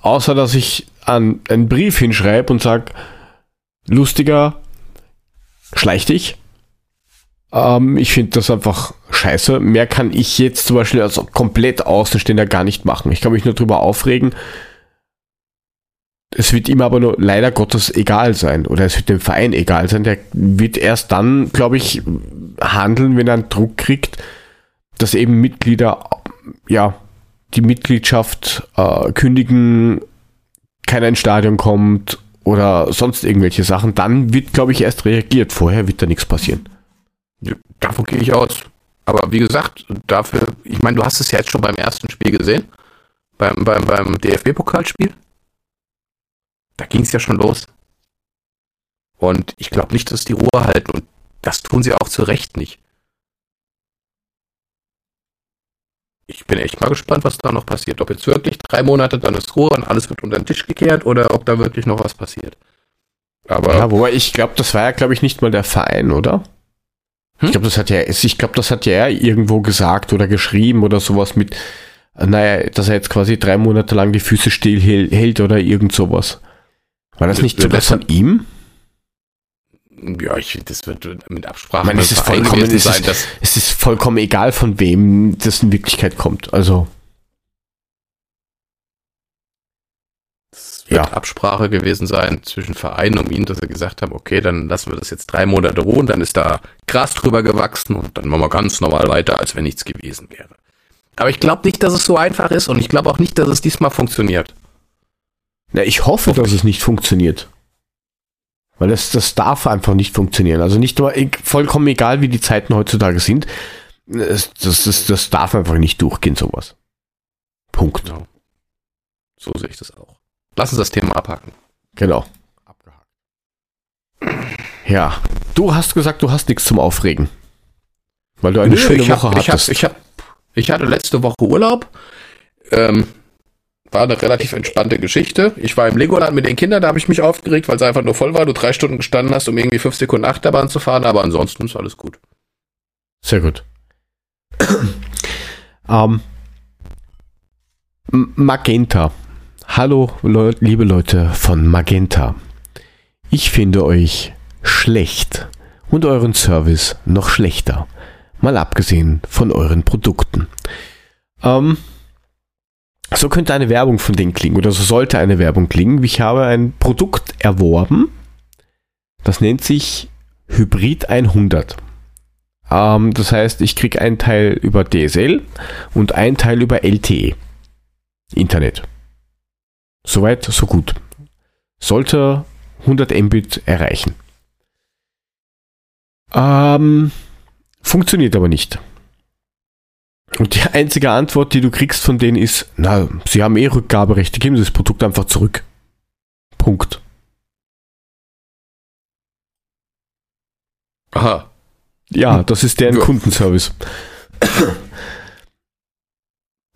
außer dass ich an einen Brief hinschreibe und sage, lustiger, schleich dich, ähm, ich finde das einfach scheiße. Mehr kann ich jetzt zum Beispiel als komplett Außenstehender gar nicht machen. Ich kann mich nur darüber aufregen. Es wird ihm aber nur leider Gottes egal sein. Oder es wird dem Verein egal sein. Der wird erst dann, glaube ich, handeln, wenn er einen Druck kriegt, dass eben Mitglieder, ja, die Mitgliedschaft äh, kündigen, keiner ins Stadion kommt oder sonst irgendwelche Sachen. Dann wird, glaube ich, erst reagiert. Vorher wird da nichts passieren. Davon gehe ich aus. Aber wie gesagt, dafür, ich meine, du hast es ja jetzt schon beim ersten Spiel gesehen. Beim, beim, beim DFB-Pokalspiel. Da ging es ja schon los. Und ich glaube nicht, dass die Ruhe halten. Und das tun sie auch zu Recht nicht. Ich bin echt mal gespannt, was da noch passiert. Ob jetzt wirklich drei Monate, dann ist Ruhe und alles wird unter den Tisch gekehrt oder ob da wirklich noch was passiert. Aber. Ja, wobei ich glaube, das war ja, glaube ich, nicht mal der Verein, oder? Hm? Ich glaube, das hat ja, ich glaube, das hat ja er irgendwo gesagt oder geschrieben oder sowas mit, naja, dass er jetzt quasi drei Monate lang die Füße still hält oder irgend sowas. War das nicht sogar von ihm? Ja, ich finde, das wird mit Absprache. Meine, es ist vollkommen, es sein, ist, es ist vollkommen egal, von wem das in Wirklichkeit kommt. Also. wird ja. Absprache gewesen sein zwischen Verein und ihm, dass sie gesagt haben, okay, dann lassen wir das jetzt drei Monate ruhen, dann ist da Gras drüber gewachsen und dann machen wir ganz normal weiter, als wenn nichts gewesen wäre. Aber ich glaube nicht, dass es so einfach ist und ich glaube auch nicht, dass es diesmal funktioniert. Na, ich hoffe, dass es nicht funktioniert. Weil das, das darf einfach nicht funktionieren. Also nicht nur vollkommen egal, wie die Zeiten heutzutage sind. Das, das, das, das darf einfach nicht durchgehen, sowas. Punkt. Genau. So sehe ich das auch. Lass uns das Thema abhaken. Genau. Abgehakt. Ja. Du hast gesagt, du hast nichts zum Aufregen. Weil du eine Nö, schöne Woche hab, hattest. Ich, hab, ich, hab, ich hatte letzte Woche Urlaub. Ähm, war eine relativ entspannte Geschichte. Ich war im Legoland mit den Kindern, da habe ich mich aufgeregt, weil es einfach nur voll war. Du drei Stunden gestanden hast, um irgendwie fünf Sekunden Achterbahn zu fahren, aber ansonsten ist alles gut. Sehr gut. ähm, Magenta Hallo liebe Leute von Magenta. Ich finde euch schlecht und euren Service noch schlechter. Mal abgesehen von euren Produkten. Ähm, so könnte eine Werbung von denen klingen oder so sollte eine Werbung klingen. Ich habe ein Produkt erworben, das nennt sich Hybrid 100. Ähm, das heißt, ich kriege einen Teil über DSL und einen Teil über LTE. Internet. Soweit, so gut. Sollte 100 Mbit erreichen. Ähm, funktioniert aber nicht. Und die einzige Antwort, die du kriegst von denen ist, na, sie haben eh Rückgaberechte, geben sie das Produkt einfach zurück. Punkt. Aha. Ja, das ist deren Ja. Kundenservice.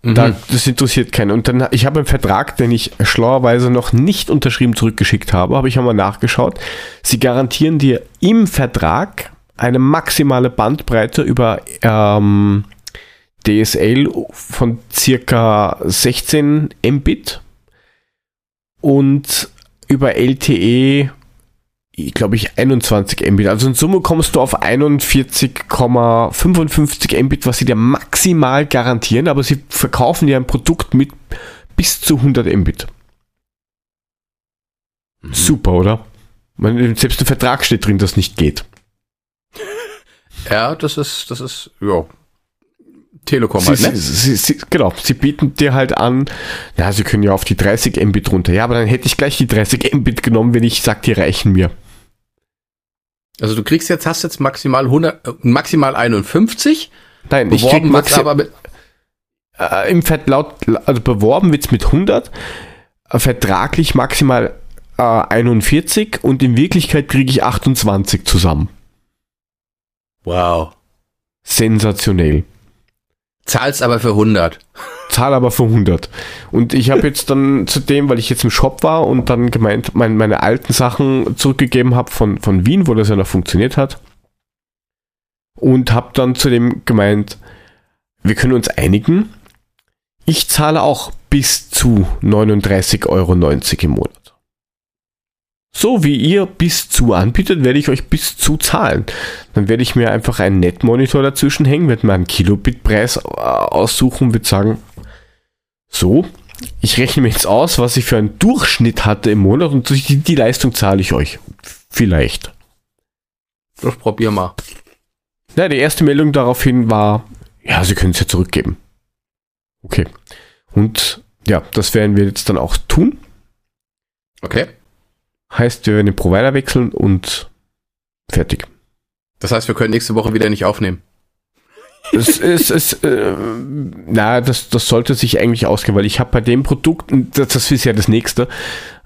Mhm. Da, das interessiert keinen. Und dann, ich habe einen Vertrag, den ich schlauerweise noch nicht unterschrieben zurückgeschickt habe, habe ich einmal nachgeschaut. Sie garantieren dir im Vertrag eine maximale Bandbreite über ähm, DSL von circa 16 Mbit und über LTE, glaube ich, 21 Mbit. Also in Summe kommst du auf 41,55 Mbit, was sie dir maximal garantieren, aber sie verkaufen dir ein Produkt mit bis zu 100 Mbit. Mhm. Super, oder? Man, selbst im Vertrag steht drin, dass nicht geht. Ja, das ist, das ist, ja. Telekom Sie, halt, ne? sie, sie, genau, sie bieten dir halt an, ja, sie können ja auf die 30 Mbit runter. Ja, aber dann hätte ich gleich die 30 Mbit genommen, wenn ich sage, die reichen mir. Also du kriegst jetzt, hast jetzt maximal 100, äh, maximal 51. Nein, ich krieg Beworben wird's maxi- aber mit, äh, im Vert laut, also beworben wird's mit 100, äh, vertraglich maximal äh, 41 und in Wirklichkeit kriege ich 28 zusammen. wow. Sensationell. Zahlst aber für 100. Zahl aber für 100. Und ich habe jetzt dann zudem, weil ich jetzt im Shop war und dann gemeint, mein, meine alten Sachen zurückgegeben habe von, von Wien, wo das ja noch funktioniert hat. Und habe dann zudem gemeint, wir können uns einigen. Ich zahle auch bis zu 39,90 Euro im Monat. So wie ihr bis zu anbietet, werde ich euch bis zu zahlen. Dann werde ich mir einfach einen Netmonitor dazwischen hängen, werde mir einen Kilobit-Preis äh, aussuchen, würde sagen, so, ich rechne mir jetzt aus, was ich für einen Durchschnitt hatte im Monat und die, die Leistung zahle ich euch. Vielleicht. Das probier mal. Ja, die erste Meldung daraufhin war, ja, sie können es ja zurückgeben. Okay. Und ja, das werden wir jetzt dann auch tun. Okay. Heißt, wir werden den Provider wechseln und fertig. Das heißt, wir können nächste Woche wieder nicht aufnehmen. es ist, es, äh, na, das, das sollte sich eigentlich ausgehen, weil ich habe bei dem Produkt, das, das ist ja das nächste,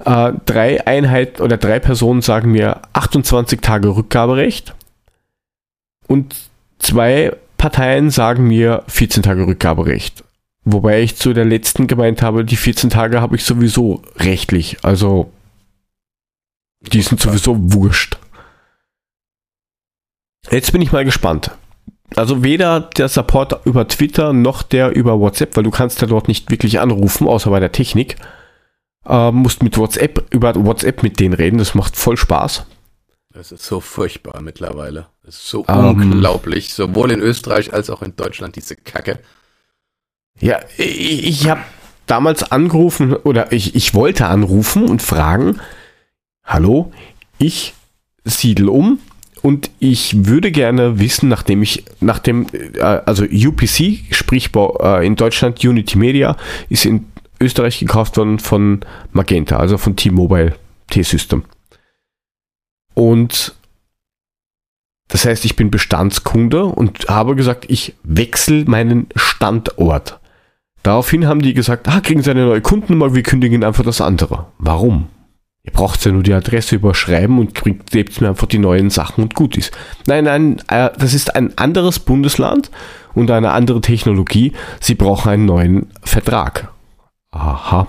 äh, drei Einheiten oder drei Personen sagen mir 28 Tage Rückgaberecht und zwei Parteien sagen mir 14 Tage Rückgaberecht. Wobei ich zu der letzten gemeint habe, die 14 Tage habe ich sowieso rechtlich, also die sind sowieso wurscht. Jetzt bin ich mal gespannt. Also weder der Support über Twitter noch der über WhatsApp, weil du kannst ja dort nicht wirklich anrufen, außer bei der Technik. Äh, musst mit WhatsApp über WhatsApp mit denen reden, das macht voll Spaß. Das ist so furchtbar mittlerweile. Das ist so Ähm. unglaublich. Sowohl in Österreich als auch in Deutschland, diese Kacke. Ja, ich, ich habe damals angerufen oder ich, ich wollte anrufen und fragen, hallo, ich siedel um und ich würde gerne wissen, nachdem ich, nachdem, äh, also UPC, sprich äh, in Deutschland Unity Media, ist in Österreich gekauft worden von Magenta, also von T-Mobile T-System. Und das heißt, ich bin Bestandskunde und habe gesagt, ich wechsle meinen Standort. Daraufhin haben die gesagt, ah, kriegen Sie eine neue Kundennummer, wir kündigen einfach das andere. Warum? Ihr braucht ja nur die Adresse überschreiben und gebt mir einfach die neuen Sachen und gut ist. Nein, nein, äh, das ist ein anderes Bundesland und eine andere Technologie. Sie brauchen einen neuen Vertrag. Aha.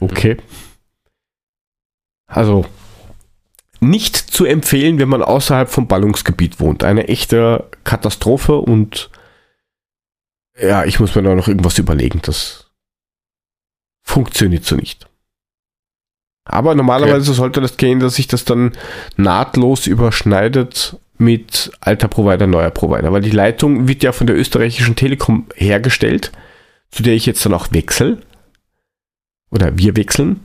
Okay. Also, nicht zu empfehlen, wenn man außerhalb vom Ballungsgebiet wohnt. Eine echte Katastrophe und ja, ich muss mir da noch irgendwas überlegen. Das funktioniert so nicht. Aber normalerweise okay. sollte das gehen, dass sich das dann nahtlos überschneidet mit alter Provider, neuer Provider. Weil die Leitung wird ja von der österreichischen Telekom hergestellt, zu der ich jetzt dann auch wechsle. Oder wir wechseln.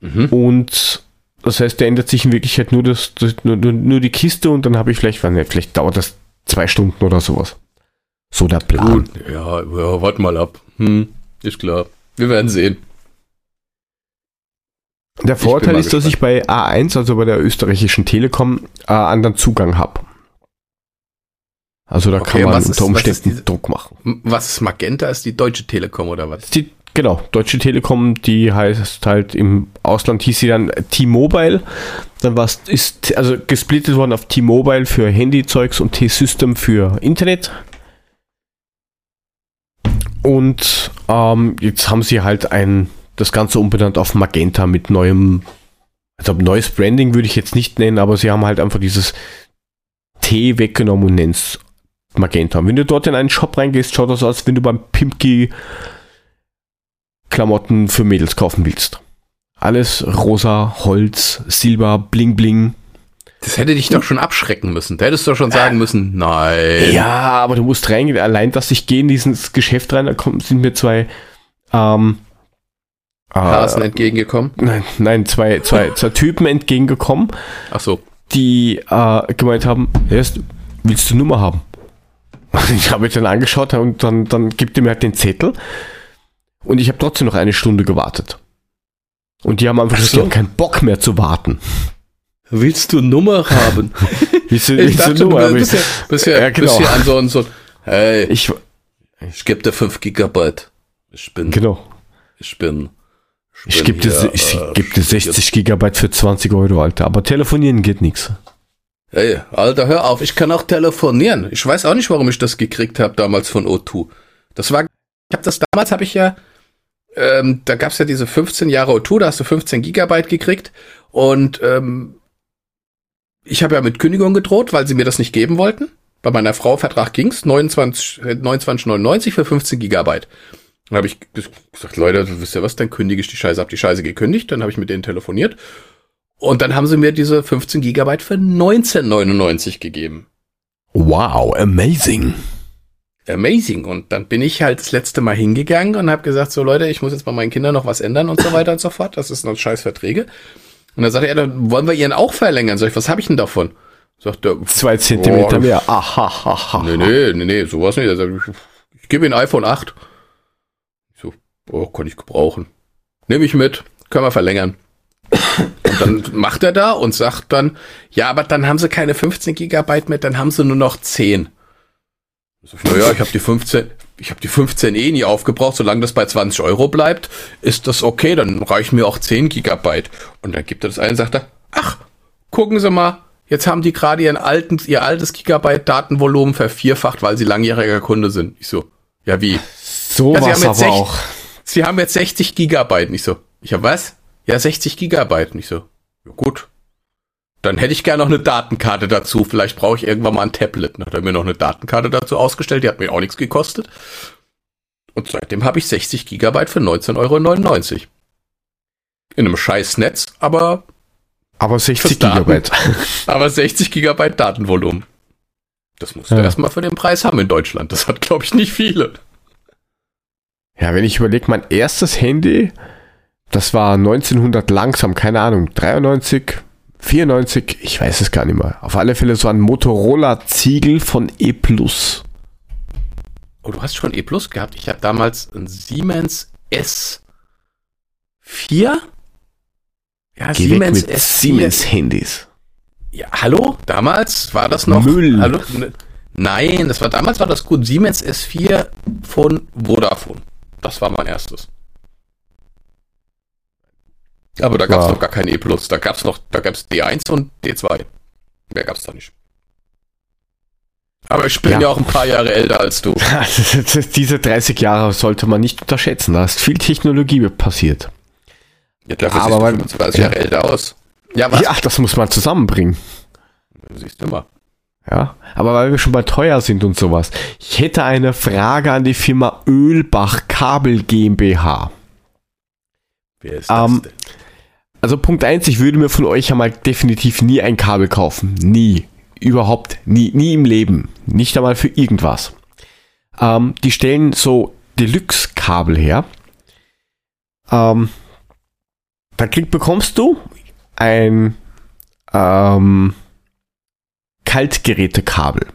Mhm. Und das heißt, da ändert sich in Wirklichkeit nur, das, das nur, nur, die Kiste und dann habe ich vielleicht, vielleicht dauert das zwei Stunden oder sowas. So der Plan. Gut, ja, ja warte mal ab. Hm, ist klar. Wir werden sehen. Der Vorteil ist, gespannt. dass ich bei A1, also bei der österreichischen Telekom, äh, anderen Zugang habe. Also da okay, kann man unter Umständen diese, Druck machen. Was ist Magenta? Ist die Deutsche Telekom oder was? Die, genau, Deutsche Telekom, die heißt halt im Ausland hieß sie dann T-Mobile. Dann was ist also gesplittet worden auf T-Mobile für Handyzeugs und T-System für Internet. Und ähm, jetzt haben sie halt ein das Ganze umbenannt auf Magenta mit neuem, also neues Branding würde ich jetzt nicht nennen, aber sie haben halt einfach dieses T weggenommen und nennen es Magenta. wenn du dort in einen Shop reingehst, schaut das aus, als wenn du beim Pimpki Klamotten für Mädels kaufen willst. Alles rosa, Holz, Silber, Bling Bling. Das hätte dich doch schon abschrecken müssen. Da hättest du doch schon sagen müssen, nein. Ja, aber du musst reingehen. Allein, dass ich gehe in dieses Geschäft rein, da kommen, sind mir zwei ähm, Hasen äh, entgegengekommen? Nein, nein, zwei, zwei, zwei Typen entgegengekommen. Ach so. Die äh, gemeint haben, erst willst du Nummer haben? Ich habe mich dann angeschaut und dann, dann gibt er mir halt den Zettel. Und ich habe trotzdem noch eine Stunde gewartet. Und die haben einfach so. gesagt, keinen Bock mehr zu warten. Willst du Nummer haben? willst du, willst dachte, du Nummer haben? Bist ja, bist ja, genau. bist ja an so, so hey, ich, ich gebe dir 5 Gigabyte. Ich bin, genau. ich bin ich gebe dir, ich äh, geb dir 60 Gigabyte für 20 Euro, Alter. Aber telefonieren geht nichts. Hey, Alter, hör auf, ich kann auch telefonieren. Ich weiß auch nicht, warum ich das gekriegt habe damals von O2. Das war, ich habe das damals, habe ich ja, ähm, da gab's ja diese 15 Jahre O2, da hast du 15 Gigabyte gekriegt und ähm, ich habe ja mit Kündigung gedroht, weil sie mir das nicht geben wollten. Bei meiner Frau Vertrag ging's 29 29,99 für 15 Gigabyte. Dann habe ich gesagt, Leute, du wisst ja was, dann kündige ich die Scheiße, hab die Scheiße gekündigt, dann habe ich mit denen telefoniert. Und dann haben sie mir diese 15 Gigabyte für 1999 gegeben. Wow, amazing. Amazing. Und dann bin ich halt das letzte Mal hingegangen und habe gesagt, so Leute, ich muss jetzt bei meinen Kindern noch was ändern und so weiter und so fort. Das ist noch scheiß Verträge. Und dann sagt er, dann wollen wir ihren auch verlängern. Sag ich, was habe ich denn davon? Sagt er, zwei Zentimeter oh, mehr. Aha, aha, aha. Nee, nee, nee, nee, sowas nicht. Also, ich, ich gebe ihm ein iPhone 8. Oh, kann ich gebrauchen. Nehme ich mit, können wir verlängern. Und dann macht er da und sagt dann, ja, aber dann haben sie keine 15 Gigabyte mehr, dann haben sie nur noch 10. Naja, ich habe die 15, ich habe die 15 eh nie aufgebraucht, solange das bei 20 Euro bleibt, ist das okay, dann reichen mir auch 10 Gigabyte. Und dann gibt er das ein und sagt er, ach, gucken Sie mal, jetzt haben die gerade ihren alten, ihr altes Gigabyte Datenvolumen vervierfacht, weil sie langjähriger Kunde sind. Ich so, ja wie? So ja, was aber auch. Sie haben jetzt 60 Gigabyte. Nicht so. Ich habe was? Ja, 60 Gigabyte. Nicht so. Ja, gut. Dann hätte ich gerne noch eine Datenkarte dazu. Vielleicht brauche ich irgendwann mal ein Tablet. Dann hat er mir noch eine Datenkarte dazu ausgestellt. Die hat mir auch nichts gekostet. Und seitdem habe ich 60 Gigabyte für 19,99 Euro. In einem scheiß Netz, aber. Aber 60 Gigabyte. aber 60 Gigabyte Datenvolumen. Das musst du ja. erstmal für den Preis haben in Deutschland. Das hat, glaube ich, nicht viele. Ja, wenn ich überlege, mein erstes Handy, das war 1900 langsam, keine Ahnung, 93, 94, ich weiß es gar nicht mehr. Auf alle Fälle so ein Motorola-Ziegel von E+. Oh, du hast schon E Plus gehabt? Ich habe damals ein Siemens S4. Ja, Geh Siemens mit S4. Siemens Handys. Ja, hallo? Damals war das noch Müll. Hallo? Nein, das war damals war das gut. Siemens S4 von Vodafone. Das war mein erstes. Aber da gab es noch gar kein E+. Da gab es noch, da gab es D1 und D2. Mehr gab es da nicht. Aber ich bin ja. ja. auch ein paar Jahre älter als du. Diese 30 Jahre sollte man nicht unterschätzen. Da ist viel Technologie passiert. Ja, dafür Aber siehst du 25 Jahre älter aus. Ja, was? ja, das muss man zusammenbringen. Siehst du mal. Ja, aber weil wir schon bei teuer sind und sowas. Ich hätte eine Frage an die Firma Ölbach Kabel GmbH. Wer ist das ähm, denn? Also Punkt eins, ich würde mir von euch einmal definitiv nie ein Kabel kaufen. Nie. Überhaupt nie. Nie im Leben. Nicht einmal für irgendwas. Ähm, die stellen so Deluxe-Kabel her. Ähm, da krieg, bekommst du ein ähm, Kaltgerätekabel.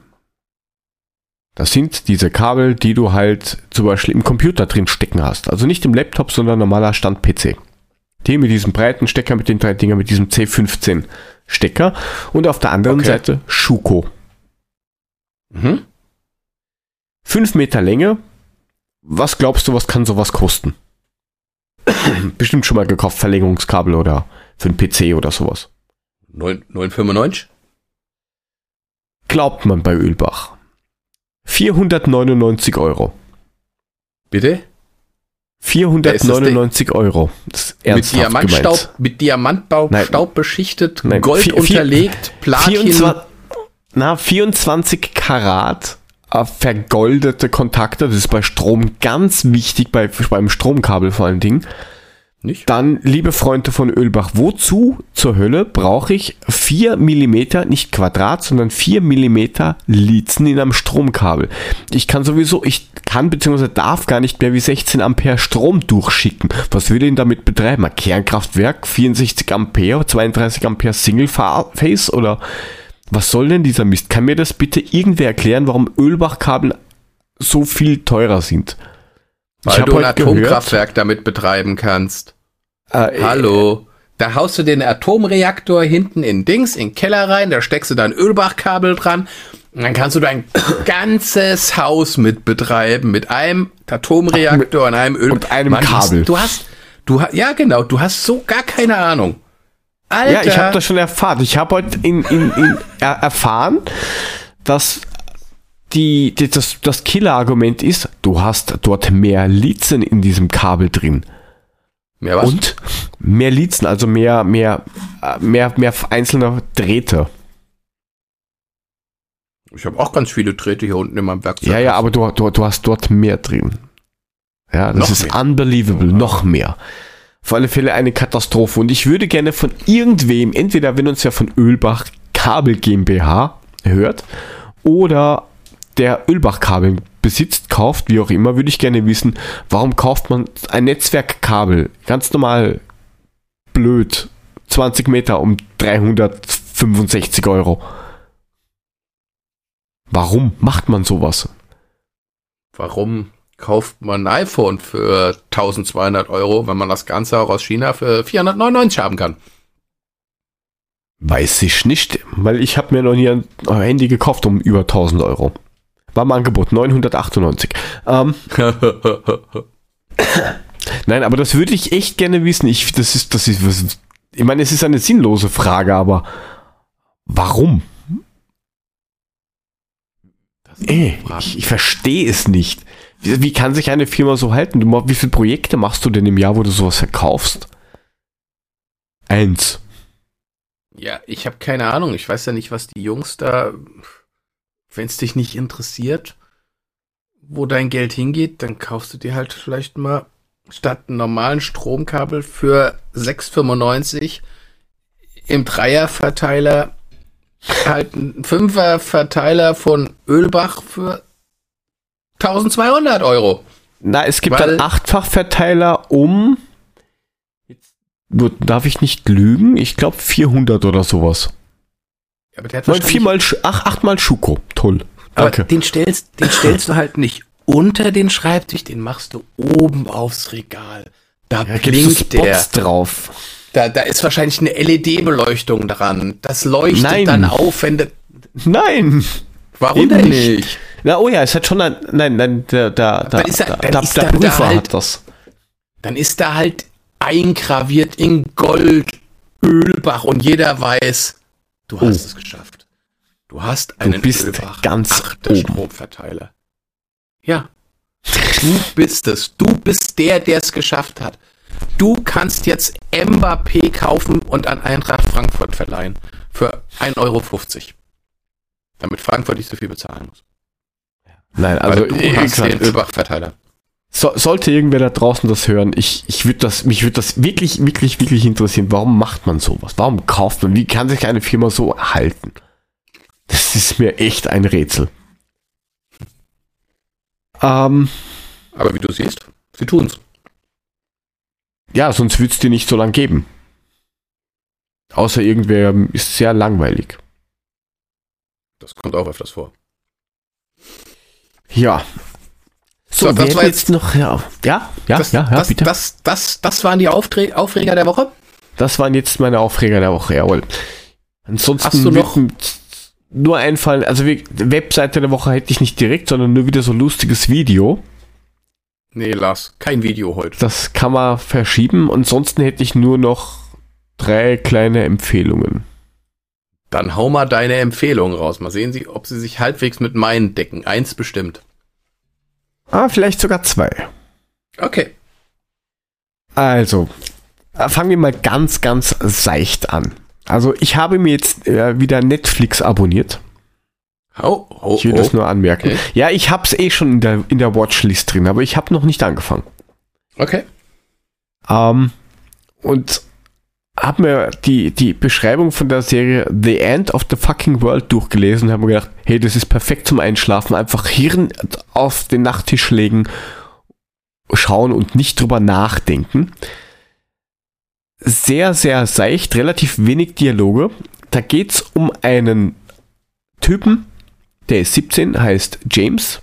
Das sind diese Kabel, die du halt zum Beispiel im Computer drin stecken hast. Also nicht im Laptop, sondern normaler Stand-PC. Die mit diesem breiten Stecker, mit den drei Dingern, mit diesem C15 Stecker. Und auf der anderen Okay. Seite Schuko. Mhm. 5 Meter Länge. Was glaubst du, was kann sowas kosten? Bestimmt schon mal gekauft, Verlängerungskabel oder für einen PC oder sowas. 9 9,95? Glaubt man bei Ölbach. 499 Euro. Bitte? 499 Euro. Das Mit Diamantstaub, gemeint. mit Diamantbau, Nein. Staub beschichtet, Nein, Gold vier- unterlegt, Platin. 24, na, 24 Karat äh, vergoldete Kontakte. Das ist bei Strom ganz wichtig, bei, beim Stromkabel vor allen Dingen. Nicht? Dann, liebe Freunde von Ölbach, wozu zur Hölle brauche ich 4 mm, nicht Quadrat, sondern 4 mm Lizen in einem Stromkabel? Ich kann sowieso, ich kann bzw. darf gar nicht mehr wie 16 Ampere Strom durchschicken. Was würde ich denn damit betreiben? Ein Kernkraftwerk, 64 Ampere, 32 Ampere Single Phase oder was soll denn dieser Mist? Kann mir das bitte irgendwer erklären, warum Ölbach-Kabel so viel teurer sind? Weil hab du ein heute gehört- Atomkraftwerk damit betreiben kannst. Äh, Hallo. Da haust du den Atomreaktor hinten in Dings, in den Keller rein, da steckst du dein Ölbachkabel dran und dann kannst du dein ganzes Haus mit betreiben, mit einem Atomreaktor und einem Öl und einem Mann, du hast- Kabel. Du hast, du hast, ja genau, du hast so gar keine Ahnung. Alter, Ja, ich habe das schon erfahren. Ich habe heute in, in, in, er, erfahren, dass die, die, das, das Killer-Argument ist, du hast dort mehr Lizen in diesem Kabel drin. Ja, was? Und mehr Lizen, also mehr, mehr, mehr, mehr einzelne Drähte. Ich habe auch ganz viele Drähte hier unten in meinem Werkzeug. Ja, ja, aber du, du, du hast dort mehr drin. Ja, das Noch ist mehr. unbelievable, noch mehr. Auf alle Fälle eine Katastrophe. Und ich würde gerne von irgendwem, entweder wenn uns ja von Ölbach Kabel GmbH hört oder der Ölbach Kabel besitzt, kauft, wie auch immer, würde ich gerne wissen, warum kauft man ein Netzwerkkabel ganz normal blöd 20 Meter um 365 Euro. Warum macht man sowas? Warum kauft man ein iPhone für 1200 Euro, wenn man das Ganze auch aus China für 499 haben kann? Weiß ich nicht, weil ich habe mir noch nie ein Handy gekauft um über 1000 Euro. War im Angebot 998. Ähm, nein, aber das würde ich echt gerne wissen. Ich, das ist, das ist, was, ich meine, es ist eine sinnlose Frage, aber warum? Ey, ich, ich verstehe es nicht. Wie, wie kann sich eine Firma so halten? Du, wie viele Projekte machst du denn im Jahr, wo du sowas verkaufst? Eins. ja, ich habe keine Ahnung. Ich weiß ja nicht, was die Jungs da, wenn es dich nicht interessiert, wo dein Geld hingeht, dann kaufst du dir halt vielleicht mal statt einem normalen Stromkabel für 6,95 im Dreierverteiler halt einen Fünferverteiler von Ölbach für 1200 Euro. Na, es gibt Weil- Achtfachverteiler um. Darf ich nicht lügen. Ich glaube 400 oder sowas. Ja, aber der hat Neun, wahrscheinlich- viermal, ach, achtmal Schuko. Toll. Aber Danke. den stellst, den stellst du halt nicht unter den Schreibtisch, den machst du oben aufs Regal. Da Da du blinkt der. Drauf. Da, da ist wahrscheinlich eine LED-Beleuchtung dran. Das leuchtet Nein. dann auf, wenn du. Nein. Warum Eben denn nicht. nicht? Na, oh ja, es hat schon ein. Nein, nein, der, der, der, Dann ist er- der, dann der, ist der er da Prüfer halt- hat das. Dann ist da halt eingraviert in Gold Ölbach und jeder weiß, du hast Oh. es geschafft. Du hast einen bist Ölbach ganz oben. Stromverteiler. Ja. Du bist es. Du bist der, der es geschafft hat. Du kannst jetzt Mbappé kaufen und an Eintracht Frankfurt verleihen. Für 1,50 Euro. Damit Frankfurt nicht so viel bezahlen muss. Nein, also Weil du wie hast den gesagt, Ölbach-Verteiler. So, sollte irgendwer da draußen das hören, ich, ich würde das, mich würde das wirklich, wirklich, wirklich interessieren. Warum macht man sowas? Warum kauft man? Wie kann sich eine Firma so halten? Das ist mir echt ein Rätsel. Ähm, Aber wie du siehst, sie tun's. ja, sonst würde es die nicht so lang geben. Außer irgendwer ist sehr langweilig. Das kommt auch öfters vor. Ja. So, So, das war jetzt- jetzt noch, ja, ja, ja, das, ja, ja das, bitte. Das, das, das waren die Aufträ Aufreger der Woche? Das waren jetzt meine Aufreger der Woche, jawohl. Ansonsten Hast du noch- nur einfallen, also wie, Webseite der Woche hätte ich nicht direkt, sondern nur wieder so ein lustiges Video. Nee, Lars, kein Video heute. Das kann man verschieben. Ansonsten hätte ich nur noch drei kleine Empfehlungen. Dann hau mal deine Empfehlung raus. Mal sehen Sie, ob sie sich halbwegs mit meinen decken. Eins bestimmt. Ah, vielleicht sogar zwei. Okay. Also, äh, fangen wir mal ganz, ganz seicht an. Also, ich habe mir jetzt äh, wieder Netflix abonniert. Hau, hau, Ich will das hau. nur anmerken. Okay. Ja, ich habe es eh schon in der, in der Watchlist drin, aber ich habe noch nicht angefangen. Okay. Ähm, und habe mir die, die Beschreibung von der Serie The End of the Fucking World durchgelesen und habe mir gedacht, hey, das ist perfekt zum Einschlafen. Einfach Hirn auf den Nachttisch legen, schauen und nicht drüber nachdenken. Sehr, sehr seicht, relativ wenig Dialoge. Da geht's um einen Typen, der ist 17, heißt James.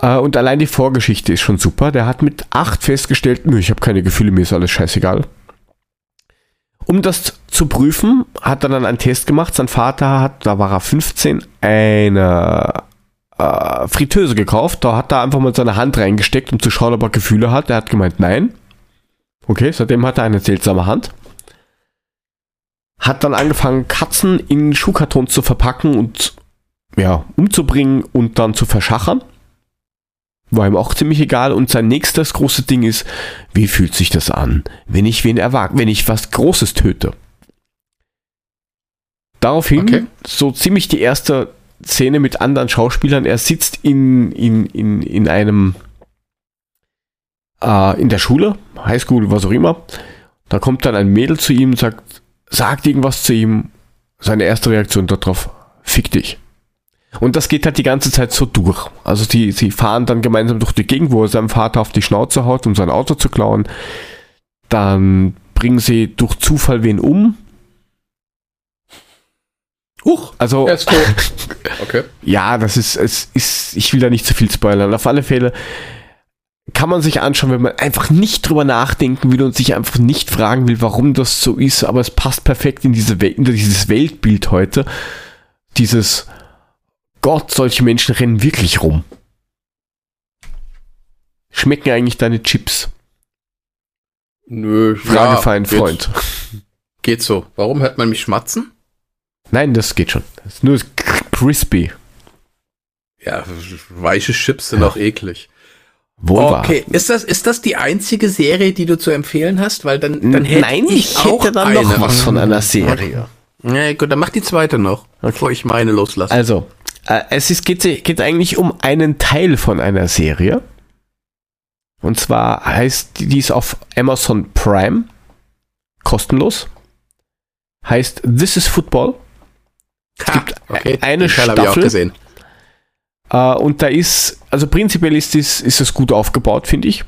Äh, Und allein die Vorgeschichte ist schon super. Der hat mit 8 festgestellt, ich habe keine Gefühle, mir ist alles scheißegal. Um das zu prüfen, hat er dann einen Test gemacht. Sein Vater hat, da war er 15, eine äh, Fritteuse gekauft. Da hat er einfach mal seine Hand reingesteckt, um zu schauen, ob er Gefühle hat. Er hat gemeint, nein. Okay, seitdem hat er eine seltsame Hand. Hat dann angefangen, Katzen in Schuhkarton zu verpacken und ja, umzubringen und dann zu verschachern. War ihm auch ziemlich egal. Und sein nächstes große Ding ist, wie fühlt sich das an, wenn ich wen erwag, wenn ich was Großes töte? Daraufhin Okay. so ziemlich die erste Szene mit anderen Schauspielern. Er sitzt in, in, in, in einem äh, in der Schule, Highschool, was auch immer. Da kommt dann ein Mädel zu ihm und sagt, sagt irgendwas zu ihm. Seine erste Reaktion darauf, fick dich. Und das geht halt die ganze Zeit so durch. Also die, sie fahren dann gemeinsam durch die Gegend, wo er seinem Vater auf die Schnauze haut, um sein Auto zu klauen. Dann bringen sie durch Zufall wen um. Huch, Also er ist tot. Okay. ja, das ist, es ist, ich will da nicht zu viel spoilern. Auf alle Fälle kann man sich anschauen, wenn man einfach nicht drüber nachdenken will und sich einfach nicht fragen will, warum das so ist, aber es passt perfekt in, diese Wel in dieses Weltbild heute. Dieses Gott, solche Menschen rennen wirklich rum. Schmecken eigentlich deine Chips? Nö, Frage für einen Freund. Geht so. Warum hört man mich schmatzen? Nein, das geht schon. Das ist nur crispy. Ja, weiche Chips sind auch eklig. Wohl. Okay, ist das, ist das die einzige Serie, die du zu empfehlen hast? Weil dann, dann hätte Nein, ich, auch hätte dann noch eine. was von einer Serie. Ja, gut, dann mach die zweite noch, bevor ich meine loslasse. Also, es ist, geht, geht eigentlich um einen Teil von einer Serie. Und zwar heißt die, die ist auf Amazon Prime. Kostenlos. Heißt This is Football. Ha, gibt okay, eine den Staffel. gesehen. Äh, und da ist, also prinzipiell ist es, ist es gut aufgebaut, finde ich.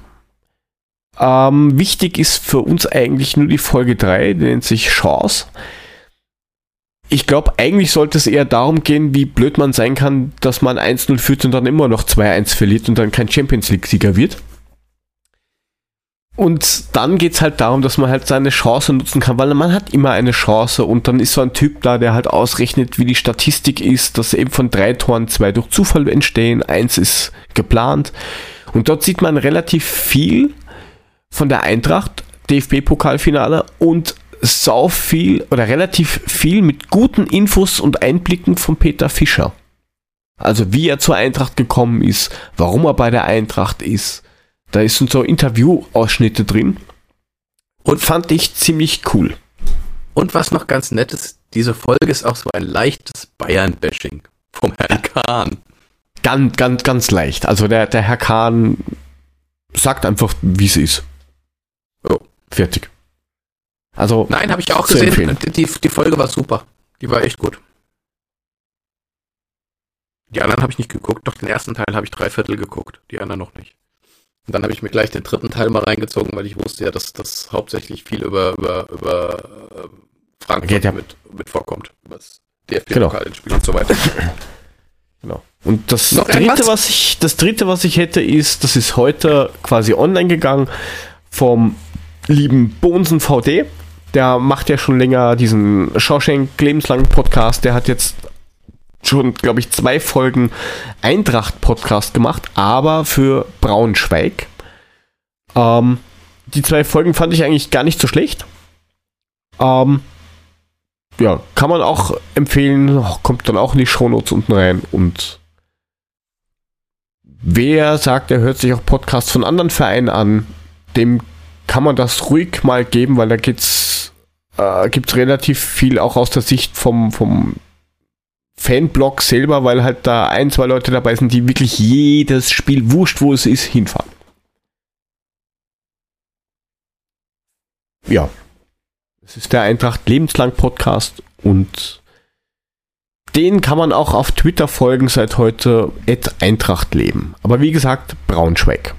Ähm, wichtig ist für uns eigentlich nur die Folge 3, die nennt sich Chance. Ich glaube, eigentlich sollte es eher darum gehen, wie blöd man sein kann, dass man 1-0 führt und dann immer noch 2-1 verliert und dann kein Champions League-Sieger wird. Und dann geht es halt darum, dass man halt seine Chance nutzen kann, weil man hat immer eine Chance und dann ist so ein Typ da, der halt ausrechnet, wie die Statistik ist, dass eben von drei Toren zwei durch Zufall entstehen, eins ist geplant. Und dort sieht man relativ viel von der Eintracht, DFB-Pokalfinale und sau viel oder relativ viel mit guten Infos und Einblicken von Peter Fischer. Also wie er zur Eintracht gekommen ist, warum er bei der Eintracht ist. Da ist so Interview-Ausschnitte drin. Und fand ich ziemlich cool. Und was noch ganz nett ist, diese Folge ist auch so ein leichtes Bayern-Bashing vom Herrn Kahn. Ganz, ganz, ganz leicht. Also der, der Herr Kahn sagt einfach, wie es ist. Oh. Fertig. Also, Nein, habe ich auch gesehen. empfehlen. Die, die Folge war super. Die war echt gut. Die anderen habe ich nicht geguckt, doch den ersten Teil habe ich drei Viertel geguckt, die anderen noch nicht. Und dann habe ich mir gleich den dritten Teil mal reingezogen, weil ich wusste ja, dass das hauptsächlich viel über, über, über äh, Frankfurt Geht ja. mit, mit vorkommt. Über das Genau. DFB-Pokalspiel und so weiter. Genau. Und das Noch dritte, was ich, das dritte, was ich hätte, ist, das ist heute quasi online gegangen vom lieben Bonsen VD. Der macht ja schon länger diesen Shawshank lebenslangen Podcast. Der hat jetzt schon, glaube ich, zwei Folgen Eintracht-Podcast gemacht, aber für Braunschweig. Ähm, die zwei Folgen fand ich eigentlich gar nicht so schlecht. Ähm, ja, kann man auch empfehlen, kommt dann auch in die Shownotes unten rein. Und wer sagt, er hört sich auch Podcasts von anderen Vereinen an, dem kann man das ruhig mal geben, weil da geht's, äh, gibt's relativ viel auch aus der Sicht vom, vom Fanblog selber, weil halt da ein, zwei Leute dabei sind, die wirklich jedes Spiel, wurscht wo es ist, hinfahren. Ja. Es ist der Eintracht lebenslang Podcast und den kann man auch auf Twitter folgen seit heute at Eintracht. Aber wie gesagt, Braunschweig.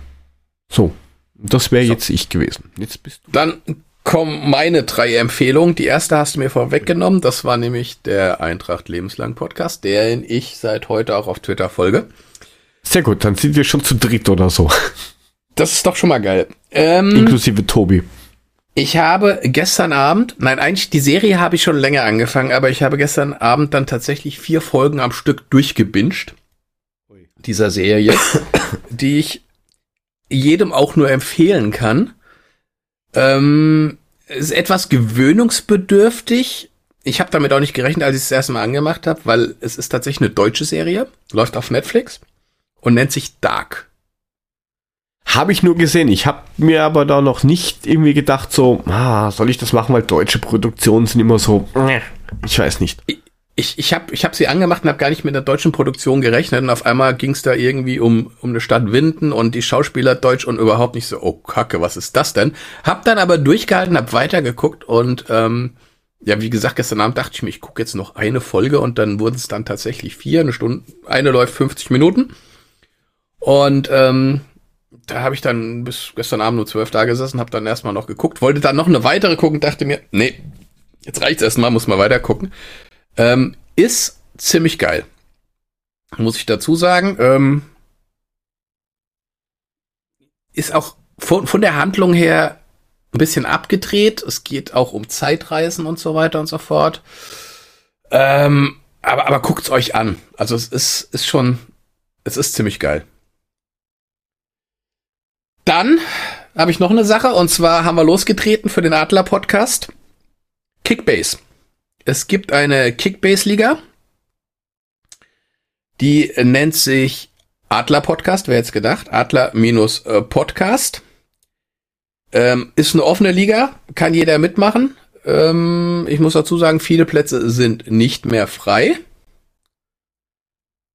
So, das wäre So. jetzt ich gewesen. Jetzt bist du. Dann kommen meine drei Empfehlungen. Die erste hast du mir vorweggenommen. Das war nämlich der Eintracht Lebenslang Podcast, den ich seit heute auch auf Twitter folge. Sehr gut, dann sind wir schon zu dritt oder so. Das ist doch schon mal geil. Ähm, Inklusive Tobi. ich habe gestern Abend, nein, eigentlich die Serie habe ich schon länger angefangen, aber ich habe gestern Abend dann tatsächlich vier Folgen am Stück durchgebinged. Dieser Serie, die ich jedem auch nur empfehlen kann. Ähm, ist etwas gewöhnungsbedürftig. Ich habe damit auch nicht gerechnet, als ich es das erste Mal angemacht habe, weil es ist tatsächlich eine deutsche Serie, läuft auf Netflix und nennt sich Dark. Habe ich nur gesehen. Ich habe mir aber da noch nicht irgendwie gedacht, so, ah, soll ich das machen, weil deutsche Produktionen sind immer so, ich weiß nicht. Ich, ich habe ich hab sie angemacht und habe gar nicht mit einer deutschen Produktion gerechnet und auf einmal ging es da irgendwie um, um eine Stadt Winden und die Schauspieler deutsch und überhaupt nicht so, oh Kacke, was ist das denn? Hab dann aber durchgehalten, hab weitergeguckt und ähm, ja, wie gesagt, gestern Abend dachte ich mir, ich gucke jetzt noch eine Folge und dann wurden es dann tatsächlich vier, eine Stunde, eine läuft 50 Minuten und ähm, da habe ich dann bis gestern Abend nur zwölf da gesessen, habe dann erstmal noch geguckt, wollte dann noch eine weitere gucken, dachte mir, nee, jetzt reicht's erstmal, muss mal weiter gucken. Ähm, ist ziemlich geil. Muss ich dazu sagen. Ähm, ist auch von, von der Handlung her ein bisschen abgedreht. Es geht auch um Zeitreisen und so weiter und so fort. Ähm, aber, aber guckt's euch an. Also es ist, ist schon, es ist ziemlich geil. Dann habe ich noch eine Sache und zwar haben wir losgetreten für den Adler Podcast. Kickbase. Es gibt eine Kickbase-Liga. Die nennt sich Adler Podcast, wer jetzt gedacht? Adler minus äh. Ähm, ist eine offene Liga, kann jeder mitmachen. Ähm, ich muss dazu sagen, viele Plätze sind nicht mehr frei.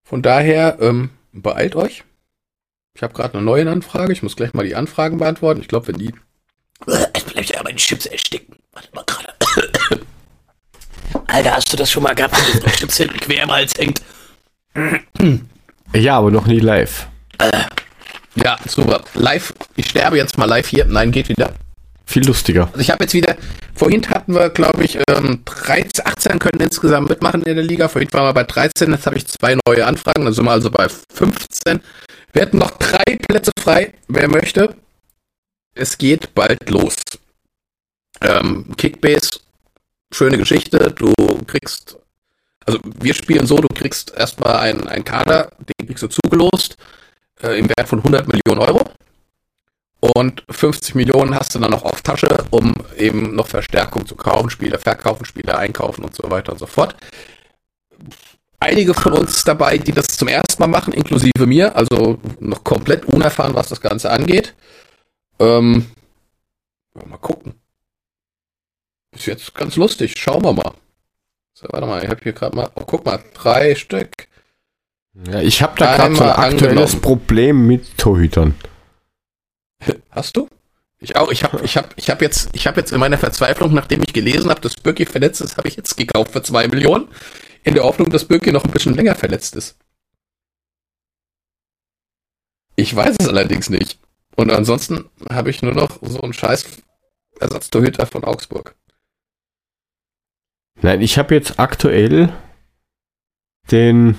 Von daher ähm, beeilt euch. Ich habe gerade eine neue Anfrage. Ich muss gleich mal die Anfragen beantworten. Ich glaube, wenn die. Jetzt bleibt ja meine Chips ersticken. Warte mal. Alter, hast du das schon mal gehabt, wenn die Chips hinten quer im Hals hängt? Ja, aber noch nie live. Ja, super. Live. Ich sterbe jetzt mal live hier. Nein, geht wieder. Viel lustiger. Also ich habe jetzt wieder, vorhin hatten wir, glaube ich, ähm, 13, 18 können insgesamt mitmachen in der Liga. Vorhin waren wir bei 13, jetzt habe ich zwei neue Anfragen, dann sind wir also bei 15. Wir hätten noch drei Plätze frei, wer möchte. Es geht bald los. Ähm, Kickbase, schöne Geschichte. Du kriegst, also wir spielen so, du kriegst erstmal einen, einen Kader, den kriegst du zugelost, äh, im Wert von 100 Millionen Euro. Und 50 Millionen hast du dann noch auf Tasche, um eben noch Verstärkung zu kaufen, Spieler verkaufen, Spieler einkaufen und so weiter und so fort. Einige von uns dabei, die das zum ersten Mal machen, inklusive mir, also noch komplett unerfahren, was das Ganze angeht. Ähm, mal gucken. Ist jetzt ganz lustig, schauen wir mal. So, warte mal, ich habe hier gerade mal, oh, guck mal, drei Stück. Ja, ich habe da gerade so ein aktuelles angenommen. Problem mit Torhütern. Hast du? Ich auch. Ich habe ich hab, ich hab jetzt, ich hab jetzt in meiner Verzweiflung, nachdem ich gelesen habe, dass Birki verletzt ist, habe ich jetzt gekauft für zwei Millionen. In der Hoffnung, dass Birki noch ein bisschen länger verletzt ist. Ich weiß es allerdings nicht. Und ansonsten habe ich nur noch so einen scheiß Ersatztorhüter von Augsburg. Nein, ich habe jetzt aktuell den,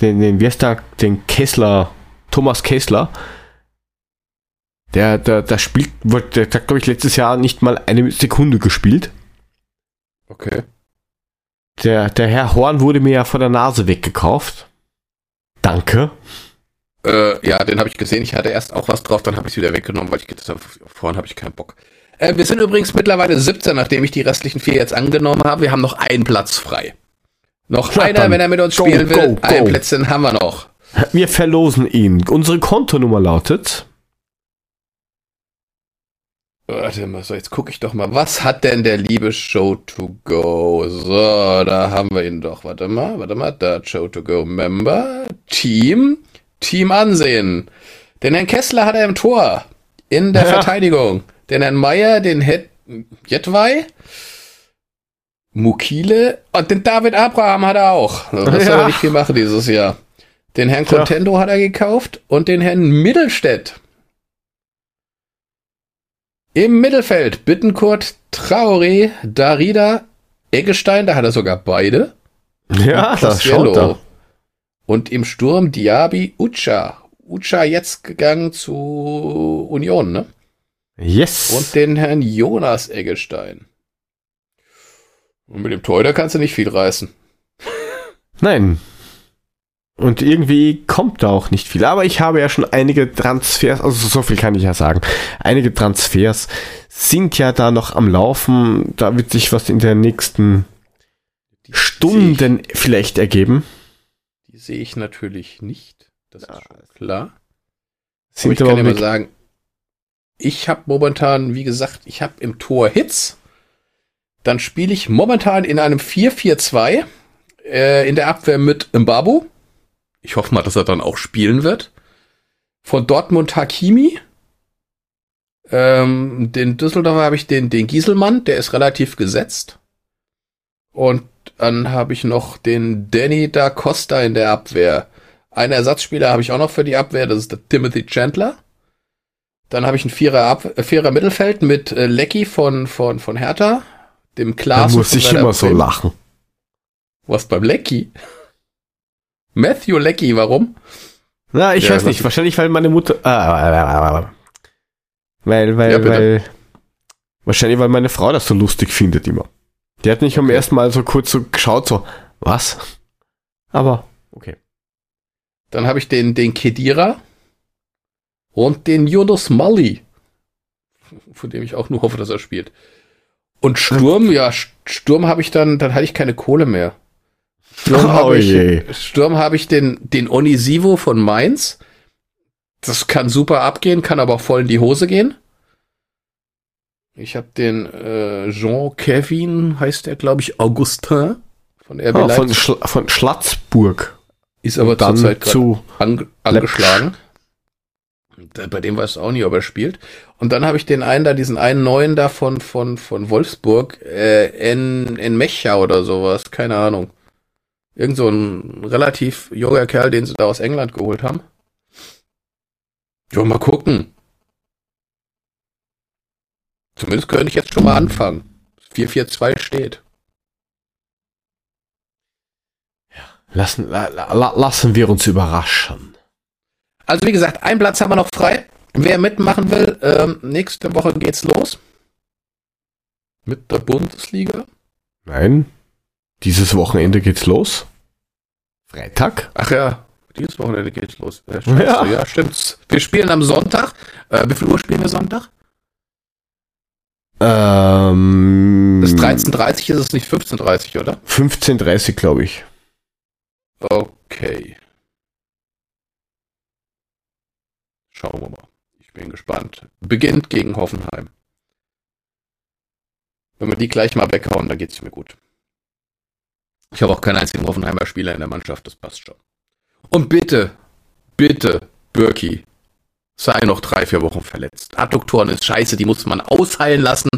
den, den, wie heißt der, den Kessler, Thomas Kessler. Der, der, der spielt, der hat, glaube ich, letztes Jahr nicht mal eine Sekunde gespielt. Okay. Der, der Herr Horn wurde mir ja vor der Nase weggekauft. Danke. Äh, ja, den habe ich gesehen. Ich hatte erst auch was drauf, dann habe ich es wieder weggenommen, weil ich gedacht habe, vorhin habe ich keinen Bock. Äh, wir sind übrigens mittlerweile 17, nachdem ich die restlichen vier jetzt angenommen habe. Wir haben noch einen Platz frei. Noch Ja, einer, wenn er mit uns go, spielen will. go, go. Ein Plätzchen haben wir noch. Wir verlosen ihn. Unsere Kontonummer lautet. Warte mal, so, jetzt gucke ich doch mal. Was hat denn der liebe Show to go? So, da haben wir ihn doch. Warte mal, warte mal. Da, Show to go Member. Team. Team ansehen. Den Herrn Kessler hat er im Tor. In der Ja. Verteidigung. Den Herrn Meier, den Het Jetwei. Mukile und den David Abraham hat er auch. Das soll Ja. er nicht viel machen dieses Jahr. Den Herrn Tja. Contendo hat er gekauft und den Herrn Mittelstädt. Im Mittelfeld Bittenkurt, Traoré, Darida, Eggestein, da hat er sogar beide. Ja, das schaut er. Und im Sturm Diaby, Ucha. Ucha jetzt gegangen zu Union, ne? Yes. Und den Herrn Jonas Eggestein. Und mit dem Torhüter kannst du nicht viel reißen. Nein. Und irgendwie kommt da auch nicht viel. Aber ich habe ja schon einige Transfers, also so viel kann ich ja sagen. Einige Transfers sind ja da noch am Laufen. Da wird sich was in den nächsten Die Stunden vielleicht ergeben. Die sehe ich natürlich nicht. Das Ja, ist schon klar. Aber Sind ich kann aber dir mal sagen, ich habe momentan, wie gesagt, ich habe im Tor Hits. Dann spiele ich momentan in einem 4-4-2 äh, in der Abwehr mit Mbabu. Ich hoffe mal, dass er dann auch spielen wird. Von Dortmund Hakimi. Ähm, den Düsseldorfer habe ich den, den Gieselmann, der ist relativ gesetzt. Und dann habe ich noch den Danny da Costa in der Abwehr. Einen Ersatzspieler habe ich auch noch für die Abwehr, das ist der Timothy Chandler. Dann habe ich ein Vierer, Ab äh, Vierer Mittelfeld mit äh, Lecky von, von, von Hertha, dem da Klaas. muss ich immer so lachen. Was beim Lecky? Matthew Lecky, warum? Na, ich Ja, weiß nicht. Wahrscheinlich, weil meine Mutter. Ah, weil, weil, Ja, weil. Wahrscheinlich, weil meine Frau das so lustig findet immer. Die hat nicht am Okay. ersten Mal so kurz so geschaut, so, was? Aber, okay. Dann habe ich den, den Kedira und den Yunus Mali, von dem ich auch nur hoffe, dass er spielt. Und Sturm, ja, Sturm habe ich dann, dann hatte ich keine Kohle mehr. Sturm Oh habe ich, Sturm habe ich den, den Onisivo von Mainz. Das kann super abgehen, kann aber auch voll in die Hose gehen. Ich habe den äh, Jean Kevin, heißt der, glaube ich, Augustin von RB Ah, von, Leipzig. Schla von Schlatzburg. Ist aber dann zurzeit zu. ange angeschlagen. Da- Bei dem weißt du auch nie, ob er spielt. Und dann habe ich den einen da, diesen einen neuen da von, von, von Wolfsburg, äh, in, in Mecha oder sowas, keine Ahnung. Irgend so ein relativ junger Kerl, den sie da aus England geholt haben. Ja, mal gucken. Zumindest könnte ich jetzt schon mal anfangen. 4-4-2 steht. Lassen, la, la, lassen wir uns überraschen. Also wie gesagt, ein Platz haben wir noch frei. Wer mitmachen will, ähm, nächste Woche geht's los. Mit der Bundesliga. Nein. Dieses Wochenende geht's los. Freitag. Ach ja, dieses Wochenende geht's los. Äh, Ja. ja. stimmt's. Wir spielen am Sonntag. Äh, wie viel Uhr spielen wir Sonntag? Ähm, Bis 13.30 ist es nicht 15.30 oder? 15.30 glaube ich. Okay. Schauen wir mal. Ich bin gespannt. Beginnt gegen Hoffenheim. Wenn wir die gleich mal weghauen, dann geht's mir gut. Ich habe auch keinen einzigen Hoffenheimer Spieler in der Mannschaft, das passt schon. Und bitte, bitte, Birki, sei noch drei, vier Wochen verletzt. Adduktoren ist scheiße, die muss man ausheilen lassen.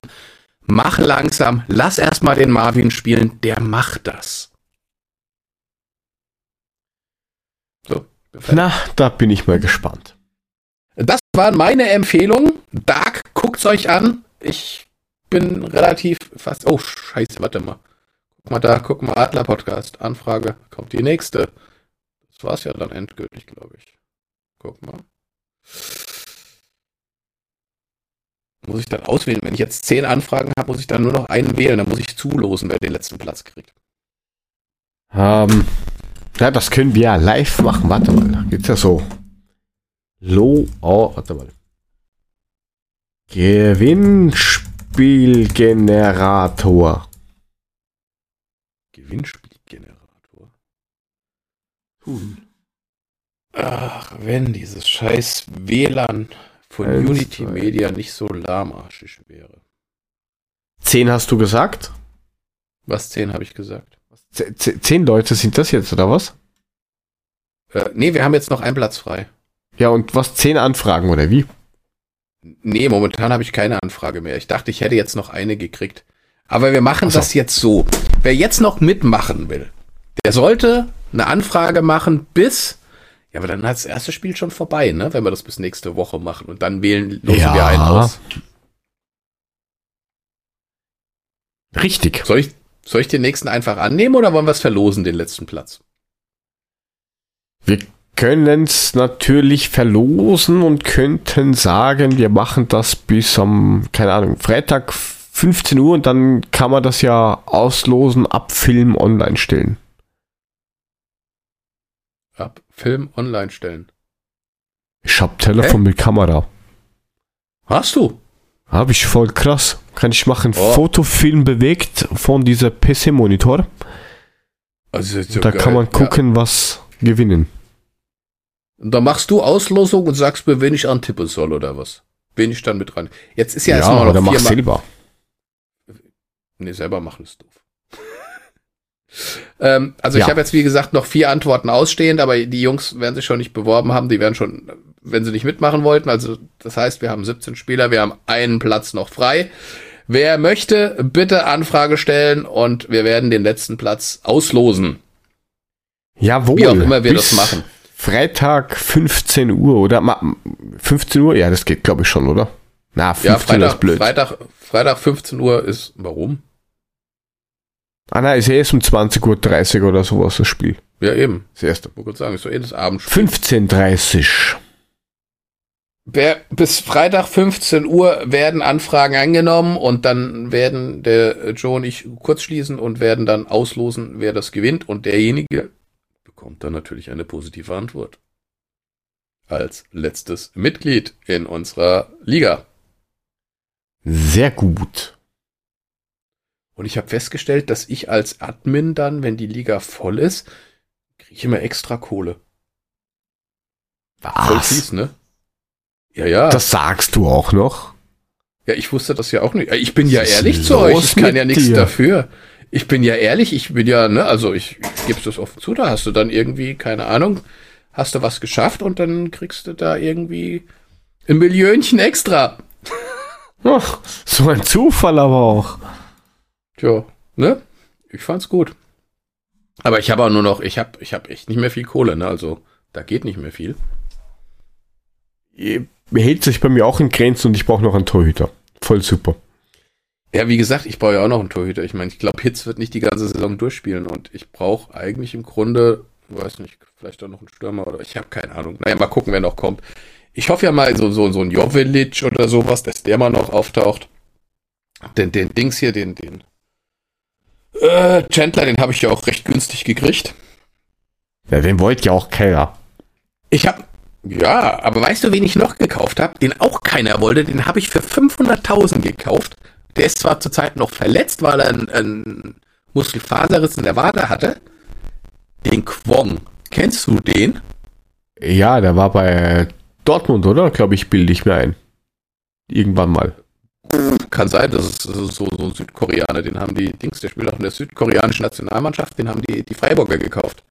Mach langsam, lass erstmal den Marvin spielen, der macht das. So. Na, da bin ich mal gespannt. Waren meine Empfehlungen. Dark, guckt's euch an. Ich bin relativ fast. Oh, scheiße, warte mal. Guck mal da, guck mal, Adler Podcast. Anfrage. Kommt die nächste. Das war's ja dann endgültig, glaube ich. Guck mal. Muss ich dann auswählen? Wenn ich jetzt zehn Anfragen habe, muss ich dann nur noch einen wählen. Dann muss ich zulosen, wer den letzten Platz kriegt. Ähm, ja, das können wir ja live machen. Warte mal, geht's ja so. Low, oh, warte mal. Gewinnspielgenerator. Gewinnspielgenerator. Hm. Ach, wenn dieses scheiß WLAN von Eins, Unity. Media nicht so lahmarschig wäre. Zehn hast du gesagt? Was zehn habe ich gesagt? Zehn Leute sind das jetzt, oder was? Äh, nee, wir haben jetzt noch einen Platz frei. Ja, und was? Zehn Anfragen, oder wie? Nee, momentan habe ich keine Anfrage mehr. Ich dachte, ich hätte jetzt noch eine gekriegt. Aber wir machen so. das jetzt so. Wer jetzt noch mitmachen will, der sollte eine Anfrage machen bis ja, aber dann hat das erste Spiel schon vorbei, ne? Wenn wir das bis nächste Woche machen und dann wählen, losen ja. wir einen aus. Richtig. Soll ich, soll ich den nächsten einfach annehmen oder wollen wir es verlosen, den letzten Platz? Wir können es natürlich verlosen und könnten sagen, wir machen das bis am, keine Ahnung, Freitag 15 Uhr und dann kann man das ja auslosen, ab Film online stellen. Ab Film online stellen. Ich hab Telefon Hä? mit Kamera. Hast du? Hab ich voll krass. Kann ich machen. Oh. Fotofilm bewegt von dieser PC-Monitor. Also so da geil. kann man gucken, ja. was gewinnen. Und da machst du Auslosung und sagst mir, wen ich antippen soll oder was? Wen ich dann mit rein. Jetzt ist ja, ja erstmal noch oder mach selber. Nee, selber machen ist doof. Ähm, also ja. ich habe jetzt, wie gesagt, noch vier Antworten ausstehend, aber die Jungs werden sich schon nicht beworben haben, die werden schon, wenn sie nicht mitmachen wollten. Also das heißt, wir haben 17 Spieler, wir haben einen Platz noch frei. Wer möchte, bitte Anfrage stellen und wir werden den letzten Platz auslosen. Jawohl. Wie auch immer wir das machen. Freitag 15 Uhr oder 15 Uhr? Ja, das geht glaube ich schon, oder? Na, 15 ja, Freitag, ist blöd. Freitag, Freitag 15 Uhr ist, warum? Ah nein, ist eh erst um 20.30 Uhr oder sowas das Spiel. Ja, eben. Das erste. Ich wollte sagen, ist so eh das Abendspiel. 15.30 Wer, bis Freitag 15 Uhr werden Anfragen angenommen und dann werden der Joe und ich kurz schließen und werden dann auslosen, wer das gewinnt und derjenige bekommt dann natürlich eine positive Antwort. Als letztes Mitglied in unserer Liga. Sehr gut. Und ich habe festgestellt, dass ich als Admin dann, wenn die Liga voll ist, kriege ich immer extra Kohle. Was? Voll fies, ne? Ja, ja. Das sagst du auch noch? Ja, ich wusste das ja auch nicht. Ich bin ja ehrlich zu euch. Ich kann ja nichts dir? dafür. Ich bin ja ehrlich. Ich bin ja, ne, also ich, ich gebe das offen zu. Da hast du dann irgendwie, keine Ahnung, hast du was geschafft und dann kriegst du da irgendwie ein Millionchen extra. Ach, so ein Zufall aber auch. Tja, ne? Ich fand's gut. Aber ich habe auch nur noch, ich habe ich hab echt nicht mehr viel Kohle, ne? Also, da geht nicht mehr viel. Hält sich bei mir auch in Grenzen und ich brauche noch einen Torhüter. Voll super. Ja, wie gesagt, ich brauche ja auch noch einen Torhüter. Ich meine, ich glaube, Hitz wird nicht die ganze Saison durchspielen und ich brauche eigentlich im Grunde, weiß nicht, vielleicht auch noch einen Stürmer oder ich habe keine Ahnung. Naja, mal gucken, wer noch kommt. Ich hoffe ja mal so, so, so ein Jovelic oder sowas, dass der mal noch auftaucht. Den, den Dings hier, den, den, äh, Chandler, den habe ich ja auch recht günstig gekriegt. Ja, den wollt ja auch keiner. Ich habe, ja, aber weißt du, wen ich noch gekauft habe? Den auch keiner wollte. Den habe ich für 500.000 gekauft. Der ist zwar zurzeit noch verletzt, weil er einen, einen Muskelfaserriss in der Wade hatte. Den Quong. Kennst du den? Ja, der war bei Dortmund, oder? Glaube ich, bilde ich mir ein. Irgendwann mal. Kann sein, das ist so, so ein Südkoreaner, den haben die Dings, der spielt auch in der südkoreanischen Nationalmannschaft, den haben die, die Freiburger gekauft.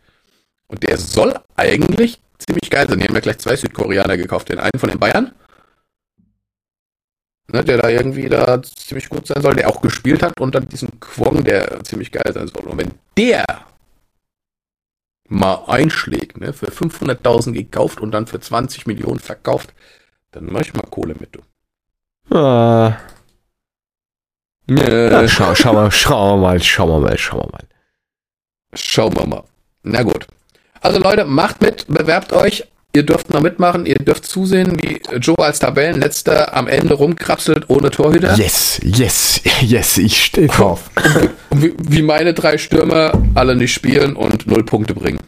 Und der soll eigentlich ziemlich geil sind. Die haben ja gleich zwei Südkoreaner gekauft. Den einen von den Bayern, ne, der da irgendwie da ziemlich gut sein soll, der auch gespielt hat, und dann diesen Kwong, der ziemlich geil sein soll. Und wenn der mal einschlägt, ne, für 500.000 gekauft und dann für 20 Millionen verkauft, dann mach ich mal Kohle mit, du. Ah, Äh, na, schau, schau mal, schau mal, schau mal, schau mal. Schauen wir mal. Na gut. Also Leute, macht mit, bewerbt euch. Ihr dürft noch mitmachen, ihr dürft zusehen, wie Joe als Tabellenletzter am Ende rumkrapselt ohne Torhüter. Yes, yes, yes, ich stehe drauf. Wie, wie meine drei Stürmer alle nicht spielen und null Punkte bringen.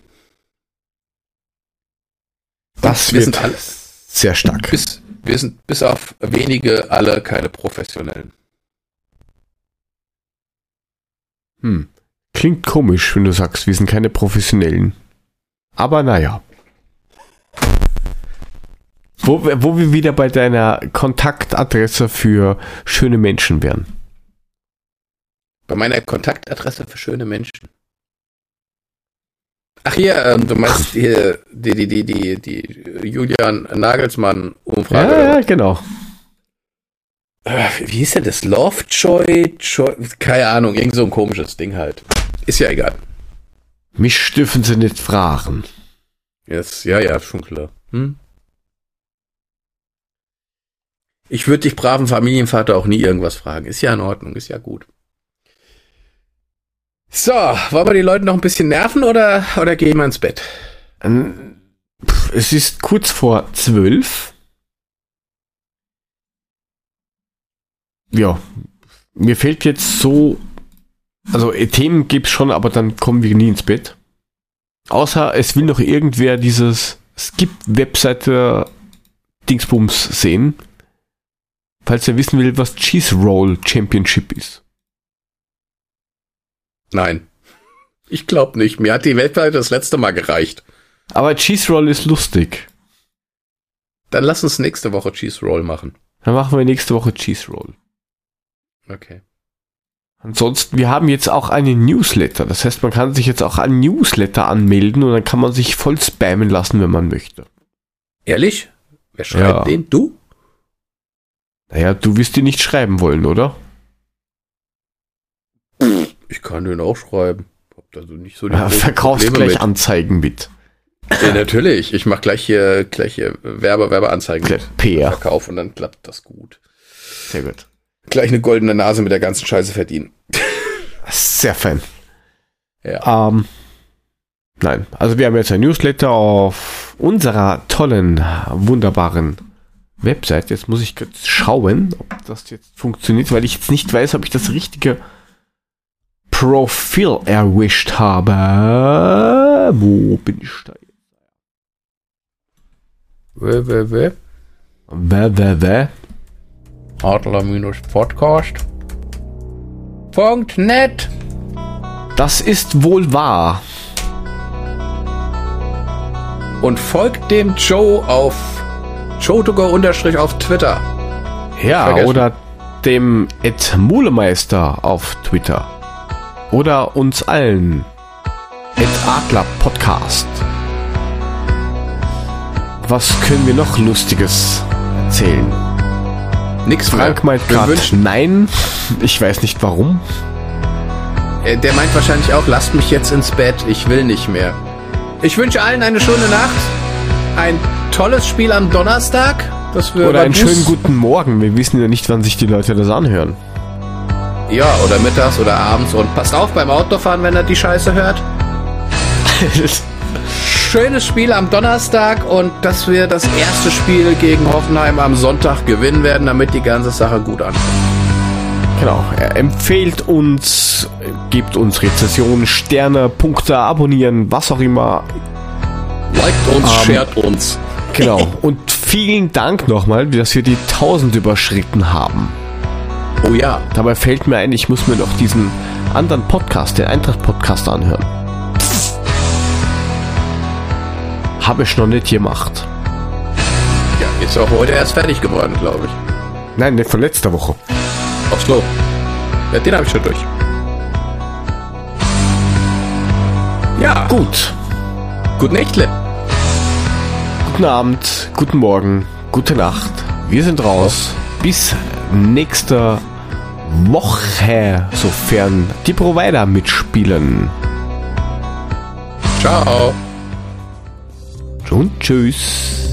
Das Wir wird sind alle, sehr stark. bis, wir sind bis auf wenige alle keine Professionellen. Hm. Klingt komisch, wenn du sagst, wir sind keine Professionellen. Aber naja. Wo, wir- wo wir wieder bei deiner Kontaktadresse für schöne Menschen wären. Bei meiner Kontaktadresse für schöne Menschen. Ach hier, ähm, du meinst hier die, die, die, die, die Julian Nagelsmann Umfrage. Ja, ja, genau. Äh, wie hieß denn das? Lovejoy? Joy, keine Ahnung, irgend so ein komisches Ding halt. Ist ja egal. Mich dürfen sie nicht fragen. Jetzt, ja, ja, schon klar. Hm? Ich würde dich braven Familienvater auch nie irgendwas fragen. Ist ja in Ordnung, ist ja gut. So, wollen wir die Leute noch ein bisschen nerven oder, oder gehen wir ins Bett? Ähm, Es ist kurz vor zwölf. Ja, mir fehlt jetzt so, also äh, Themen gibt's schon, aber dann kommen wir nie ins Bett. Außer es will noch irgendwer dieses Skip-Webseite Dingsbums sehen. Falls er wissen will, was Cheese Roll Championship ist. Nein. Ich glaube nicht. Mir hat die Weltweite das letzte Mal gereicht. Aber Cheese Roll ist lustig. Dann lass uns nächste Woche Cheese Roll machen. Dann machen wir nächste Woche Cheese Roll. Okay. Ansonsten, wir haben jetzt auch einen Newsletter. Das heißt, man kann sich jetzt auch an Newsletter anmelden und dann kann man sich voll spammen lassen, wenn man möchte. Ehrlich? Wer schreibt Ja. den? Du? Naja, du wirst die nicht schreiben wollen, oder? Ich kann den auch schreiben. Hab also nicht so die Ja, verkaufst Probleme gleich mit. Anzeigen mit. Ja, natürlich. Ich mache gleich hier, gleich hier Werbe, Werbeanzeigen Gleich mit PR. Verkauf und dann klappt das gut. Sehr gut. Gleich eine goldene Nase mit der ganzen Scheiße verdienen. Sehr fein. Ja. Ähm, nein, also wir haben jetzt ein Newsletter auf unserer tollen, wunderbaren Website. Jetzt muss ich kurz schauen, ob das jetzt funktioniert, weil ich jetzt nicht weiß, ob ich das richtige Profil erwischt habe. Wo bin ich da? W w w www. Adler-Podcast. Net. Das ist wohl wahr. Und folgt dem Joe auf unterstrich auf Twitter. Ja, Vergessen. oder dem Ed Mulemeister auf Twitter. Oder uns allen. Ed Adler Podcast. Was können wir noch Lustiges erzählen? Nix Frank mehr. meint gerade nein. Ich weiß nicht warum. Äh, Der meint wahrscheinlich auch, lasst mich jetzt ins Bett, ich will nicht mehr. Ich wünsche allen eine schöne Nacht, ein tolles Spiel am Donnerstag. Das wir Oder einen Bus- schönen guten Morgen. Wir wissen ja nicht, wann sich die Leute das anhören. Ja, oder mittags oder abends. Und passt auf beim Autofahren, wenn er die Scheiße hört. Schönes Spiel am Donnerstag und dass wir das erste Spiel gegen Hoffenheim am Sonntag gewinnen werden, damit die ganze Sache gut ankommt. Genau, er empfiehlt uns, gibt uns Rezessionen, Sterne, Punkte, abonnieren, was auch immer. Liked uns, Ähm, shared uns. Genau. Und vielen Dank nochmal, dass wir die 1000 überschritten haben. Oh ja. Dabei fällt mir ein, ich muss mir noch diesen anderen Podcast, den Eintracht-Podcast anhören. Habe ich noch nicht gemacht. Ja, ist auch heute erst fertig geworden, glaube ich. Nein, nicht von letzter Woche. Ach so. Ja, den habe ich schon durch. Ja, Gut. gut Nächtle. Guten Abend, guten Morgen, gute Nacht. Wir sind raus. Bis nächster Woche, sofern die Provider mitspielen. Ciao. Und tschüss.